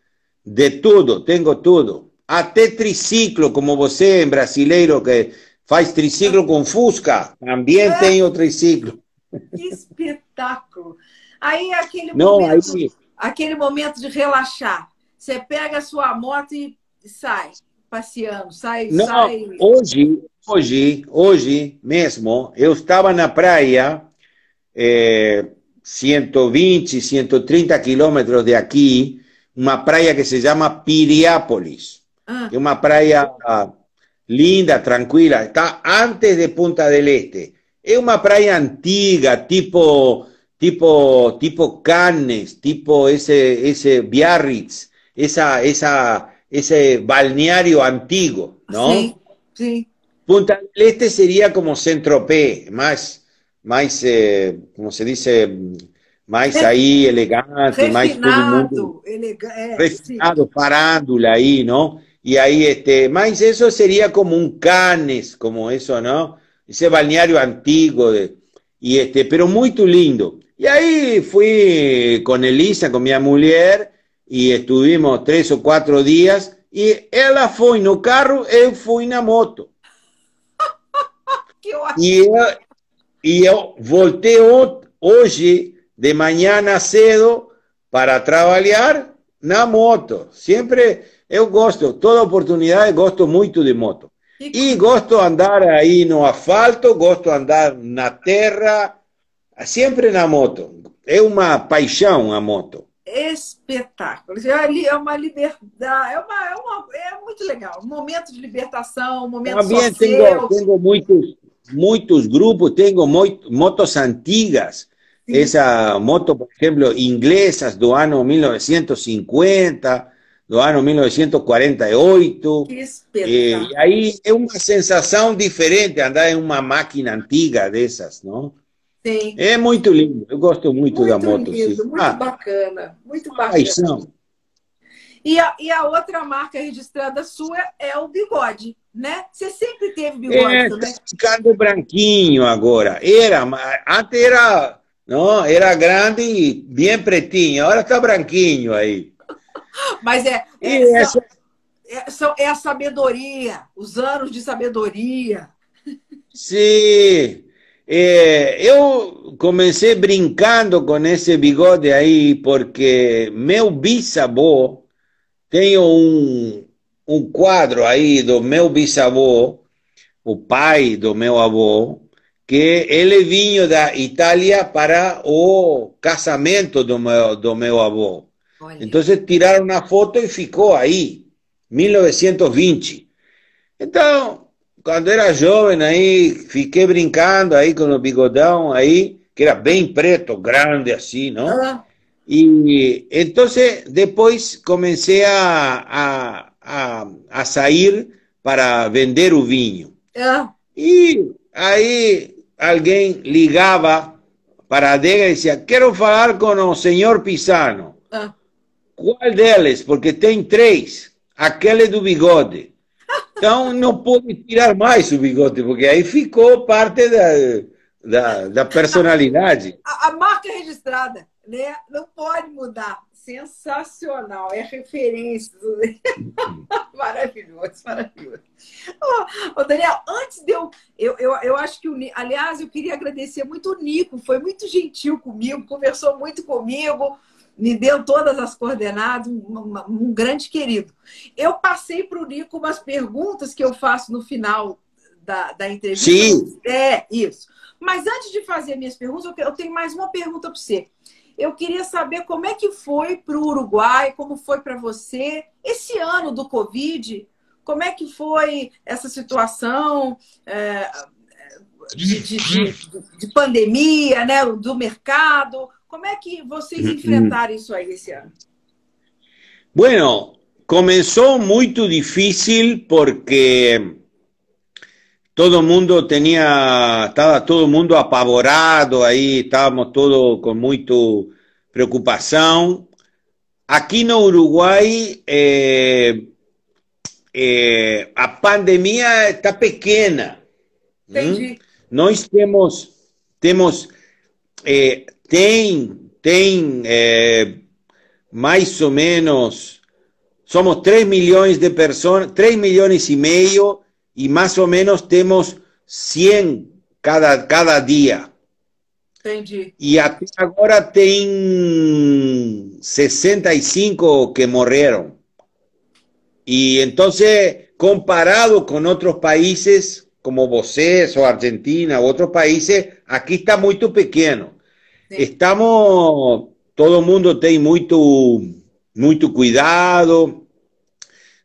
Speaker 1: de tudo, tengo tudo. Até triciclo, como você em brasileiro que faz triciclo com Fusca, também
Speaker 2: É.
Speaker 1: tenho triciclo.
Speaker 2: Que espetáculo. Aí aquele
Speaker 1: Não,
Speaker 2: momento,
Speaker 1: aí
Speaker 2: aquele momento de relaxar. Você pega a sua moto e sai passeando, sai,
Speaker 1: Não,
Speaker 2: sai.
Speaker 1: hoje, hoje, hoje mesmo, eu estava na praia, eh, 120, 130 quilômetros de aqui, uma praia que se chama Piriápolis.
Speaker 2: Ah,
Speaker 1: É uma praia ah, linda, tranquila, está antes de Punta del Este. É uma praia antiga, tipo, tipo, tipo Cannes, tipo esse, esse Biarritz, essa, essa, ese balneario antiguo, ¿no?
Speaker 2: Sim, sim.
Speaker 1: Punta del Este sería como Saint-Tropez, más, más eh, como se dice, más
Speaker 2: Re-
Speaker 1: ahí elegante, más todo el mundo
Speaker 2: Refinado, elegante. É, sim.
Speaker 1: refinado, farándula ahí, ¿no? Y ahí, este, más eso sería como un Cannes, como eso, ¿no? Ese balneario antiguo, de, y este, pero muy tu lindo. Y ahí fui con Elisa, con mi mujer, y estuvimos tres o cuatro días, y ella fue no carro, eu fui na moto.
Speaker 2: Que ótimo.
Speaker 1: E eu, e eu voltei ho- hoje de manhã cedo para trabalhar na moto. Sempre eu gosto, toda oportunidade gosto muito de moto. E gosto andar aí no asfalto, gosto de andar na terra, sempre na moto. É uma paixão a moto.
Speaker 2: espetáculo. Ali é uma liberdade, é, uma, é, uma, é muito legal. Um momento de libertação, um momento
Speaker 1: Também tenho, tenho muitos, muitos grupos, tenho muito, motos antigas.
Speaker 2: Sim.
Speaker 1: Essa moto, por exemplo, inglesas do ano 1950, do ano 1948.
Speaker 2: Que
Speaker 1: Eh, e aí é uma sensação diferente andar em uma máquina antiga dessas, não?
Speaker 2: Sim.
Speaker 1: É muito lindo. Eu gosto muito, da moto.
Speaker 2: lindo,
Speaker 1: sim.
Speaker 2: muito
Speaker 1: Ah,
Speaker 2: bacana, muito bacana.
Speaker 1: paixão.
Speaker 2: E a, e a outra marca registrada sua é o bigode, né? Você sempre teve bigode
Speaker 1: É,
Speaker 2: também?
Speaker 1: tá ficando branquinho agora. Era, antes era, não, era grande e bem pretinho. Agora está branquinho aí.
Speaker 2: Mas é,
Speaker 1: E
Speaker 2: é,
Speaker 1: essa,
Speaker 2: são- é, é a sabedoria, os anos de sabedoria.
Speaker 1: sim. É, eu comecei brincando com esse bigode aí porque meu bisavô tem um, um quadro aí do meu bisavô, o pai do meu avô, que ele vinha da Itália para o casamento do meu, do meu avô.
Speaker 2: Olha,
Speaker 1: Entonces tiraron una foto y ficó ahí, 1920. Entonces, cuando era joven ahí, fiqué brincando ahí con los bigodão ahí, que era bem preto, grande así, ¿no?
Speaker 2: ah,
Speaker 1: Y entonces después comencé a, a, a, a sair para vender o vinho.
Speaker 2: ah,
Speaker 1: E aí alguém ligava para a adega e dizia, quero falar com o senhor Pisano.
Speaker 2: ah.
Speaker 1: Qual deles? Porque tem três. Aquele do bigode. Então não pôde tirar mais o bigode, porque aí ficou parte da, da, da personalidade.
Speaker 2: A, a marca registrada, né? Não pode mudar. Sensacional, é referência. maravilhoso, maravilhoso. Oh, oh, Daniel, antes de eu, eu, eu, eu acho que, o, aliás, eu queria agradecer muito o Nico, foi muito gentil comigo, conversou muito comigo, me deu todas as coordenadas, um, um grande querido. Eu passei para o Nico umas perguntas que eu faço no final da, da entrevista.
Speaker 1: Sim.
Speaker 2: É, isso. Mas antes de fazer minhas perguntas, eu tenho mais uma pergunta para você. Eu queria saber como é que foi para o Uruguai, como foi para você esse ano do Covid, como é que foi essa situação é, de, de, de, de, pandemia, né, do mercado? Como é que vocês enfrentaram isso aí esse ano?
Speaker 1: Bueno, começou muito difícil porque todo el mundo tenía, estaba todo el mundo apavorado ahí, estábamos todos con mucha preocupación. Aquí no Uruguay, eh, eh, a pandemia está pequeña.
Speaker 2: Entendi.
Speaker 1: Nós temos, temos eh, tem, tem mais ou menos, somos 3 milhões de pessoas, 3 milhões e meio y más o menos tenemos 100 cada, cada día.
Speaker 2: Entendi.
Speaker 1: Y até agora tem 65 que morreram. Y entonces, comparado con otros países, como vocês, o Argentina, u otros países, aquí está muy pequeño. Sí. Estamos, todo el mundo tem muito, muito cuidado,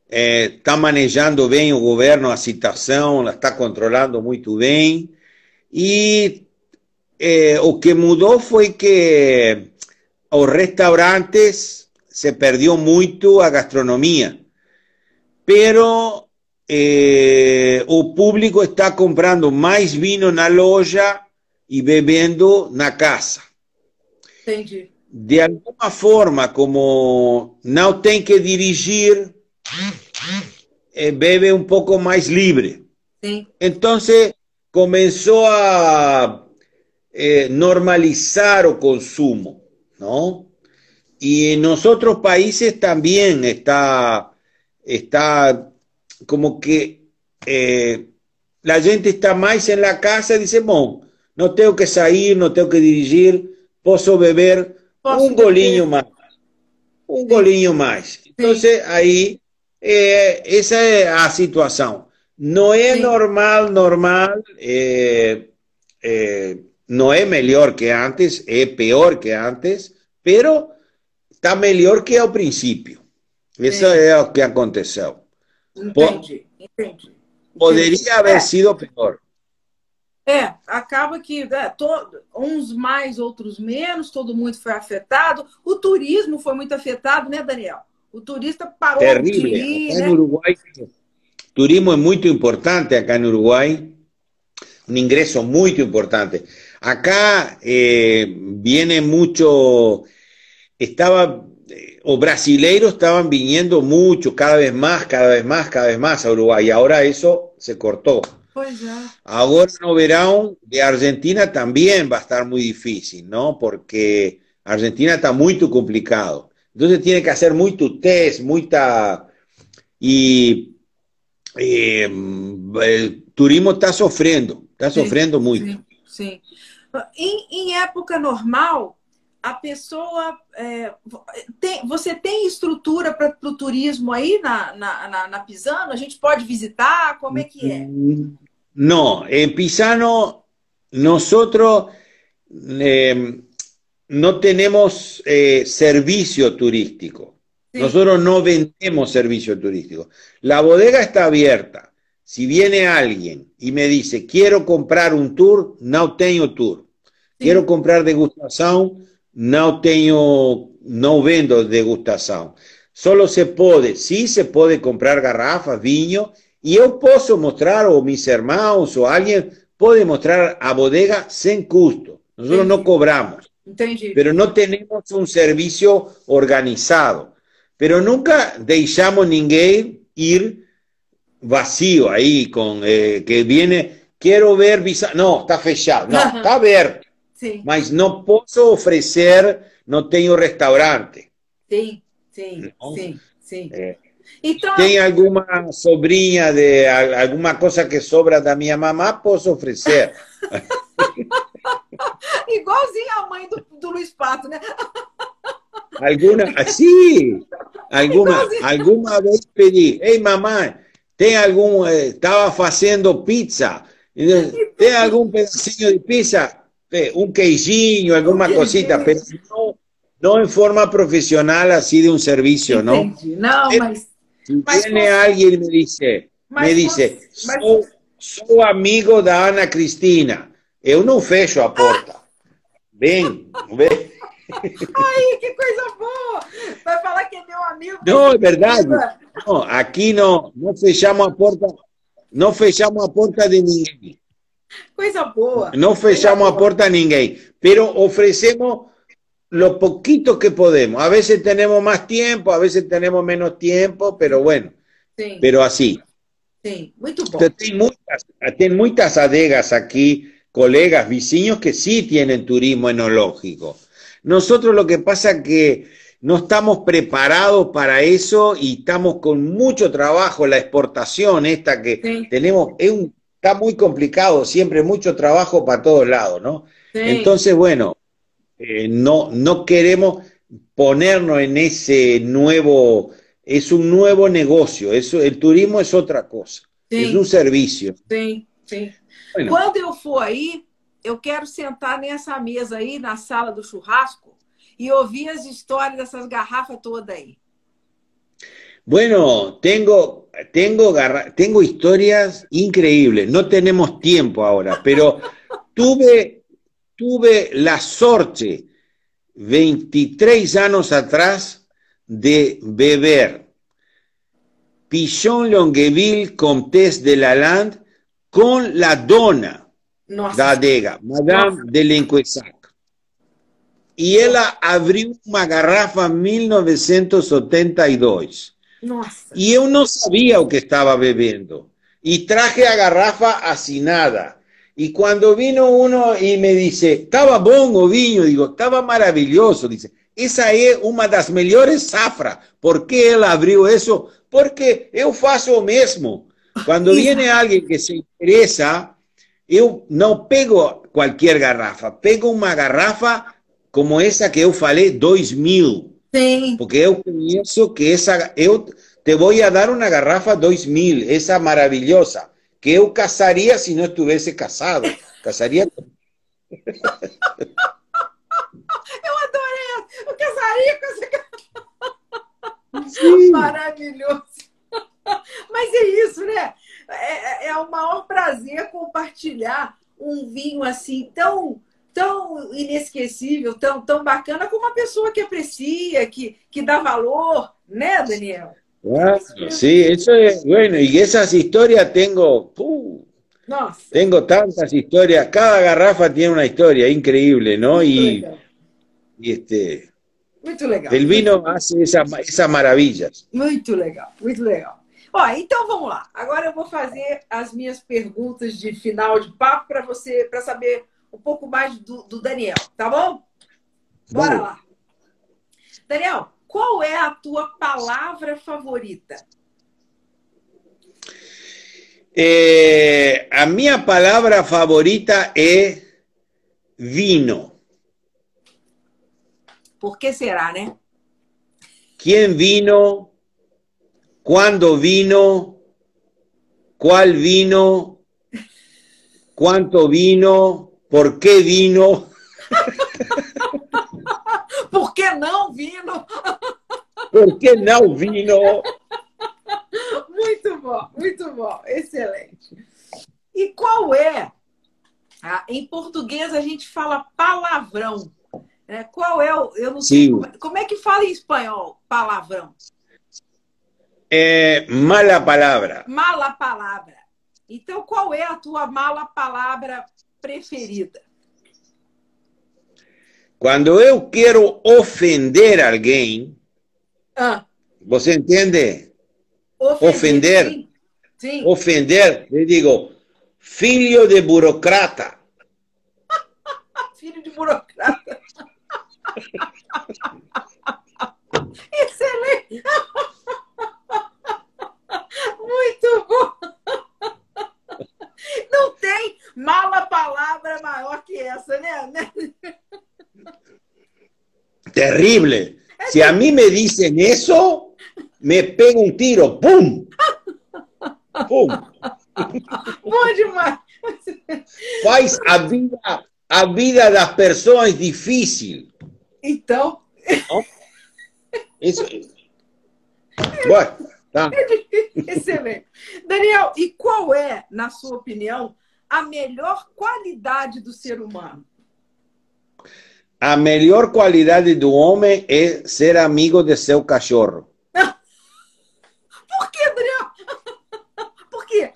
Speaker 1: está manejando bem o governo a situação, ela está controlando muito bem. E é, o que mudou foi que os restaurantes se perdeu muito a gastronomia, pero eh, o público está comprando mais vinho na loja e bebendo na casa.
Speaker 2: Entendi.
Speaker 1: De alguma forma, como não tem que dirigir, eh, bebe un poco más libre.
Speaker 2: Sí.
Speaker 1: Entonces comenzó a eh, normalizar el consumo, ¿no? Y en otros países también está, está como que eh, la gente está más en la casa y dice, bueno, no tengo que salir, no tengo que dirigir, puedo beber un golinho más, un golinho más. Entonces ahí é, essa é a situação. Não é
Speaker 2: Sim.
Speaker 1: normal, normal, é, é, não é melhor que antes, é pior que antes, pero está melhor que ao princípio. Isso é o que aconteceu.
Speaker 2: Entendi, entendi.
Speaker 1: Poderia haver
Speaker 2: É.
Speaker 1: sido pior.
Speaker 2: É, acaba que né, to- uns mais, outros menos, todo mundo foi afetado. O turismo foi muito afetado, né, Daniel? O turista parou
Speaker 1: Terrible.
Speaker 2: né?
Speaker 1: turismo es muy importante acá en Uruguay, un ingreso muy importante. Acá eh, viene mucho, estaba, eh, os brasileiros estaban viniendo mucho, cada vez más, cada vez más, cada vez más a Uruguay. Y ahora eso se cortó.
Speaker 2: Pois é.
Speaker 1: Ahora no verão de Argentina también va a estar muy difícil, ¿no? Porque Argentina está muy complicado. Entonces tiene que hacer mucho test, muita... Y eh, el turismo está sofrendo, está
Speaker 2: Sim,
Speaker 1: sofrendo muito.
Speaker 2: Sim, sim. Em, em época normal, a pessoa. é, tem- você tem estrutura para o turismo aí na, na, na, na Pisano? A gente pode visitar? Como é que é?
Speaker 1: No, en Pisano nosotros eh, no tenemos eh, servicio turístico. Nosotros no vendemos servicio turístico. La bodega está abierta. Si viene alguien y me dice, quiero comprar un tour, no tengo tour. Quiero comprar degustación, no tengo, no vendo degustación. Solo se puede, sí se puede comprar garrafas, viño, y yo puedo mostrar, o mis hermanos, o alguien puede mostrar a bodega sin custo. Nosotros no cobramos
Speaker 2: Entendi.
Speaker 1: pero no tenemos un servicio organizado. Pero nunca dejamos ninguém ir vacío ahí, con eh, que viene, quiero ver visa. No, está fechado. No,
Speaker 2: Ajá.
Speaker 1: está abierto.
Speaker 2: Sim,
Speaker 1: Mas no puedo ofrecer, no tengo restaurante.
Speaker 2: Sim, sim, não? sim, sim. É.
Speaker 1: Então, Tem alguma sobrinha de alguma coisa que sobra da minha mamá, posso oferecer.
Speaker 2: Igualzinho a mãe do, do Luiz Pato, né?
Speaker 1: Alguma, sim, alguma, alguma vez pedi, ei mamãe, tem algum, estava eh, fazendo pizza, tem algum pedacinho de pizza, um queijinho, alguma um cosita, mas não, não em forma profissional assim de um serviço, não?
Speaker 2: Não, mas
Speaker 1: Si viene alguien y me dice, me dice, sou, sou amigo da Ana Cristina, eu não fecho a porta. Vem, vem.
Speaker 2: Ai, que coisa boa! Vai falar que é meu amigo.
Speaker 1: Não, é verdade. Não, aqui não, não fechamos a porta, não fechamos a porta de ninguém.
Speaker 2: Coisa boa.
Speaker 1: Não fechamos a porta a ninguém, pero oferecemos lo poquito que podemos. A veces tenemos más tiempo, a veces tenemos menos tiempo, pero bueno, sí. pero así.
Speaker 2: Sí, muito bom.
Speaker 1: Tem muitas, tem muitas adegas aquí, colegas, vecinos que sí tienen turismo enológico. Nosotros lo que pasa es que no estamos preparados para eso y estamos con mucho trabajo, la exportación esta que sí. tenemos, es un, está muy complicado, siempre mucho trabajo para todos lados, ¿no? Sí. Entonces, bueno, eh, no, no queremos ponernos en ese nuevo, es un nuevo negocio, eso, el turismo es otra cosa, é um serviço.
Speaker 2: Sim, sim. Quando eu for aí, eu quero sentar nessa mesa aí, na sala do churrasco, e ouvir as histórias dessas garrafas todas aí.
Speaker 1: Bueno, tengo, tengo, tengo historias increíbles. No tenemos tiempo ahora, pero tuve tuve la suerte, 23 años atrás, de beber Pichon Longueville Comtesse de la Land con la dona Nossa. da adega, Madame de Lenquesac. Y ella abrió una garrafa en 1972.
Speaker 2: Nossa.
Speaker 1: Y yo no sabía lo que estaba bebiendo. Y traje a garrafa asinada. Y cuando vino uno y me dice, estaba bom o vinho, digo, estaba maravilloso. Dice, esa es una de las mejores zafras. ¿Por qué él abrió eso? Porque yo faço o mesmo. Cuando viene alguien que se interesa, yo no pego cualquier garrafa, pego una garrafa como esa que yo falei, 2000.
Speaker 2: Sí.
Speaker 1: Porque yo pienso que esa, yo te voy a dar una garrafa 2000, esa maravillosa que eu casaria se não estivesse casado. Casaria.
Speaker 2: eu adorei! Eu casaria com essa. Sim. Maravilhoso! Mas é isso, né? É, é, é o maior prazer compartilhar um vinho assim tão tão inesquecível, tão, tão bacana com uma pessoa que aprecia, que, que dá valor, né, Daniel?
Speaker 1: Ah, sí, eso es bueno. Y esas historias tengo, uh, tengo tantas historias. Cada garrafa tiene una historia increíble, ¿no? Y, y, este.
Speaker 2: Muito legal.
Speaker 1: El vino hace essas maravilhas.
Speaker 2: Muito legal, muito legal. Ó, então vamos lá. Agora eu vou fazer as minhas perguntas de final de papo para você, para saber um pouco mais do, do Daniel, tá bom? Bora Vamos. lá. Daniel, qual é a tua palavra favorita?
Speaker 1: Eh, a minha palavra favorita é vino.
Speaker 2: Por que será, né?
Speaker 1: ¿Quién vino? ¿Cuándo vino? ¿Cuál vino? ¿Cuánto vino? ¿Por qué vino?
Speaker 2: Por que não vino?
Speaker 1: Por que não vino?
Speaker 2: Muito bom, muito bom, excelente. E qual é? Ah, em português a gente fala palavrão. Né? Qual é o. Eu não Sim. sei. Como, como é que fala em espanhol palavrão?
Speaker 1: É mala palavra.
Speaker 2: Mala palavra. Então, qual é a tua mala palavra preferida?
Speaker 1: Cuando yo quiero ofender a alguien,
Speaker 2: ah.
Speaker 1: ¿vos entiende? Ofender. Sí.
Speaker 2: Sí.
Speaker 1: Ofender, le digo, filho de burocrata.
Speaker 2: filho de burocrata. Muito bom! Não tem mala palavra maior que essa, né? né?
Speaker 1: Terrible. É se a mim me dizem isso me pego um tiro. ¡Pum! ¡Pum!
Speaker 2: Bom demais!
Speaker 1: Faz a vida, a vida das pessoas difícil.
Speaker 2: Então.
Speaker 1: Isso. Bora tá.
Speaker 2: excelente. Daniel, e qual é, na sua opinião, a melhor qualidade do ser humano?
Speaker 1: A melhor qualidade do homem é ser amigo de seu cachorro.
Speaker 2: Por que, Daniel? Por quê?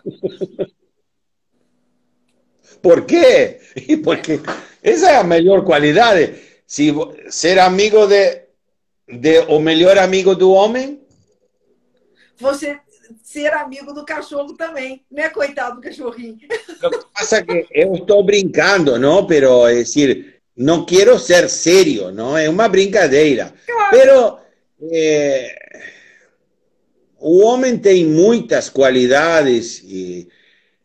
Speaker 1: Por quê? Porque essa é a melhor qualidade. Se ser amigo de, de o melhor amigo do homem,
Speaker 2: Você ser amigo do cachorro também, né, coitado do cachorrinho?
Speaker 1: Lo que pasa es que yo estoy brincando, ¿no? Pero es decir, no quiero ser serio, ¿no? Es una brincadeira.
Speaker 2: Claro.
Speaker 1: Pero eh, o homem tem muitas qualidades, e,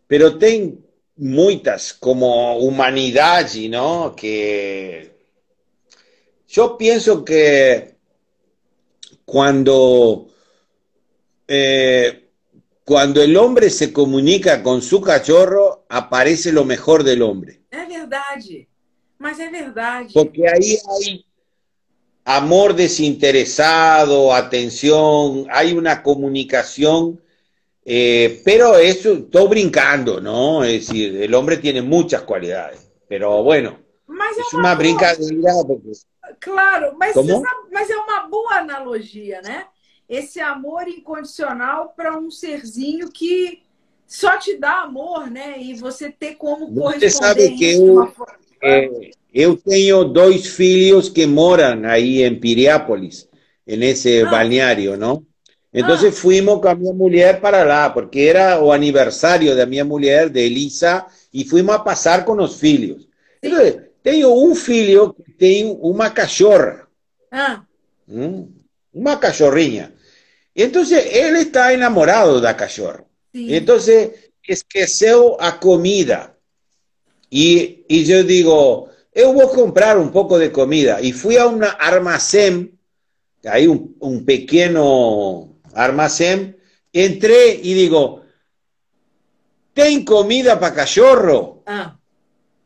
Speaker 1: pero tem muitas como humanidade, ¿no? Que yo pienso que cuando eh, cuando el hombre se comunica con su cachorro, aparece lo mejor del hombre.
Speaker 2: É verdade. Mas é verdade.
Speaker 1: Porque ahí hay amor desinteresado, atención, hay una comunicación, eh, pero eso estoy brincando, ¿no? Es decir, el hombre tiene muchas cualidades, pero bueno,
Speaker 2: Mas
Speaker 1: es una
Speaker 2: boa-
Speaker 1: brincadeira. porque-
Speaker 2: Claro, mas, sabe- mas é uma boa analogia, né? Esse amor incondicional para um serzinho que só te dá amor, né? E você ter como
Speaker 1: Você
Speaker 2: corresponder
Speaker 1: sabe que eu-. Eh, eu tenho dois filhos que moram aí em Piriápolis, nesse
Speaker 2: Ah.
Speaker 1: balneário, não? Então fuimos com a minha mulher para lá, porque era o aniversário da minha mulher, de Elisa, e fuimos a passar com os filhos. Então, tenho um filho que tem uma cachorra,
Speaker 2: Ah,
Speaker 1: hum, uma cachorrinha. Então, ele está enamorado da cachorra.
Speaker 2: sim.
Speaker 1: Entonces, esqueceu a comida. Y, y yo digo, eu vou comprar un poco de comida. Y fui a un armazém, hay un, un pequeño armazém, entré y digo, ¿tem comida para cachorro?
Speaker 2: Ah,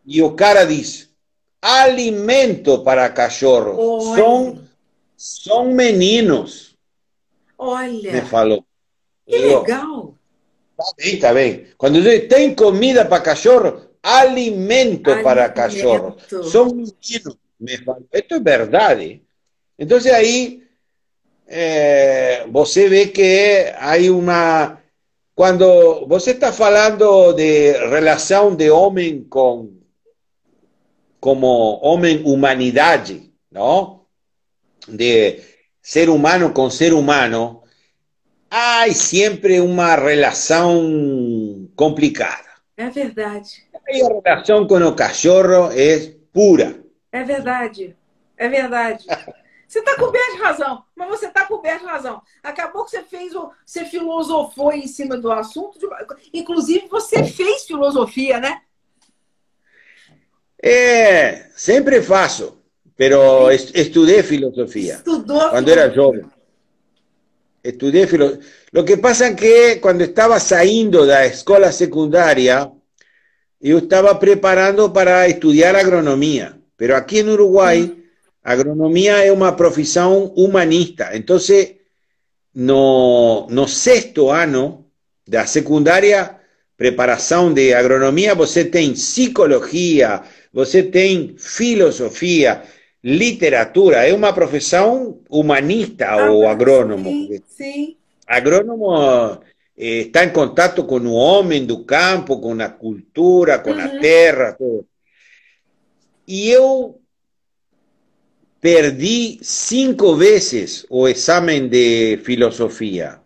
Speaker 1: Y o cara dice, alimento para cachorro. Son, son meninos, me
Speaker 2: olha,
Speaker 1: falou.
Speaker 2: que
Speaker 1: Digo,
Speaker 2: legal.
Speaker 1: Tá bem, tá bem. Quando diz tem comida para cachorro, alimento, para
Speaker 2: Alimento.
Speaker 1: cachorro. São. Me falam. Isso é verdade. Então aí eh, você vê que há uma. Quando você está falando de relação de homem com. como homem-humanidade, não? De ser humano com ser humano, hay siempre una relación complicada.
Speaker 2: É verdade.
Speaker 1: Y la relación con el cachorro es pura.
Speaker 2: É verdade. É verdade. Você está coberto de razão, mas você está coberto de razão. Acabou que você fez, você filosofou em cima do assunto. de- inclusive, você fez filosofia, né?
Speaker 1: Eh, siempre faço, pero est- estudié filosofía
Speaker 2: Estudou.
Speaker 1: cuando era joven. Estudié filosofía. Lo que pasa es que cuando estaba saliendo de la escuela secundaria, yo estaba preparando para estudiar agronomía. Pero aquí en Uruguay, agronomía es una profesión humanista. Entonces, no, no sexto ano da secundária, preparação de agronomia, você tem psicologia, você tem filosofia, literatura. É uma profissão humanista o agrônomo.
Speaker 2: Sim, sim.
Speaker 1: Agrônomo eh, está em contato com o homem do campo, com a cultura, com a
Speaker 2: Uhum.
Speaker 1: terra, tudo. E eu perdi cinco vezes o exame de filosofia.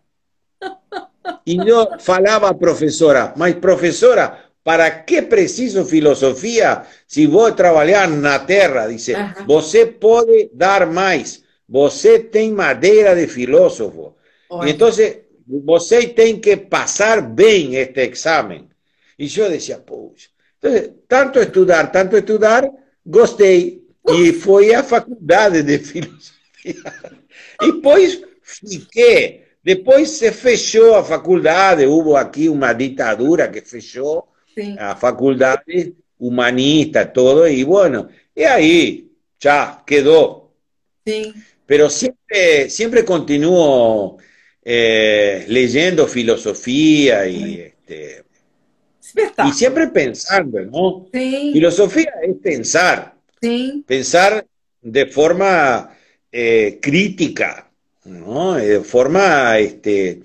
Speaker 1: E eu falava à professora, mas professora, para que preciso filosofia se vou trabalhar na terra? Dice,
Speaker 2: Aham.
Speaker 1: você pode dar mais, você tem madeira de filósofo.
Speaker 2: Olha,
Speaker 1: Então, você tem que passar bem este exame. E eu dizia, poxa. Então, tanto estudar, tanto estudar, gostei. e foi a faculdade de filosofia. E depois fiquei. Depois se fechou a faculdade, houve aqui uma ditadura que fechou A faculdade humanista, todo, e bueno, aí já quedou.
Speaker 2: Sim.
Speaker 1: Pero sempre, sempre continuo eh, leyendo filosofía y, este, y siempre pensando, ¿no?
Speaker 2: Sí.
Speaker 1: Filosofía es pensar,
Speaker 2: sí.
Speaker 1: pensar de forma eh, crítica, ¿no? De forma, este,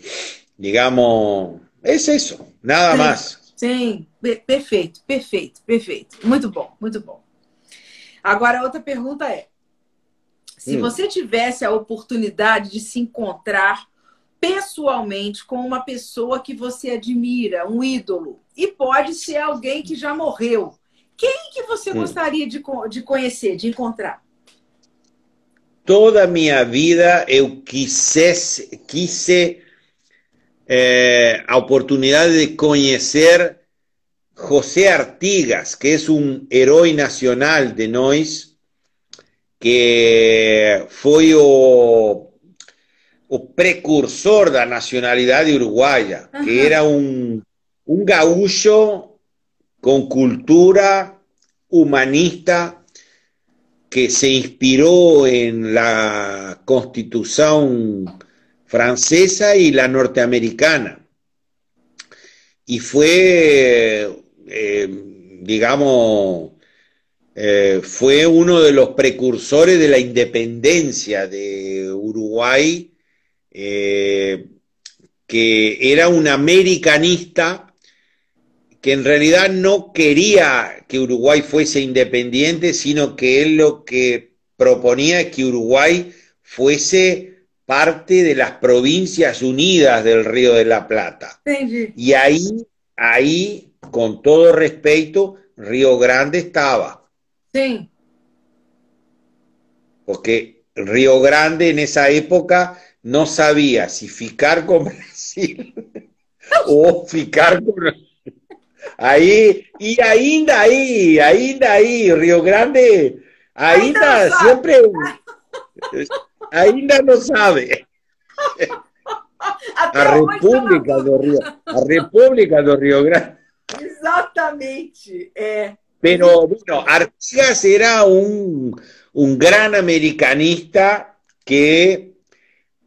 Speaker 1: digamos, es eso, nada
Speaker 2: sí.
Speaker 1: más.
Speaker 2: Sim, perfeito, perfeito, perfeito. Muito bom, muito bom. Agora, a outra pergunta é: Se hum. você tivesse a oportunidade de se encontrar pessoalmente com uma pessoa que você admira, um ídolo, e pode ser alguém que já morreu, quem que você hum. gostaria de, de conhecer, de encontrar?
Speaker 1: Toda a minha vida eu quisesse, quise eh, a oportunidade de conhecer José Artigas, que é um herói nacional de nós, que fue o, precursor de la nacionalidad de uruguaya, que era un, un gaúcho con cultura humanista que se inspiró en la constitución francesa y la norteamericana. Y fue, eh, digamos, eh, fue uno de los precursores de la independencia de Uruguay, eh, que era un americanista que en realidad no quería que Uruguay fuese independiente, sino que él lo que proponía es que Uruguay fuese parte de las provincias unidas del Río de la Plata. Y ahí, ahí, con todo respeto, Río Grande estaba.
Speaker 2: Sí.
Speaker 1: Porque Río Grande en esa época no sabía si ficar con Brasil o ficar con... Ahí, y ainda ahí, ainda ahí, Río Grande, ainda, ainda siempre, ainda no sabe. a República do Rio, a República do Río Grande.
Speaker 2: Exatamente, é.
Speaker 1: Pero bueno, Artigas era un, gran americanista que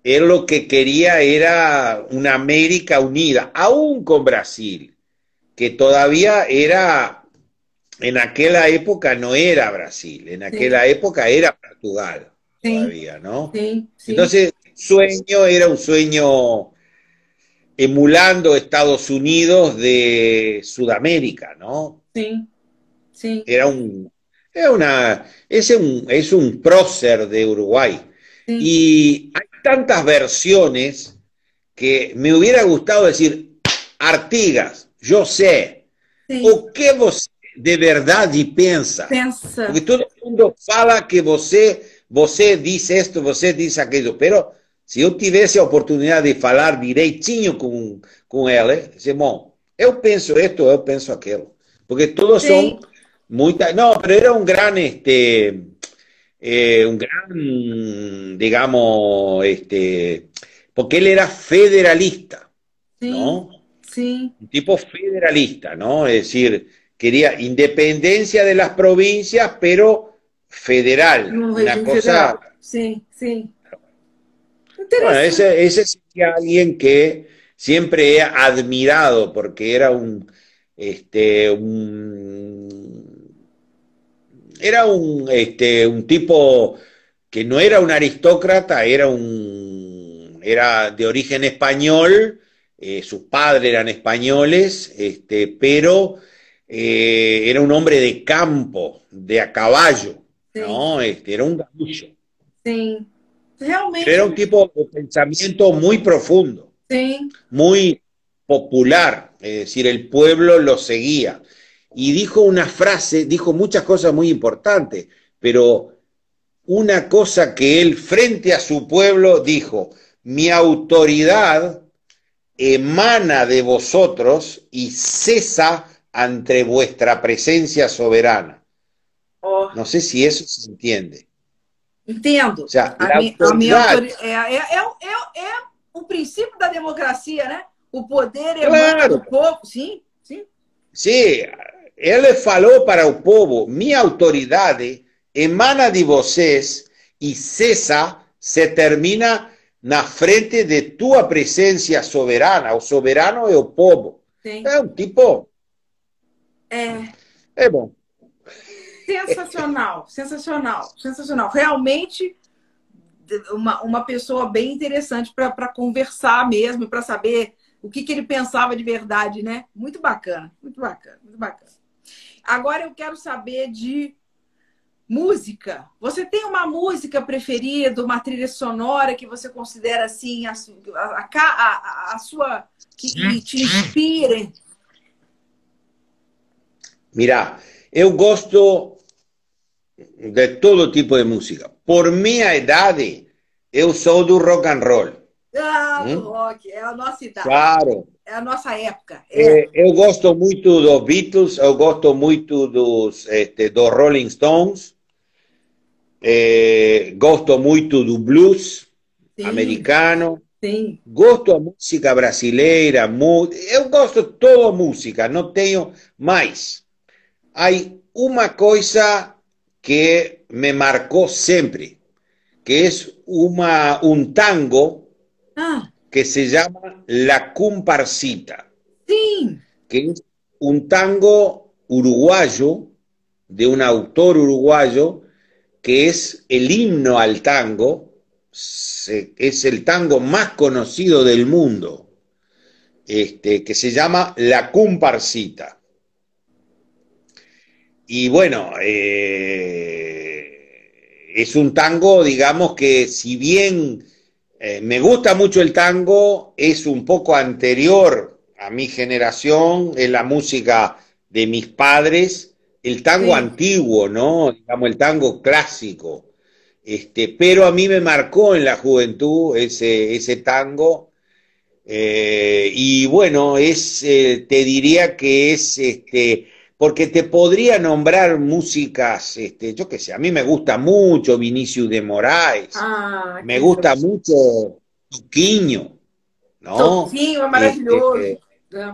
Speaker 1: él lo que quería era una América unida, aún con Brasil, que todavía era, en aquella época no era Brasil, en aquella época era Portugal todavía, ¿no?
Speaker 2: Sí,
Speaker 1: Entonces, sueño era un sueño emulando Estados Unidos de Sudamérica, ¿no?
Speaker 2: Sí.
Speaker 1: Era un, una, es un, es un prócer de Uruguay. Y hay tantas versiones que me hubiera gustado decir, Artigas, yo sé, o qué vos de verdad piensa. Porque todo el mundo fala que você, você dice esto, você dice aquello, pero si yo tuviese oportunidad de falar direitinho con, con él, eh, dice, bom, eu penso esto, eu penso aquello. Porque todos son muy, no, pero era un gran, este, eh, un gran, digamos, este, porque él era federalista, ¿no?
Speaker 2: Sí.
Speaker 1: Un tipo federalista, ¿no? Es decir, quería independencia de las provincias, pero federal. una cosa.
Speaker 2: Sí, sí.
Speaker 1: Bueno, ese, ese sería alguien que siempre he admirado porque era un, este, un era un, este, un tipo que no era un aristócrata, era un era de origen español, eh, sus padres eran españoles, este, pero eh, era un hombre de campo, de a caballo, ¿no? Este, era un gabullo.
Speaker 2: Sí,
Speaker 1: Era un tipo de pensamiento muy profundo, muy popular, es decir, el pueblo lo seguía y dijo una frase, dijo muchas cosas muy importantes, pero una cosa que él frente a su pueblo dijo, mi autoridad emana de vosotros y cesa ante vuestra presencia soberana. No sé si eso se entiende.
Speaker 2: Entendo. A, mi, minha é, é, é, é, é o princípio da democracia, né? O poder
Speaker 1: Claro.
Speaker 2: emana do povo. Sim, sim.
Speaker 1: Sí, él falou para o povo: minha autoridade emana de vocês e cessa, se termina na frente de tua presença soberana. O soberano é o povo.
Speaker 2: Sim.
Speaker 1: É um tipo.
Speaker 2: É
Speaker 1: É bom.
Speaker 2: Sensacional, sensacional, sensacional. Realmente uma, uma pessoa bem interessante para conversar mesmo, para saber o que, que ele pensava de verdade, né? Muito bacana, muito bacana, muito bacana. Agora eu quero saber de música. Você tem uma música preferida, uma trilha sonora que você considera assim a, a, a- a sua que, que te inspire?
Speaker 1: Mira, eu gosto de todo tipo de música. Por minha idade, eu sou do rock and roll.
Speaker 2: Ah,
Speaker 1: Hum?
Speaker 2: do rock, é a nossa idade,
Speaker 1: Claro.
Speaker 2: é a nossa época. É.
Speaker 1: Eh, eu gosto muito dos Beatles, eu gosto muito dos, este, dos Rolling Stones, eh, gosto muito do blues
Speaker 2: Sim,
Speaker 1: americano,
Speaker 2: sim.
Speaker 1: gosto da música brasileira, eu gosto de toda música, não tenho mais. Há uma coisa que me marcou sempre, que uma, um tango
Speaker 2: Ah,
Speaker 1: que se llama La Comparsita.
Speaker 2: sim.
Speaker 1: que es un tango uruguayo de un autor uruguayo que es el himno al tango, se- es el tango más conocido del mundo, este, que se llama La Comparsita. Y bueno, eh, es un tango, digamos que si bien eh, me gusta mucho el tango, es un poco anterior a mi generación, es la música de mis padres, el tango
Speaker 2: Sí.
Speaker 1: antiguo, ¿no? Digamos, el tango clásico. Este, pero a mí me marcó en la juventud ese, ese tango. eh, y bueno, es, eh, te diría que es, este, porque te podría nombrar músicas, este, yo qué sé, a mí me gusta mucho Vinicius de Moraes.
Speaker 2: Ah,
Speaker 1: Me gusta mucho Tuquiño, ¿no?
Speaker 2: Toquinho é maravilhoso.
Speaker 1: Este,
Speaker 2: É.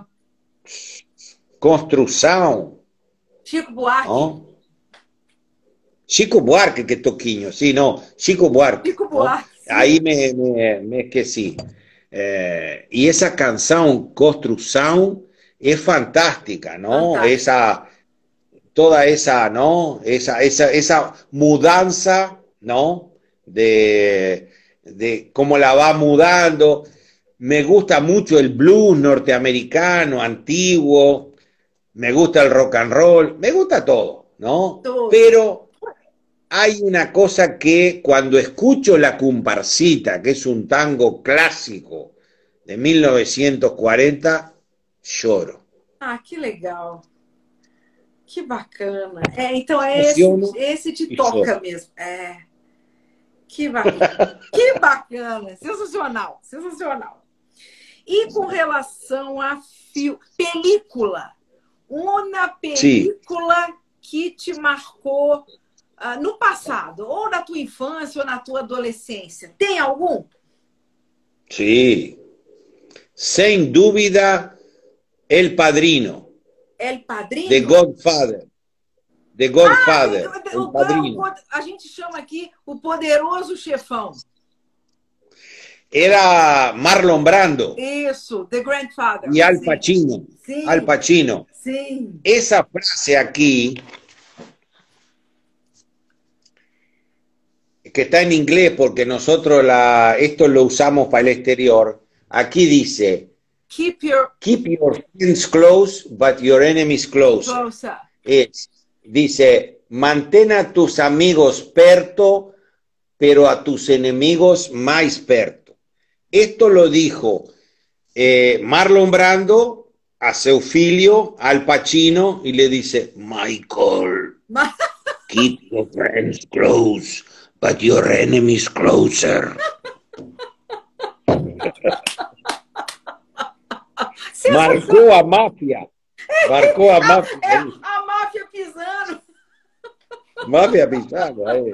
Speaker 1: Construção,
Speaker 2: Chico Buarque.
Speaker 1: ¿no? Chico Buarque, que Toquinho, sí, no, Chico Buarque.
Speaker 2: Chico
Speaker 1: ¿no?
Speaker 2: Buarque.
Speaker 1: Ahí me, me, me esqueci. Eh, y esa canción, Construção, es fantástica, ¿no?
Speaker 2: Fantástica.
Speaker 1: Esa, toda esa, ¿no? Esa, esa, esa mudanza, ¿no? De, de cómo la va mudando. Me gusta mucho el blues norteamericano, antiguo. Me gusta el rock and roll. Me gusta todo, ¿no?
Speaker 2: Todo.
Speaker 1: Pero hay una cosa que cuando escucho la comparsita, que es un tango clásico de 1940, lloro.
Speaker 2: Ah, que legal. Que bacana. É, então é esse, esse te toca
Speaker 1: choro.
Speaker 2: mesmo. É. Que bacana. que bacana. Sensacional, sensacional. E com relação a fio, película. Uma película que te marcou ah, no passado, ou na tua infância ou na tua adolescência. Tem algum?
Speaker 1: Sí, sin dúvida, El Padrino,
Speaker 2: El Padrinho?
Speaker 1: The Godfather. The Godfather,
Speaker 2: O-
Speaker 1: El
Speaker 2: o-
Speaker 1: Padrino.
Speaker 2: o- a gente chama aqui o poderoso chefão.
Speaker 1: Era Marlon Brando
Speaker 2: Isso, The Grandfather.
Speaker 1: y Al Pacino.
Speaker 2: Sim,
Speaker 1: Al Pacino.
Speaker 2: sim.
Speaker 1: Esa frase aquí, que está en inglés porque nosotros la, esto lo usamos para el exterior, aquí dice,
Speaker 2: Keep your
Speaker 1: keep your friends close, but your enemies. Es, dice, mantén a tus amigos perto, pero a tus enemigos más perto. Esto lo dijo eh, Marlon Brando a seu filho, Al Pacino, y le dice, Michael, keep your friends close, but your enemies closer. Marcó a mafia. Marcó a
Speaker 2: É
Speaker 1: mafia.
Speaker 2: a máfia pisando.
Speaker 1: Mafia pisano, eh.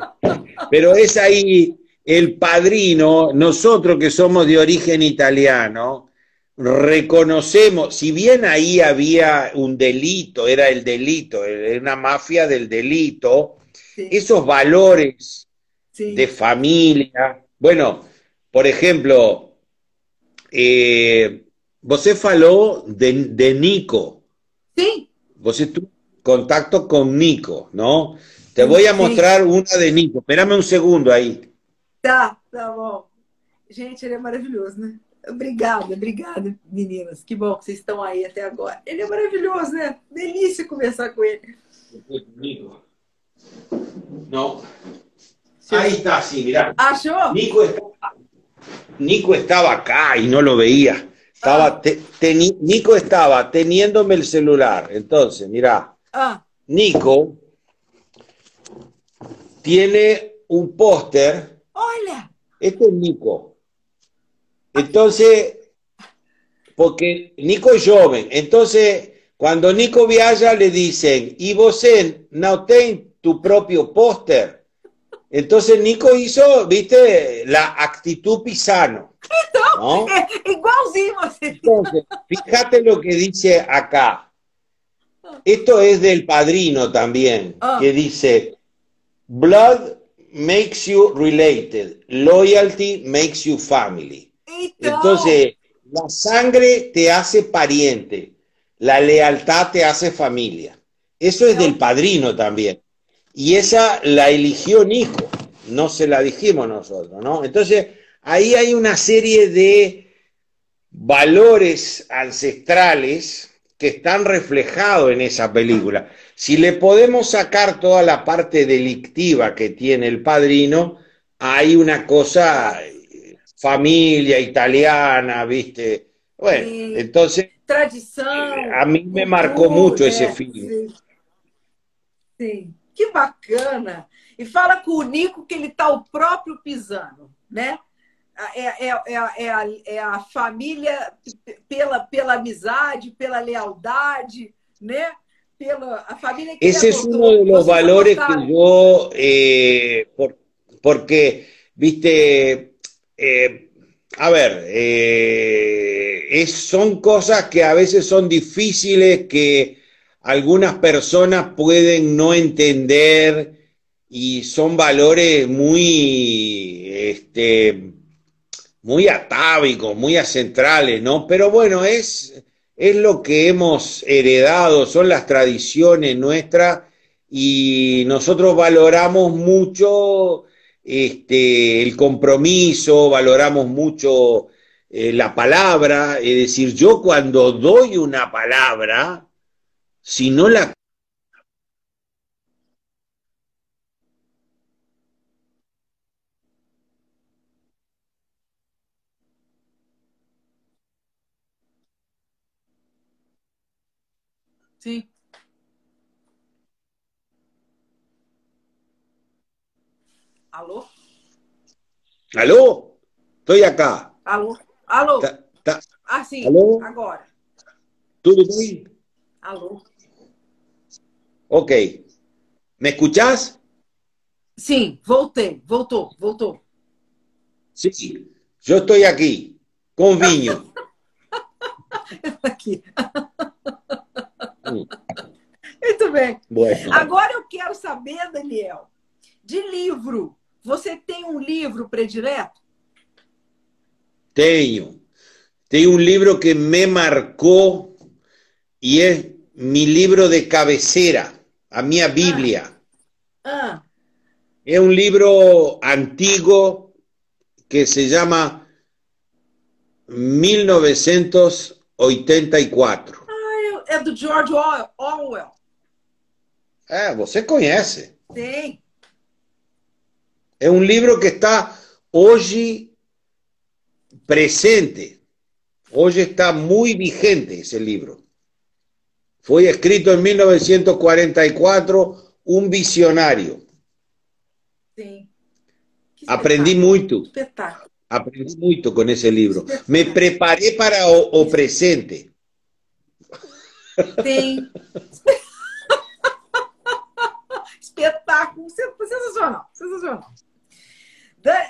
Speaker 1: Pero es ahí el padrino, nosotros que somos de origen italiano, reconocemos, si bien ahí había un delito, era el delito, era una mafia del delito, sí. esos valores sí. de familia, bueno, por ejemplo, eh, você falou de, de Nico.
Speaker 2: Sí.
Speaker 1: Você tuvo contacto con Nico, ¿no? Te voy a mostrar sí. una de Nico. Espérame un segundo aí.
Speaker 2: Tá, tá bom. Gente, ele é maravilhoso, né? Obrigada, obrigada, meninas. Que bom que vocês estão aí até agora. Ele é maravilhoso, né? Delícia conversar com ele.
Speaker 1: Nico. No. Ahí está, sí, mirá.
Speaker 2: ¿Achó?
Speaker 1: Nico, está... Nico estaba acá y no lo veía. Estaba
Speaker 2: Ah.
Speaker 1: te- Nico estaba teniéndome el celular. Entonces, mirá,
Speaker 2: Ah,
Speaker 1: Nico tiene un póster.
Speaker 2: olha!
Speaker 1: Este es Nico. Entonces, porque Nico es joven. Entonces, cuando Nico viaja, le dicen, ¿y vos no tenés tu propio póster? Entonces, Nico hizo, viste, la actitud pisano. ¿No?
Speaker 2: Igualzinho você.
Speaker 1: Entonces, fíjate lo que dice acá. Esto es del padrino también,
Speaker 2: Ah.
Speaker 1: que dice, blood makes you related, loyalty makes you family. Entonces, la sangre te hace pariente, la lealtad te hace familia. Eso es del padrino también. Y esa la eligió Nico, no se la dijimos nosotros, ¿no? Entonces, ahí hay una serie de valores ancestrales que están reflejados en esa película. Si le podemos sacar toda la parte delictiva que tiene el padrino, hay una cosa, eh, familia italiana, ¿viste? Bueno,
Speaker 2: Sí.
Speaker 1: entonces
Speaker 2: tradição.
Speaker 1: a mí me marcó
Speaker 2: cultura,
Speaker 1: mucho
Speaker 2: é,
Speaker 1: ese filme.
Speaker 2: Sim. Sim. Que bacana! E fala com o Nico que ele tá o próprio pisando, né? É, é, é, a- é, a, é a família pela, pela amizade, pela lealdade, né? Pela, a família que
Speaker 1: Ese es uno de los
Speaker 2: Vocês
Speaker 1: valores que yo, eh, por- porque, viste, eh, a ver, eh, es- son cosas que a veces son difíciles, que algunas personas pueden no entender y son valores muy, este, muy atávicos, muy acentrales, ¿no? Pero bueno, es, es lo que hemos heredado, son las tradiciones nuestras y nosotros valoramos mucho este, el compromiso, valoramos mucho eh, la palabra, es decir, yo cuando doy una palabra, si no la
Speaker 2: Sim. Alô?
Speaker 1: ¿Aló? Estoy acá.
Speaker 2: Alô? Alô?
Speaker 1: Ta- ta-
Speaker 2: Ah, sim.
Speaker 1: Alô?
Speaker 2: Agora.
Speaker 1: ¿Todo bien?
Speaker 2: Alô?
Speaker 1: Ok. ¿Me escuchás?
Speaker 2: Sim, voltei. Voltou, voltou.
Speaker 1: Sí. Yo estoy aquí, con Viño.
Speaker 2: Aqui.
Speaker 1: Mm,
Speaker 2: Muito bem.
Speaker 1: Bueno.
Speaker 2: Agora eu quero saber, Daniel, de livro. Você tem um livro predileto?
Speaker 1: Tengo. Tengo un libro que me marcó y es mi libro de cabecera, a mi Biblia.
Speaker 2: Ah,
Speaker 1: Es un libro antiguo que se llama 1984.
Speaker 2: Ah, é do George Or- Orwell.
Speaker 1: Ah, você conhece.
Speaker 2: Tem.
Speaker 1: Es un libro que está hoy presente. Hoy está muy vigente ese libro. Fue escrito en 1944, un visionario.
Speaker 2: Sim. Que
Speaker 1: Aprendi
Speaker 2: espetáculo.
Speaker 1: muito,
Speaker 2: Espetáculo.
Speaker 1: aprendi muito con ese libro. Me preparé para o, o presente.
Speaker 2: Tem. Espetáculo. Sensacional, sensacional.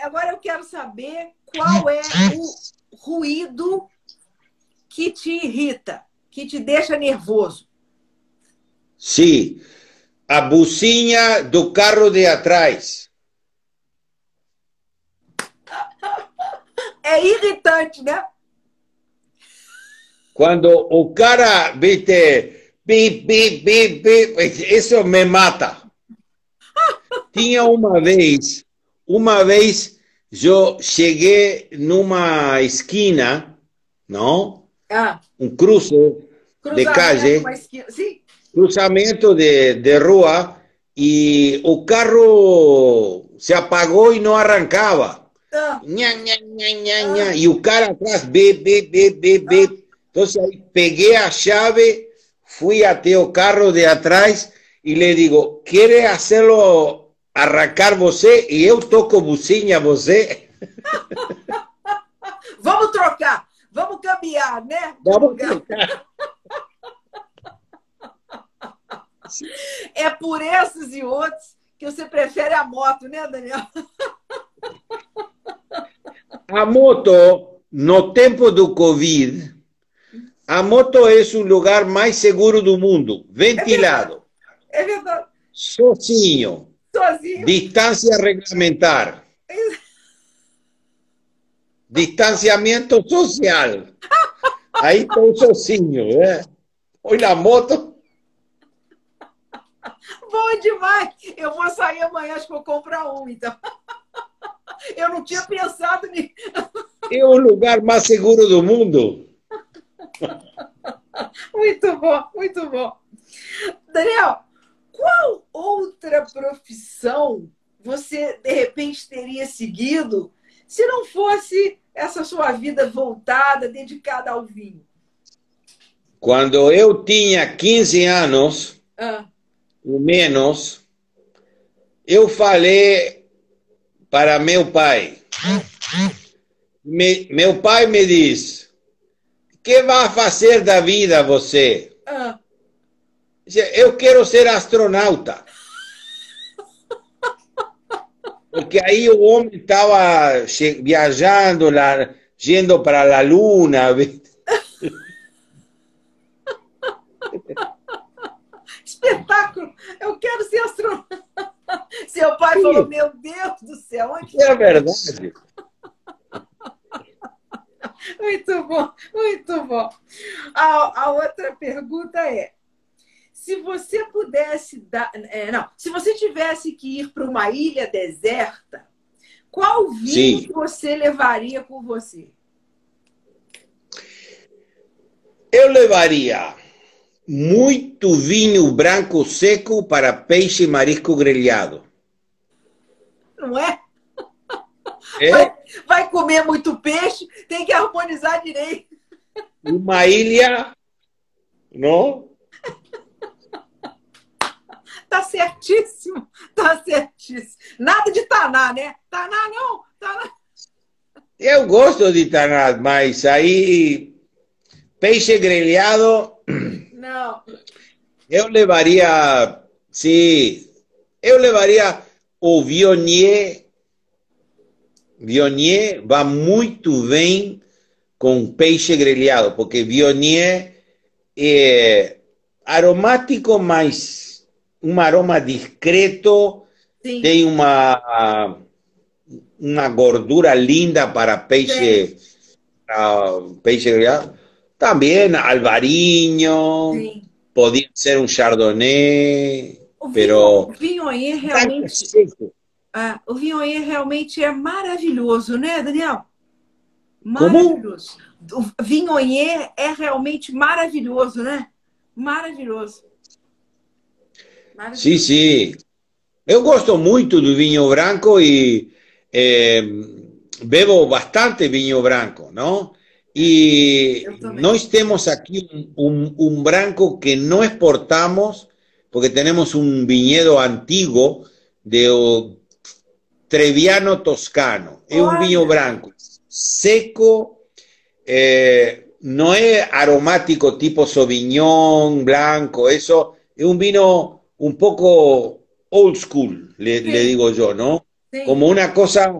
Speaker 2: Agora eu quero saber qual é o ruído que te irrita, que te deixa nervoso.
Speaker 1: Sim, a bucinha do carro de atrás.
Speaker 2: É irritante, né?
Speaker 1: Quando o cara, viste, bip, bip, bip, bip, isso me mata. Tinha uma vez, uma vez eu cheguei numa esquina, não?
Speaker 2: Ah.
Speaker 1: Um cruce de calle, cruzamento de, de rua, e o carro se apagou e não arrancava. Ah. Nha, nha, nha, nha. E o cara atrás, bip, bip, bip, bip, bip. Entonces ahí pegué a llave, fui a Teo Carro de atrás y le digo, ¿quiere hacerlo arrancar você? Y yo toco bucinha você.
Speaker 2: vamos trocar, vamos cambiar, né?
Speaker 1: Vamos trocar.
Speaker 2: É por esses e outros que você prefere a moto, né, Daniel?
Speaker 1: A moto, no tempo do Covid, a moto é o lugar mais seguro do mundo, ventilado.
Speaker 2: É verdade. É verdade.
Speaker 1: Sozinho.
Speaker 2: Sozinho.
Speaker 1: Distância regulamentar. Distanciamento social. Aí estou sozinho, né? Olha a moto.
Speaker 2: Bom demais. Eu vou sair amanhã, acho que vou comprar um, então. Eu não tinha pensado nisso.
Speaker 1: É o lugar mais seguro do mundo.
Speaker 2: Muito bom, muito bom. Daniel, qual outra profissão você de repente teria seguido se não fosse essa sua vida voltada, dedicada ao vinho?
Speaker 1: Quando eu tinha 15 anos,
Speaker 2: ah.
Speaker 1: ou menos, eu falei para meu pai. Me, meu pai me disse: que vai fazer da vida você?
Speaker 2: Ah.
Speaker 1: Eu quero ser astronauta. Porque aí o homem estava viajando, lá, indo para a Luna.
Speaker 2: Espetáculo! Eu quero ser astronauta. Seu pai Sim. falou: Meu Deus do céu, onde
Speaker 1: É verdade.
Speaker 2: Muito bom, muito bom. A, a outra pergunta é: se você pudesse dar. É, não, se você tivesse que ir para uma ilha deserta, qual vinho Sim. você levaria com você?
Speaker 1: Eu levaria muito vinho branco seco para peixe e marisco grelhado.
Speaker 2: Não é?
Speaker 1: É?
Speaker 2: Vai, comer muito peixe, tem que harmonizar direito.
Speaker 1: Uma ilha, não?
Speaker 2: Tá certíssimo, tá certíssimo. Nada de Taná, né? Taná não, Taná.
Speaker 1: Eu gosto de Taná, mas aí peixe grelhado.
Speaker 2: Não.
Speaker 1: Eu levaria, sim, eu levaria o Viognier Viognier vai muito bem com peixe grelhado, porque Viognier é aromático, mas um aroma discreto, Sim. tem uma, uma gordura linda para peixe, uh, peixe grelhado. Também alvarinho, Sim. podia ser um chardonnay,
Speaker 2: o
Speaker 1: pero...
Speaker 2: Vinho, vinho realmente... Ah, o Vinhoyer realmente é maravilhoso, né, Daniel? Maravilhoso. Como? O Vinhoyer é realmente maravilhoso, né? Maravilhoso.
Speaker 1: maravilhoso. Sim, sim. Eu gosto muito do vinho branco e eh, bebo bastante vinho branco, não? E nós temos aqui um, um, um, branco que não exportamos, porque temos um vinhedo antigo de Treviano Toscano. Es un vino blanco, seco, eh, no es aromático tipo Sauvignon blanco, eso es un vino un poco old school, le, digo yo, ¿no? Como una cosa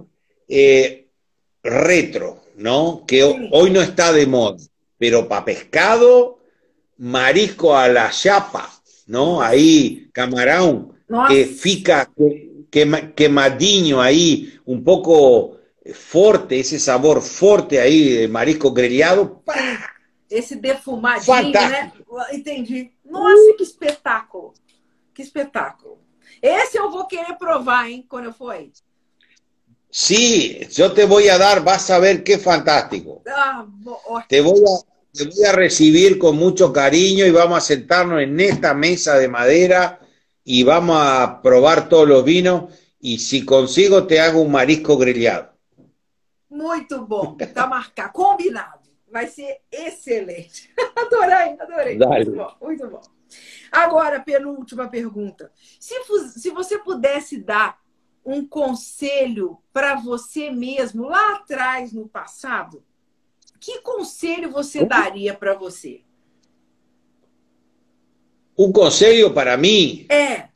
Speaker 1: eh, retro, ¿no? Que hoy no está de moda, pero para pescado, marisco a la chapa, ¿no? Ahí, camarón, que fica, que, quemadinho ahí, un poco fuerte, ese sabor fuerte ahí de marisco grelhado.
Speaker 2: Esse defumadinho, né? Entendi. Nossa, que espetáculo. Que espetáculo. Esse eu vou querer provar, hein, quando eu for aí.
Speaker 1: Sí, yo te voy a dar, vas a ver qué fantástico. Ah, te, voy a, te voy a recibir con mucho cariño y vamos a sentarnos en esta mesa de madera y vamos a probar todos los vinos y si consigo te hago un marisco grillado.
Speaker 2: Muito bom, tá marcado, combinado. Vai ser excelente. Adorei, adorei. Dale. Muito bom, muito bom. Agora, penúltima pergunta. Se, se você pudesse dar um conselho para você mesmo lá atrás no passado, que conselho você daria para você?
Speaker 1: Um conselho para mim?
Speaker 2: É.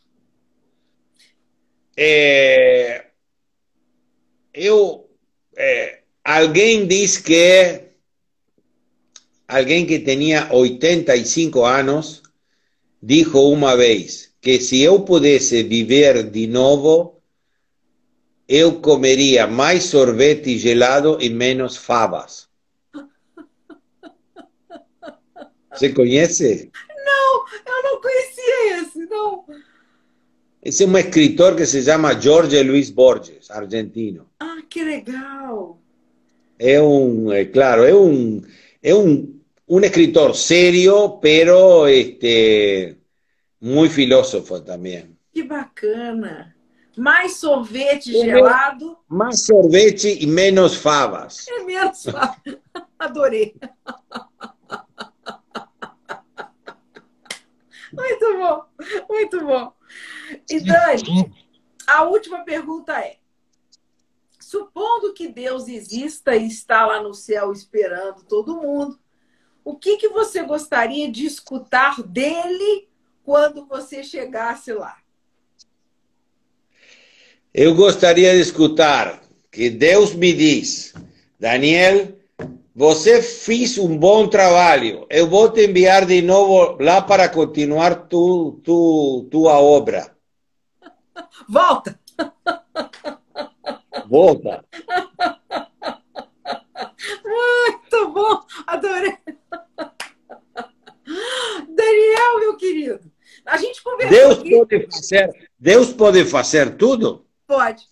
Speaker 1: é eu, é, alguém diz que alguém que tinha 85 anos dijo uma vez que se eu pudesse viver de novo, eu comeria mais sorvete gelado e menos favas. Você conhece?
Speaker 2: Não, eu não conhecia esse, não.
Speaker 1: Esse é um escritor que se chama Jorge Luis Borges, argentino.
Speaker 2: Ah, que legal!
Speaker 1: É um, é claro, é um, é um un escritor serio, pero este, muy filósofo también.
Speaker 2: Que bacana. Mais sorvete gelado.
Speaker 1: Mais sorvete e menos favas.
Speaker 2: É menos favas. Adorei. Muito bom, muito bom. E Dani, a última pergunta é: supondo que Deus exista e está lá no céu esperando todo mundo, o que, que você gostaria de escutar dele quando você chegasse lá?
Speaker 1: Eu gostaria de escutar que Deus me diz, Daniel, você fez um bom trabalho. Eu vou te enviar de novo lá para continuar tu, tu, tua obra.
Speaker 2: Volta!
Speaker 1: Volta!
Speaker 2: Muito bom! Adorei! Daniel, meu querido, a gente conversou.
Speaker 1: Deus aqui. pode fazer, Deus pode fazer tudo?
Speaker 2: Pode.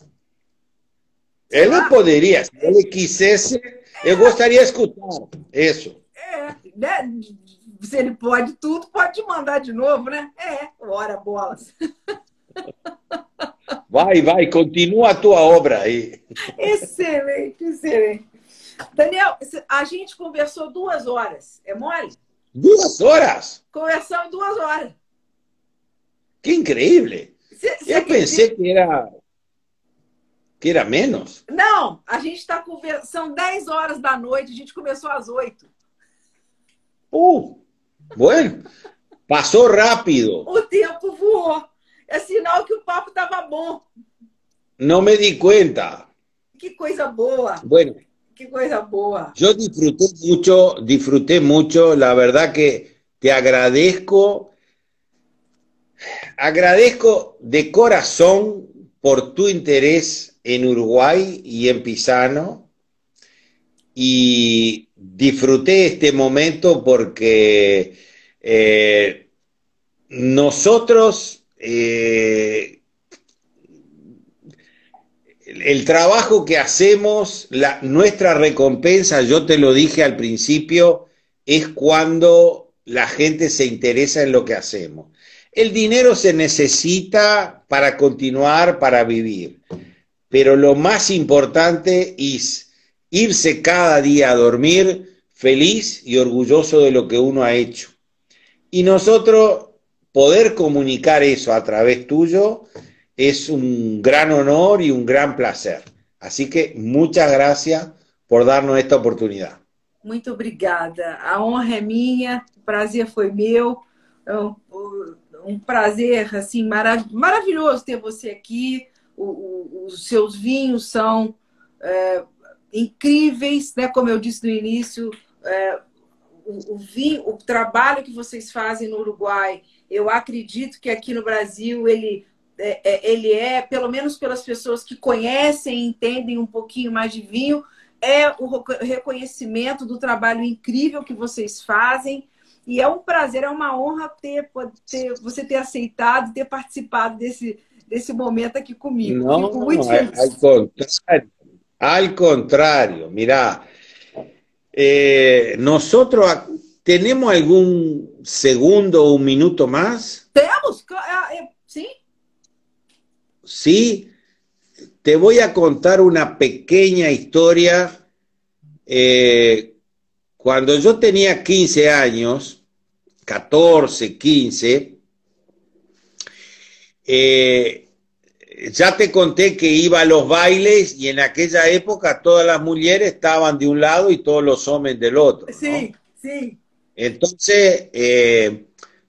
Speaker 1: Ele poderia, se ele quisesse, eu gostaria de escutar isso.
Speaker 2: É, né? Se ele pode tudo, pode mandar de novo, né? É, ora bolas.
Speaker 1: Vai, vai, continua a tua obra aí.
Speaker 2: Excelente, excelente. Daniel, a gente conversou duas horas. É mole?
Speaker 1: Duas horas?
Speaker 2: Conversamos duas horas.
Speaker 1: Que incrível! Cê, cê Eu pensei que era que era menos.
Speaker 2: Não, a gente está conversando. São 10 horas da noite, a gente começou às 8.
Speaker 1: Uh, bueno, passou rápido.
Speaker 2: O tempo voou. É sinal que o papo estava bom.
Speaker 1: Não me di conta.
Speaker 2: Que coisa boa.
Speaker 1: Bueno,
Speaker 2: Qué cosa boa.
Speaker 1: Yo disfruté mucho, disfruté mucho, la verdad que te agradezco, agradezco de corazón por tu interés en Uruguay y en Pisano y disfruté este momento porque eh, nosotros eh, el trabajo que hacemos, la, nuestra recompensa, yo te lo dije al principio, es cuando la gente se interesa en lo que hacemos. El dinero se necesita para continuar, para vivir, pero lo más importante es irse cada día a dormir feliz y orgulloso de lo que uno ha hecho. Y nosotros poder comunicar eso a través tuyo es un gran honor y un gran placer. Así que muchas gracias por darnos esta oportunidad.
Speaker 2: Muito obrigada. A honra é minha, o prazer foi meu. um prazer assim marav maravilhoso ter você aqui. O, os seus vinhos são é, incríveis, né? Como eu disse no início, é, o, o, vinho, o trabalho que vocês fazem no Uruguai, eu acredito que aqui no Brasil ele é, é ele é, pelo menos pelas pessoas que conhecem e entendem um pouquinho mais de vinho, é o reconhecimento do trabalho incrível que vocês fazem. E é um prazer, é uma honra ter, ter você ter aceitado, ter participado desse, desse momento aqui comigo.
Speaker 1: Não, Fico muito não, feliz. Al contrário, al contrário, mira, eh, nosotros tenemos algún segundo o un minuto más.
Speaker 2: Temos, eh, sí.
Speaker 1: Sí, te voy a contar una pequeña historia. Eh, cuando yo tenía 15 años, 14, 15, eh, ya te conté que iba a los bailes y en aquella época todas las mujeres estaban de un lado y todos los hombres del otro.
Speaker 2: Sí, sí.
Speaker 1: Entonces, eh,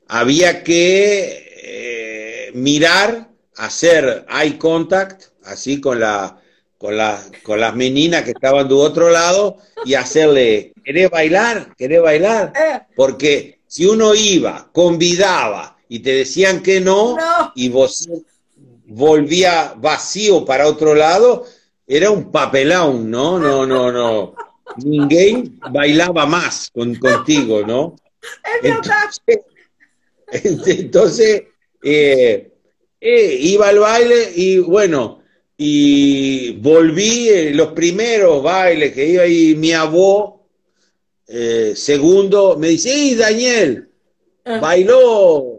Speaker 1: había que mirar, hacer eye contact así con, la, con, la, con las meninas que estaban de otro lado y hacerle, ¿querés bailar? ¿Querés bailar? Eh. Porque si uno iba, convidaba y te decían que no, y vos volvía vacío para otro lado, era un papelón, ¿no? No, no, no. Ninguém bailaba más con, contigo, ¿no?
Speaker 2: Entonces,
Speaker 1: entonces eh, eh, iba al baile y bueno, y volví en los primeros bailes que iba ahí mi abuelo, eh, segundo, me dice, ¡y Daniel! Ah. Bailó,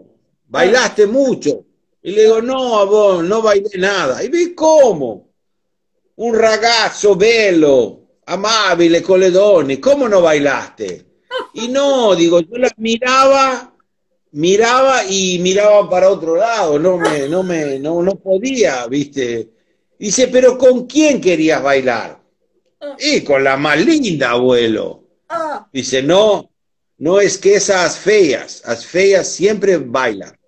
Speaker 1: bailaste mucho. Y le digo, no, abuelo, no bailé nada. Y vi cómo. Un ragazzo bello, amabile con le donne, ¿cómo no bailaste? Y no, digo, yo la miraba, miraba y miraba para otro lado, no me, no me, no, no podía, viste Dice, pero ¿con quién querías bailar? Y con la más linda, abuelo. Ah. Dice, no, no es que esas feas, las feas siempre bailan.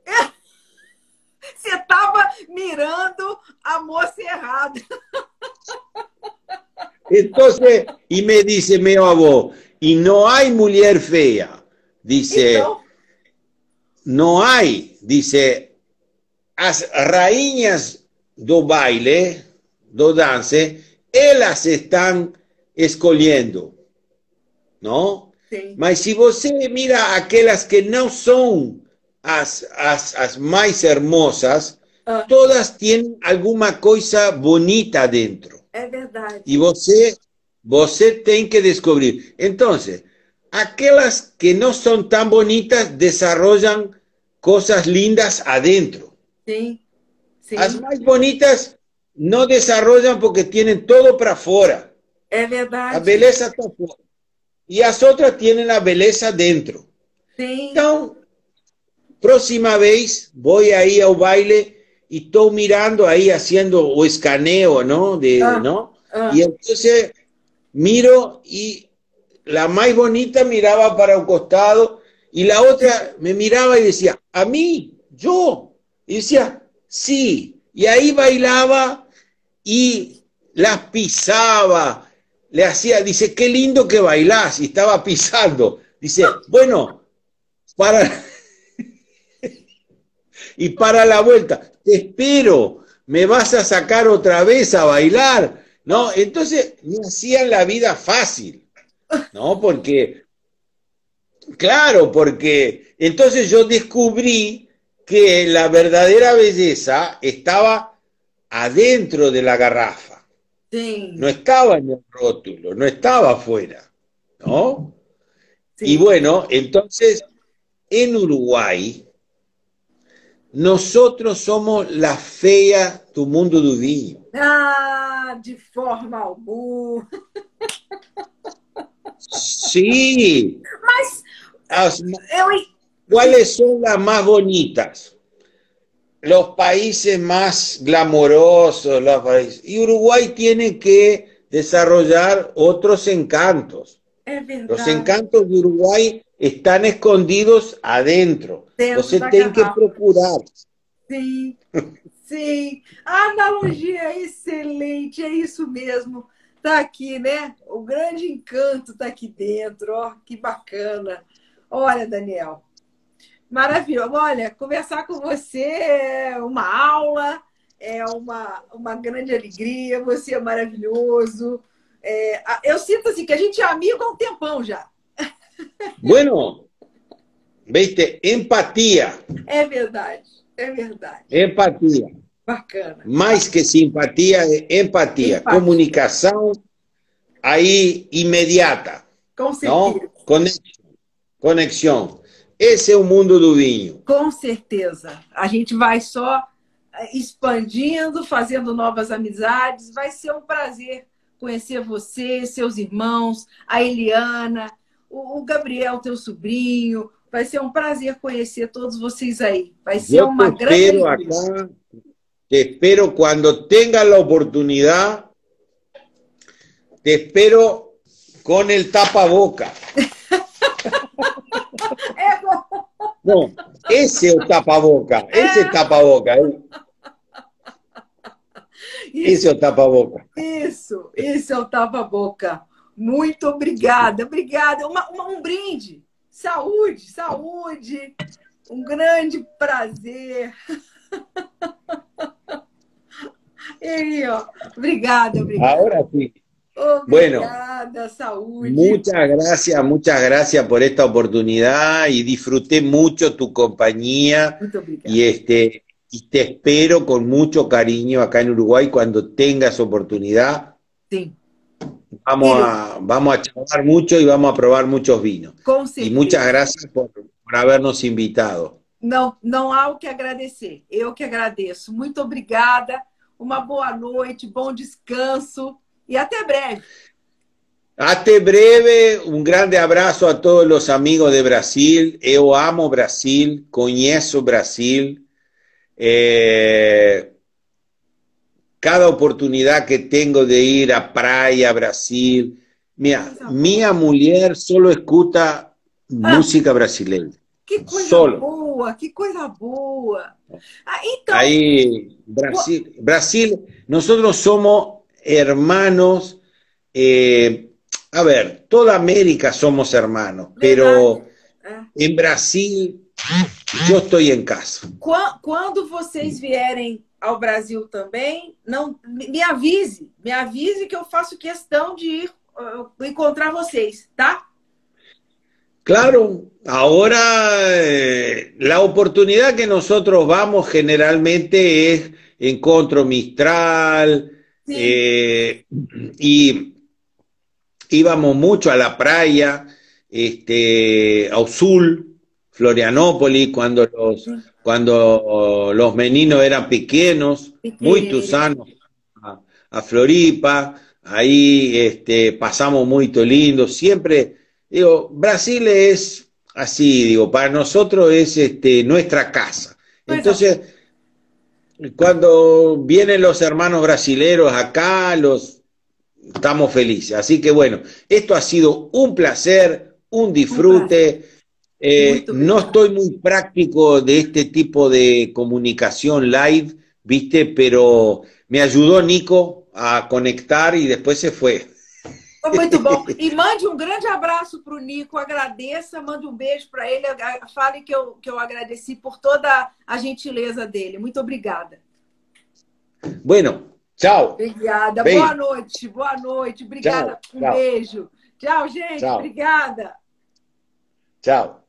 Speaker 2: Se estaba mirando a moça errada.
Speaker 1: Entonces, y me dice mi abuelo, y no hay mujer fea. Dice, no hay, dice, las raíñas do baile, do dance, ellas están escolhendo, ¿no? Sí. Mas si você mira aquellas que no son as, as, as mais hermosas, ah. todas tienen alguna cosa bonita dentro.
Speaker 2: É verdade.
Speaker 1: E você, você tem que descobrir. Entonces, aquellas que no son tan bonitas desarrollan cosas lindas adentro.
Speaker 2: Sí.
Speaker 1: Las más bonitas no desarrollan porque tienen todo para afuera.
Speaker 2: Es verdad.
Speaker 1: La belleza está afuera. Y las otras tienen la belleza dentro.
Speaker 2: Sí.
Speaker 1: Entonces, próxima vez voy ahí al baile y estoy mirando ahí haciendo o escaneo, ¿no? De, ah, ¿no? Ah. Y entonces miro y la más bonita miraba para un costado y la otra me miraba y decía, a mí, yo. Y decía, Sí, y ahí bailaba y las pisaba, le hacía, dice, qué lindo que bailás, y estaba pisando. Dice, bueno, para... y para la vuelta, te espero, me vas a sacar otra vez a bailar, ¿no? Entonces me hacían la vida fácil, ¿no? Porque, claro, porque entonces yo descubrí que la verdadera belleza estaba adentro de la garrafa. No estaba en el rótulo, no estaba afuera. ¿No? Y bueno, entonces, en Uruguay, nosotros somos la fea do mundo do vinho.
Speaker 2: Ah, de forma alguma.
Speaker 1: Sim.
Speaker 2: Mas
Speaker 1: As, eu, ¿Cuáles son las más bonitas? Los países más glamorosos. Los países. Y Uruguay tiene que desarrollar otros encantos.
Speaker 2: Es
Speaker 1: los encantos de Uruguay están escondidos adentro.
Speaker 2: Dentro
Speaker 1: Você tem que
Speaker 2: garrafa.
Speaker 1: procurar.
Speaker 2: Sim, sim. A analogia é excelente, é isso mesmo. Tá aqui, né? O grande encanto tá aqui dentro, ó, que bacana. Olha, Daniel, maravilhoso. Olha, conversar com você é uma aula, é uma, uma grande alegria, você é maravilhoso. É, eu sinto assim que a gente é amigo há um tempão já.
Speaker 1: Bueno, viste, empatía,
Speaker 2: É verdade, é verdade.
Speaker 1: empatía.
Speaker 2: Bacana.
Speaker 1: Mais que simpatia, é empatia.
Speaker 2: Empatia.
Speaker 1: Comunicação aí imediata.
Speaker 2: Com certeza.
Speaker 1: Conexão. Conexão. Esse é o mundo do vinho.
Speaker 2: Com certeza. A gente vai só eh, expandindo, fazendo novas amizades. Vai ser um prazer conhecer você, seus irmãos, a Eliana, o o Gabriel, teu sobrinho. Vai ser um prazer conhecer todos vocês aí. Vai ser
Speaker 1: Eu
Speaker 2: uma
Speaker 1: te
Speaker 2: grande
Speaker 1: espero
Speaker 2: alegria.
Speaker 1: acá. Te espero cuando tengas la oportunidad. Te espero con el tapaboca.
Speaker 2: É bom.
Speaker 1: No, ese es el tapaboca. Ese es tapaboca. eh. Ese
Speaker 2: Isso,
Speaker 1: es el tapaboca.
Speaker 2: isso, isso é o tapa-boca. Muito obrigada, obrigada. Uma- uma- um brinde. Saúde, saúde. Um grande prazer. E aí, ó. Obrigada, obrigada.
Speaker 1: Ahora sí. Bueno.
Speaker 2: Obrigada, saúde.
Speaker 1: Muchas gracias, muchas gracias por esta oportunidad y disfruté mucho tu compañía
Speaker 2: obrigada.
Speaker 1: y este y te espero con mucho cariño acá en Uruguay cuando tengas oportunidad.
Speaker 2: Sim,
Speaker 1: Vamos a vamos a charlar mucho y vamos a probar muchos vinos. Y muchas gracias por, por habernos invitado.
Speaker 2: Não, não há o que agradecer. Eu que agradeço. Muito obrigada. Uma boa noite, bom descanso e até breve.
Speaker 1: Até breve, um grande abraço a todos os amigos de Brasil. Eu amo Brasil, conheço Brasil. Eh, cada oportunidade que tenho de ir à praia, a Brasil. Minha, minha mulher só escuta música brasileira.
Speaker 2: Que coisa
Speaker 1: Solo.
Speaker 2: boa, que coisa boa. Ah, então,
Speaker 1: Ahí, Brasil, Brasil, nosotros somos hermanos. eh, a ver, toda América somos hermanos, pero en Brasil yo estoy en casa.
Speaker 2: quando vocês vierem ao Brasil também, não me avise, me avise que eu faço questão de ir uh, encontrar vocês, tá?
Speaker 1: Claro, ahora eh, la oportunidad que nosotros vamos generalmente es Encontro Mistral,
Speaker 2: Sim.
Speaker 1: eh, y íbamos mucho a la playa, este, a Usul, Florianópolis, cuando los,
Speaker 2: Sí.
Speaker 1: cuando los meninos eran pequeños, muy tusanos, a, a Floripa, ahí este, pasamos muy lindo, siempre, digo, Brasil es así, digo, para nosotros es este, nuestra casa. Entonces, cuando vienen los hermanos brasileros acá, los estamos felices. Así que bueno, esto ha sido un placer, un disfrute. Eh, no estoy muy práctico de este tipo de comunicación live, viste, pero me ayudó Nico a conectar y después se fue.
Speaker 2: Foi Muito bom. E mande um grande abraço para o Nico, agradeça, mande um beijo para ele, fale que eu, que eu agradeci por toda a gentileza dele. Muito obrigada.
Speaker 1: Bueno, chao.
Speaker 2: Obrigada.
Speaker 1: Beijo.
Speaker 2: Boa noite, boa noite. Obrigada.
Speaker 1: Tchau,
Speaker 2: um
Speaker 1: tchau.
Speaker 2: beijo. Tchau, gente.
Speaker 1: Tchau.
Speaker 2: Obrigada.
Speaker 1: Chao.